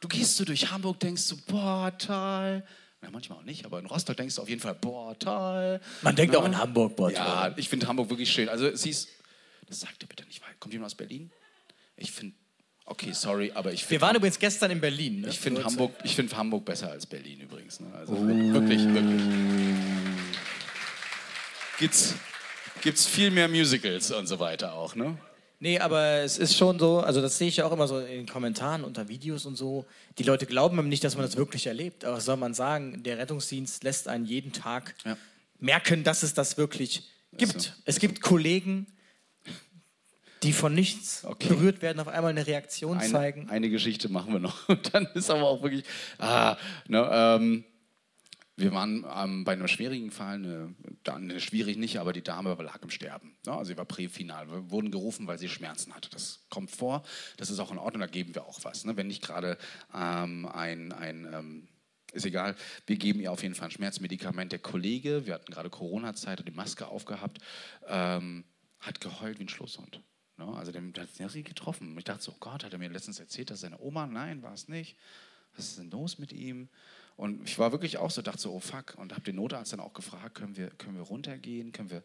Speaker 3: Du gehst so durch Hamburg, denkst so, boah, toll. Ja, manchmal auch nicht, aber in Rostock denkst du auf jeden Fall, boah, toll.
Speaker 4: Man denkt ja. auch in Hamburg, boah,
Speaker 3: toll. Ja, ich finde Hamburg wirklich schön. Also siehst, das sagt ihr bitte nicht, kommt jemand aus Berlin? Ich finde Okay, sorry, aber ich
Speaker 4: finde. Wir waren übrigens gestern in Berlin.
Speaker 3: Ne? Ich finde Hamburg, find Hamburg besser als Berlin übrigens. Ne? Also oh. wirklich, wirklich. Gibt's. gibt es viel mehr Musicals und so weiter auch, ne?
Speaker 4: Nee, aber es ist schon so, also das sehe ich ja auch immer so in den Kommentaren unter Videos und so. Die Leute glauben ihm nicht, dass man das wirklich erlebt. Aber was soll man sagen, der Rettungsdienst lässt einen jeden Tag
Speaker 3: Ja.
Speaker 4: merken, dass es das wirklich gibt.
Speaker 3: so.
Speaker 4: Es gibt Kollegen, die von nichts
Speaker 3: Okay.
Speaker 4: berührt werden, auf einmal eine Reaktion
Speaker 3: eine,
Speaker 4: zeigen.
Speaker 3: eine Geschichte machen wir noch. Und dann ist aber auch wirklich. Ah, ne, ähm, wir waren ähm, bei einem schwierigen Fall, eine, da- ne, schwierig nicht, aber die Dame lag im Sterben. Ne? Also sie war präfinal. Wir wurden gerufen, weil sie Schmerzen hatte. Das kommt vor, das ist auch in Ordnung, da geben wir auch was. Ne? Wenn nicht gerade ähm, ein, ein ähm, ist egal, wir geben ihr auf jeden Fall ein Schmerzmedikament. Der Kollege, wir hatten gerade Corona-Zeit, hat die Maske aufgehabt, ähm, hat geheult wie ein Schlusshund. Ne? Also der, der hat hat sie getroffen. Ich dachte so, oh Gott, hat er mir letztens erzählt, dass seine Oma, nein, war es nicht. Was ist denn los mit ihm? Und ich war wirklich auch so, dachte so, oh fuck. Und habe den Notarzt dann auch gefragt, können wir, können wir runtergehen? Können wir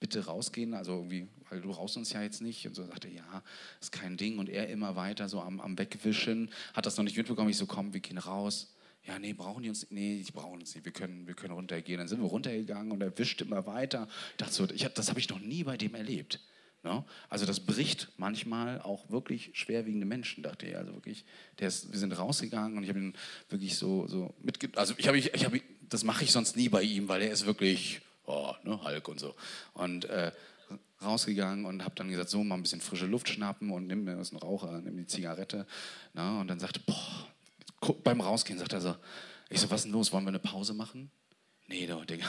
Speaker 3: bitte rausgehen? Also irgendwie, weil du raus uns ja jetzt nicht. Und so sagte er, ja, ist kein Ding. Und er immer weiter so am, am Wegwischen, hat das noch nicht mitbekommen. Ich so, komm, wir gehen raus. Ja, nee, brauchen die uns? Nee, die brauchen uns nicht. Wir können, wir können runtergehen. Dann sind wir runtergegangen und er wischt immer weiter. Ich dachte so, ich, hab- das habe ich noch nie bei dem erlebt. Ne? Also das bricht manchmal auch wirklich schwerwiegende Menschen, dachte ich. Also wirklich, ist, wir sind rausgegangen und ich habe ihn wirklich so, so mitge... Also ich habe, ich, ich habe, das mache ich sonst nie bei ihm, weil er ist wirklich, oh, ne, Hulk und so. Und äh, rausgegangen und habe dann gesagt, so mal ein bisschen frische Luft schnappen und nimm mir was einen Raucher, nimm die Zigarette. Ne? Und dann sagte, boah, beim Rausgehen sagt er so, ich so, was ist denn los, wollen wir eine Pause machen? Nee, doch, Digga.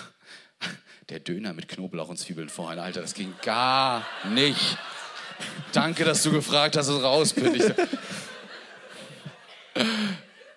Speaker 3: Der Döner mit Knoblauch und Zwiebeln vorhin, Alter, das ging gar nicht. Danke, dass du gefragt hast und raus bin. Ich,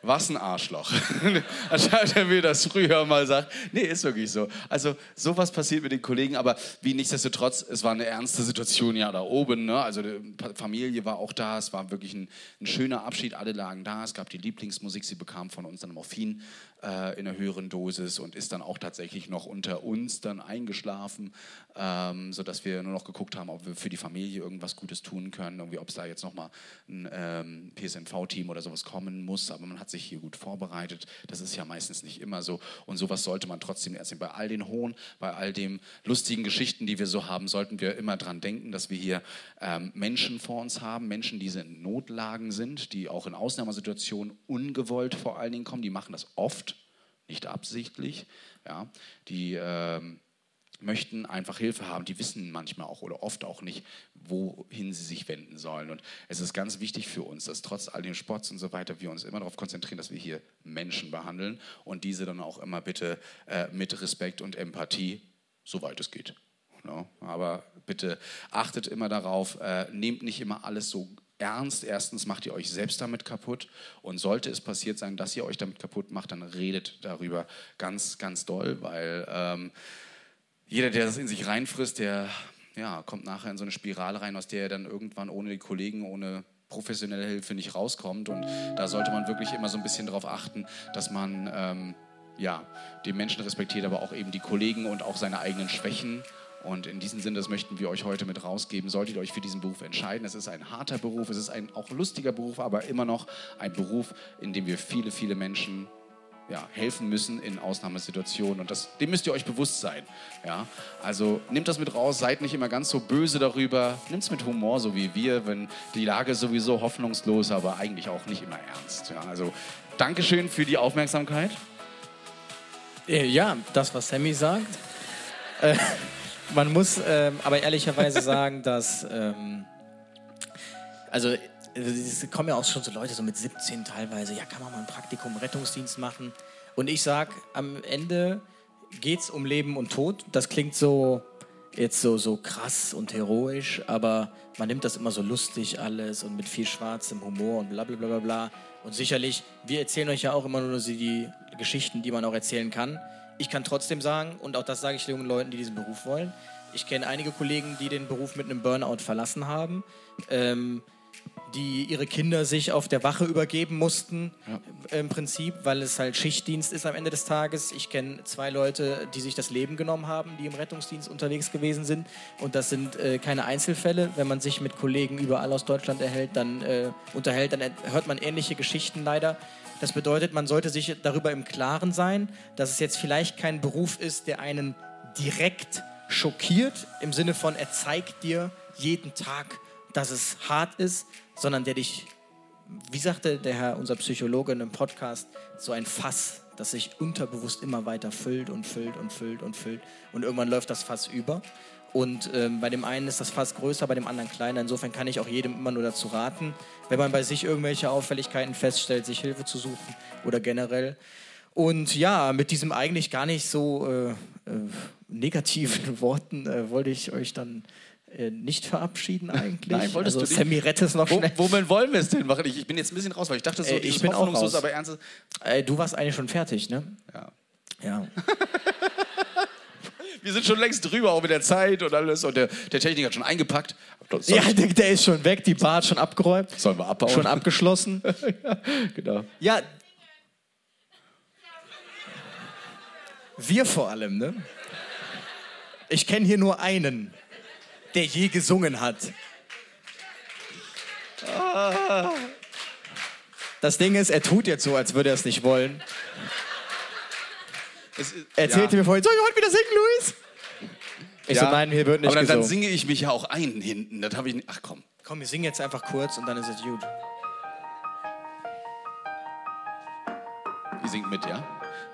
Speaker 3: was ein Arschloch. Anstatt er mir das früher mal sagt. Nee, ist wirklich so. Also sowas passiert mit den Kollegen, aber wie nichtsdestotrotz, es war eine ernste Situation ja da oben. Ne? Also die Familie war auch da, es war wirklich ein, ein schöner Abschied, alle lagen da, es gab die Lieblingsmusik, sie bekam von uns dann Morphin äh, in einer höheren Dosis und ist dann auch tatsächlich noch unter uns dann eingeschlafen, ähm, sodass wir nur noch geguckt haben, ob wir für die Familie irgendwas Gutes tun können, irgendwie, ob es da jetzt nochmal ein ähm, PSNV-Team oder sowas kommen muss, aber man hat sich hier gut vorbereitet. Das ist ja meistens nicht immer so. Und sowas sollte man trotzdem erzählen. Bei all den hohen, bei all den lustigen Geschichten, die wir so haben, sollten wir immer dran denken, dass wir hier ähm, Menschen vor uns haben, Menschen, die in Notlagen sind, die auch in Ausnahmesituationen ungewollt vor allen Dingen kommen. Die machen das oft, nicht absichtlich. Ja, die ähm, möchten einfach Hilfe haben. Die wissen manchmal auch oder oft auch nicht, wohin sie sich wenden sollen. Und es ist ganz wichtig für uns, dass trotz all dem Sports und so weiter wir uns immer darauf konzentrieren, dass wir hier Menschen behandeln und diese dann auch immer bitte äh, mit Respekt und Empathie, soweit es geht. No? Aber bitte achtet immer darauf, äh, nehmt nicht immer alles so ernst. Erstens macht ihr euch selbst damit kaputt und sollte es passiert sein, dass ihr euch damit kaputt macht, dann redet darüber ganz, ganz doll, weil ähm, jeder, der das in sich reinfrisst, der ja, kommt nachher in so eine Spirale rein, aus der er dann irgendwann ohne die Kollegen, ohne professionelle Hilfe nicht rauskommt. Und da sollte man wirklich immer so ein bisschen darauf achten, dass man ähm, ja, den Menschen respektiert, aber auch eben die Kollegen und auch seine eigenen Schwächen. Und in diesem Sinne, das möchten wir euch heute mit rausgeben. Solltet ihr euch für diesen Beruf entscheiden, es ist ein harter Beruf, es ist ein auch lustiger Beruf, aber immer noch ein Beruf, in dem wir viele, viele Menschen ja, helfen müssen in Ausnahmesituationen. Und das, dem müsst ihr euch bewusst sein. Ja? Also nehmt das mit raus, seid nicht immer ganz so böse darüber. Nehmt es mit Humor, so wie wir, wenn die Lage sowieso hoffnungslos, aber eigentlich auch nicht immer ernst. Ja? Also Dankeschön für die Aufmerksamkeit.
Speaker 4: Äh, Ja, das, was Sammy sagt. Man muss ähm, aber ehrlicherweise sagen, dass. Ähm, also, es kommen ja auch schon so Leute, so mit 17 teilweise. Ja, kann man mal ein Praktikum, Rettungsdienst machen. Und ich sag, am Ende geht es um Leben und Tod. Das klingt so. Jetzt so, so krass und heroisch, aber man nimmt das immer so lustig alles und mit viel schwarzem Humor und bla bla bla bla bla. Und sicherlich, wir erzählen euch ja auch immer nur die Geschichten, die man auch erzählen kann. Ich kann trotzdem sagen, und auch das sage ich jungen Leuten, die diesen Beruf wollen, ich kenne einige Kollegen, die den Beruf mit einem Burnout verlassen haben, ähm, die ihre Kinder sich auf der Wache übergeben mussten, im Prinzip, weil es halt Schichtdienst ist am Ende des Tages. Ich kenne zwei Leute, die sich das Leben genommen haben, die im Rettungsdienst unterwegs gewesen sind. Und das sind äh, keine Einzelfälle. Wenn man sich mit Kollegen überall aus Deutschland erhält, dann äh, unterhält, dann hört man ähnliche Geschichten leider. Das bedeutet, man sollte sich darüber im Klaren sein, dass es jetzt vielleicht kein Beruf ist, der einen direkt schockiert im Sinne von, er zeigt dir jeden Tag, dass es hart ist, sondern der dich, wie sagte der Herr, unser Psychologe in einem Podcast, so ein Fass, das sich unterbewusst immer weiter füllt und füllt und füllt und füllt und irgendwann läuft das Fass über. Und ähm, bei dem einen ist das Fass größer, bei dem anderen kleiner. Insofern kann ich auch jedem immer nur dazu raten, wenn man bei sich irgendwelche Auffälligkeiten feststellt, sich Hilfe zu suchen oder generell. Und ja, mit diesem eigentlich gar nicht so äh, äh, negativen Worten äh, wollte ich euch dann äh, nicht verabschieden eigentlich.
Speaker 3: Nein, wolltest
Speaker 4: also,
Speaker 3: du?
Speaker 4: Sammy, rette es noch
Speaker 3: Wo,
Speaker 4: schnell.
Speaker 3: womit wollen wir es denn machen? Ich, ich bin jetzt ein bisschen raus, weil ich dachte so,
Speaker 4: Äh, ich bin auch raus.
Speaker 3: aber ernst.
Speaker 4: Äh, du warst eigentlich schon fertig, ne?
Speaker 3: Ja.
Speaker 4: Ja.
Speaker 3: Wir sind schon längst drüber, auch mit der Zeit und alles. Und der, der Techniker hat schon eingepackt. Soll
Speaker 4: ja, der, der ist schon weg, die Bar hat schon abgeräumt.
Speaker 3: Sollen wir abbauen?
Speaker 4: Schon abgeschlossen.
Speaker 3: genau.
Speaker 4: Ja. Wir vor allem, ne? Ich kenne hier nur einen, der je gesungen hat. Das Ding ist, er tut jetzt so, als würde er es nicht wollen.
Speaker 3: Es ist-
Speaker 4: Erzählte
Speaker 3: ja.
Speaker 4: mir vorhin, soll ich heute wieder singen, Luis? Ich so, nein, hier wird nicht
Speaker 3: Aber dann, dann singe ich mich ja auch ein hinten. Das habe ich nicht. Ach komm.
Speaker 4: Komm, wir singen jetzt einfach kurz und dann ist es gut.
Speaker 3: Ihr singt mit, ja?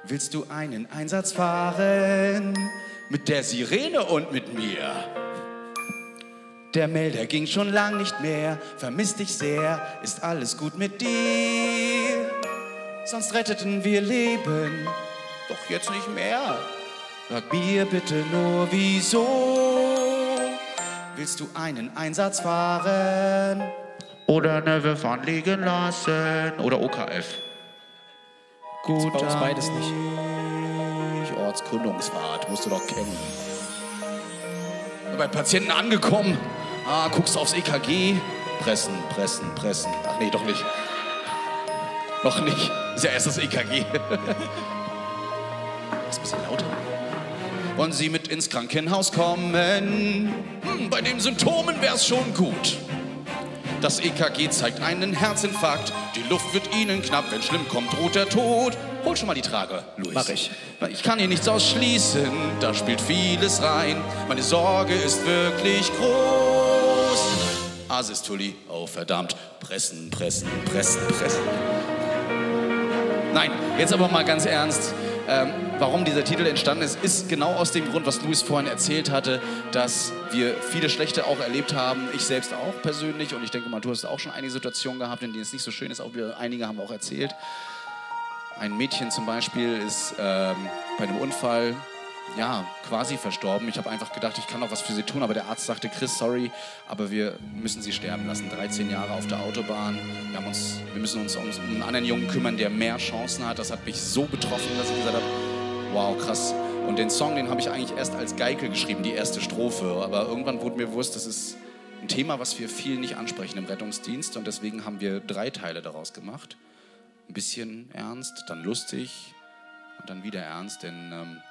Speaker 3: Willst du einen Einsatz fahren? Mit der Sirene und mit mir? Der Melder ging schon lang nicht mehr, vermisst dich sehr, ist alles gut mit dir? Sonst retteten wir Leben, doch jetzt nicht mehr. Sag mir bitte nur, wieso? Willst du einen Einsatz fahren? Oder Neve fahren liegen lassen? Oder OKF? Gut,
Speaker 4: bei uns beides nicht.
Speaker 3: Ortskundungsfahrt, musst du doch kennen. Bei Patienten angekommen. Ah, guckst aufs EKG. Pressen, pressen, pressen. Ach nee, doch nicht. Noch nicht. Ist ja erst das EKG. Bisschen lauter. Wollen Sie mit ins Krankenhaus kommen? Hm, bei den Symptomen wär's schon gut. Das EKG zeigt einen Herzinfarkt. Die Luft wird Ihnen knapp. Wenn schlimm kommt, droht der Tod. Hol schon mal die Trage, Luis.
Speaker 4: Mach ich.
Speaker 3: Ich kann hier nichts ausschließen. Da spielt vieles rein. Meine Sorge ist wirklich groß. Asystoli. Oh, verdammt. Pressen, pressen, pressen, pressen. Nein, jetzt aber mal ganz ernst. Ähm, warum dieser Titel entstanden ist, ist genau aus dem Grund, was Luis vorhin erzählt hatte, dass wir viele schlechte auch erlebt haben. Ich selbst auch persönlich und ich denke mal, du hast auch schon einige Situationen gehabt, in denen es nicht so schön ist. Auch wir, einige haben auch erzählt. Ein Mädchen zum Beispiel ist ähm, bei einem Unfall ja, quasi verstorben. Ich habe einfach gedacht, ich kann noch was für sie tun, aber der Arzt sagte, Chris, sorry, aber wir müssen sie sterben lassen. 13 Jahre auf der Autobahn. Wir, haben uns, wir müssen uns um einen anderen Jungen kümmern, der mehr Chancen hat. Das hat mich so betroffen, dass ich gesagt habe, wow, krass. Und den Song, den habe ich eigentlich erst als Geike geschrieben, die erste Strophe. Aber irgendwann wurde mir bewusst, das ist ein Thema, was wir viel nicht ansprechen im Rettungsdienst. Und deswegen haben wir drei Teile daraus gemacht. Ein bisschen ernst, dann lustig und dann wieder ernst. Denn ähm,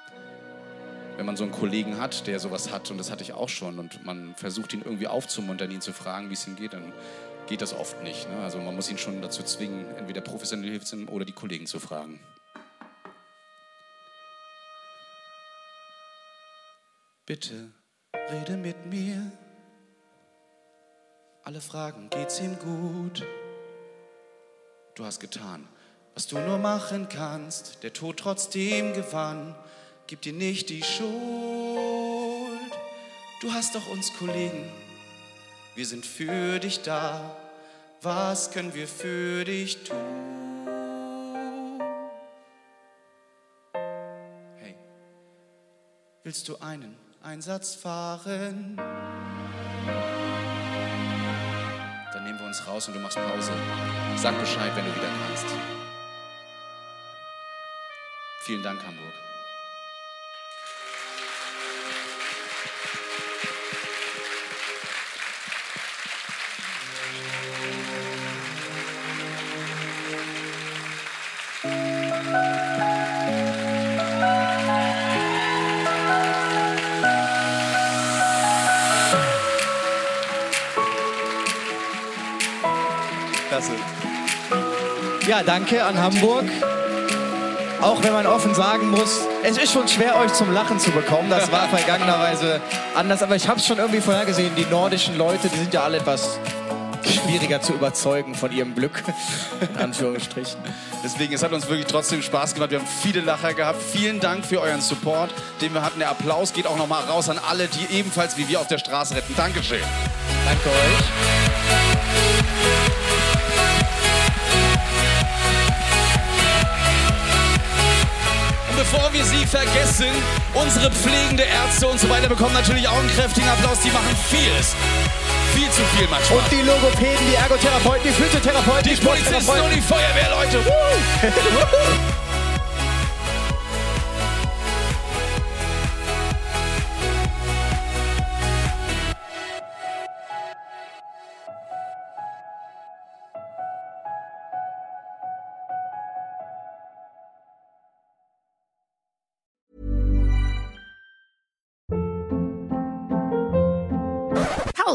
Speaker 3: wenn man so einen Kollegen hat, der sowas hat, und das hatte ich auch schon, und man versucht ihn irgendwie aufzumuntern, ihn zu fragen, wie es ihm geht, dann geht das oft nicht. Ne? Also man muss ihn schon dazu zwingen, entweder professionelle Hilfe zu nehmen oder die Kollegen zu fragen. Bitte rede mit mir. Alle fragen, geht's ihm gut? Du hast getan, was du nur machen kannst. Der Tod trotzdem gewann. Gib dir nicht die Schuld. Du hast doch uns Kollegen. Wir sind für dich da. Was können wir für dich tun? Hey, willst du einen Einsatz fahren? Dann nehmen wir uns raus und du machst Pause. Sag Bescheid, wenn du wieder kannst. Vielen Dank, Hamburg.
Speaker 4: Ja, danke an Hamburg. Auch wenn man offen sagen muss, es ist schon schwer, euch zum Lachen zu bekommen. Das war vergangenerweise anders. Aber ich habe es schon irgendwie vorhergesehen. Die nordischen Leute, die sind ja alle etwas schwieriger zu überzeugen von ihrem Glück. In Anführungsstrichen.
Speaker 3: Deswegen, es hat uns wirklich trotzdem Spaß gemacht. Wir haben viele Lacher gehabt. Vielen Dank für euren Support, den wir hatten. Der Applaus geht auch nochmal raus an alle, die ebenfalls wie wir auf der Straße retten. Dankeschön.
Speaker 4: Danke euch.
Speaker 3: Bevor wir sie vergessen, unsere pflegende Ärzte und so weiter bekommen natürlich auch einen kräftigen Applaus. Die machen vieles. Viel zu viel manchmal.
Speaker 4: Und die Logopäden, die Ergotherapeuten, die Physiotherapeuten, die,
Speaker 3: die Polizisten und die Feuerwehrleute.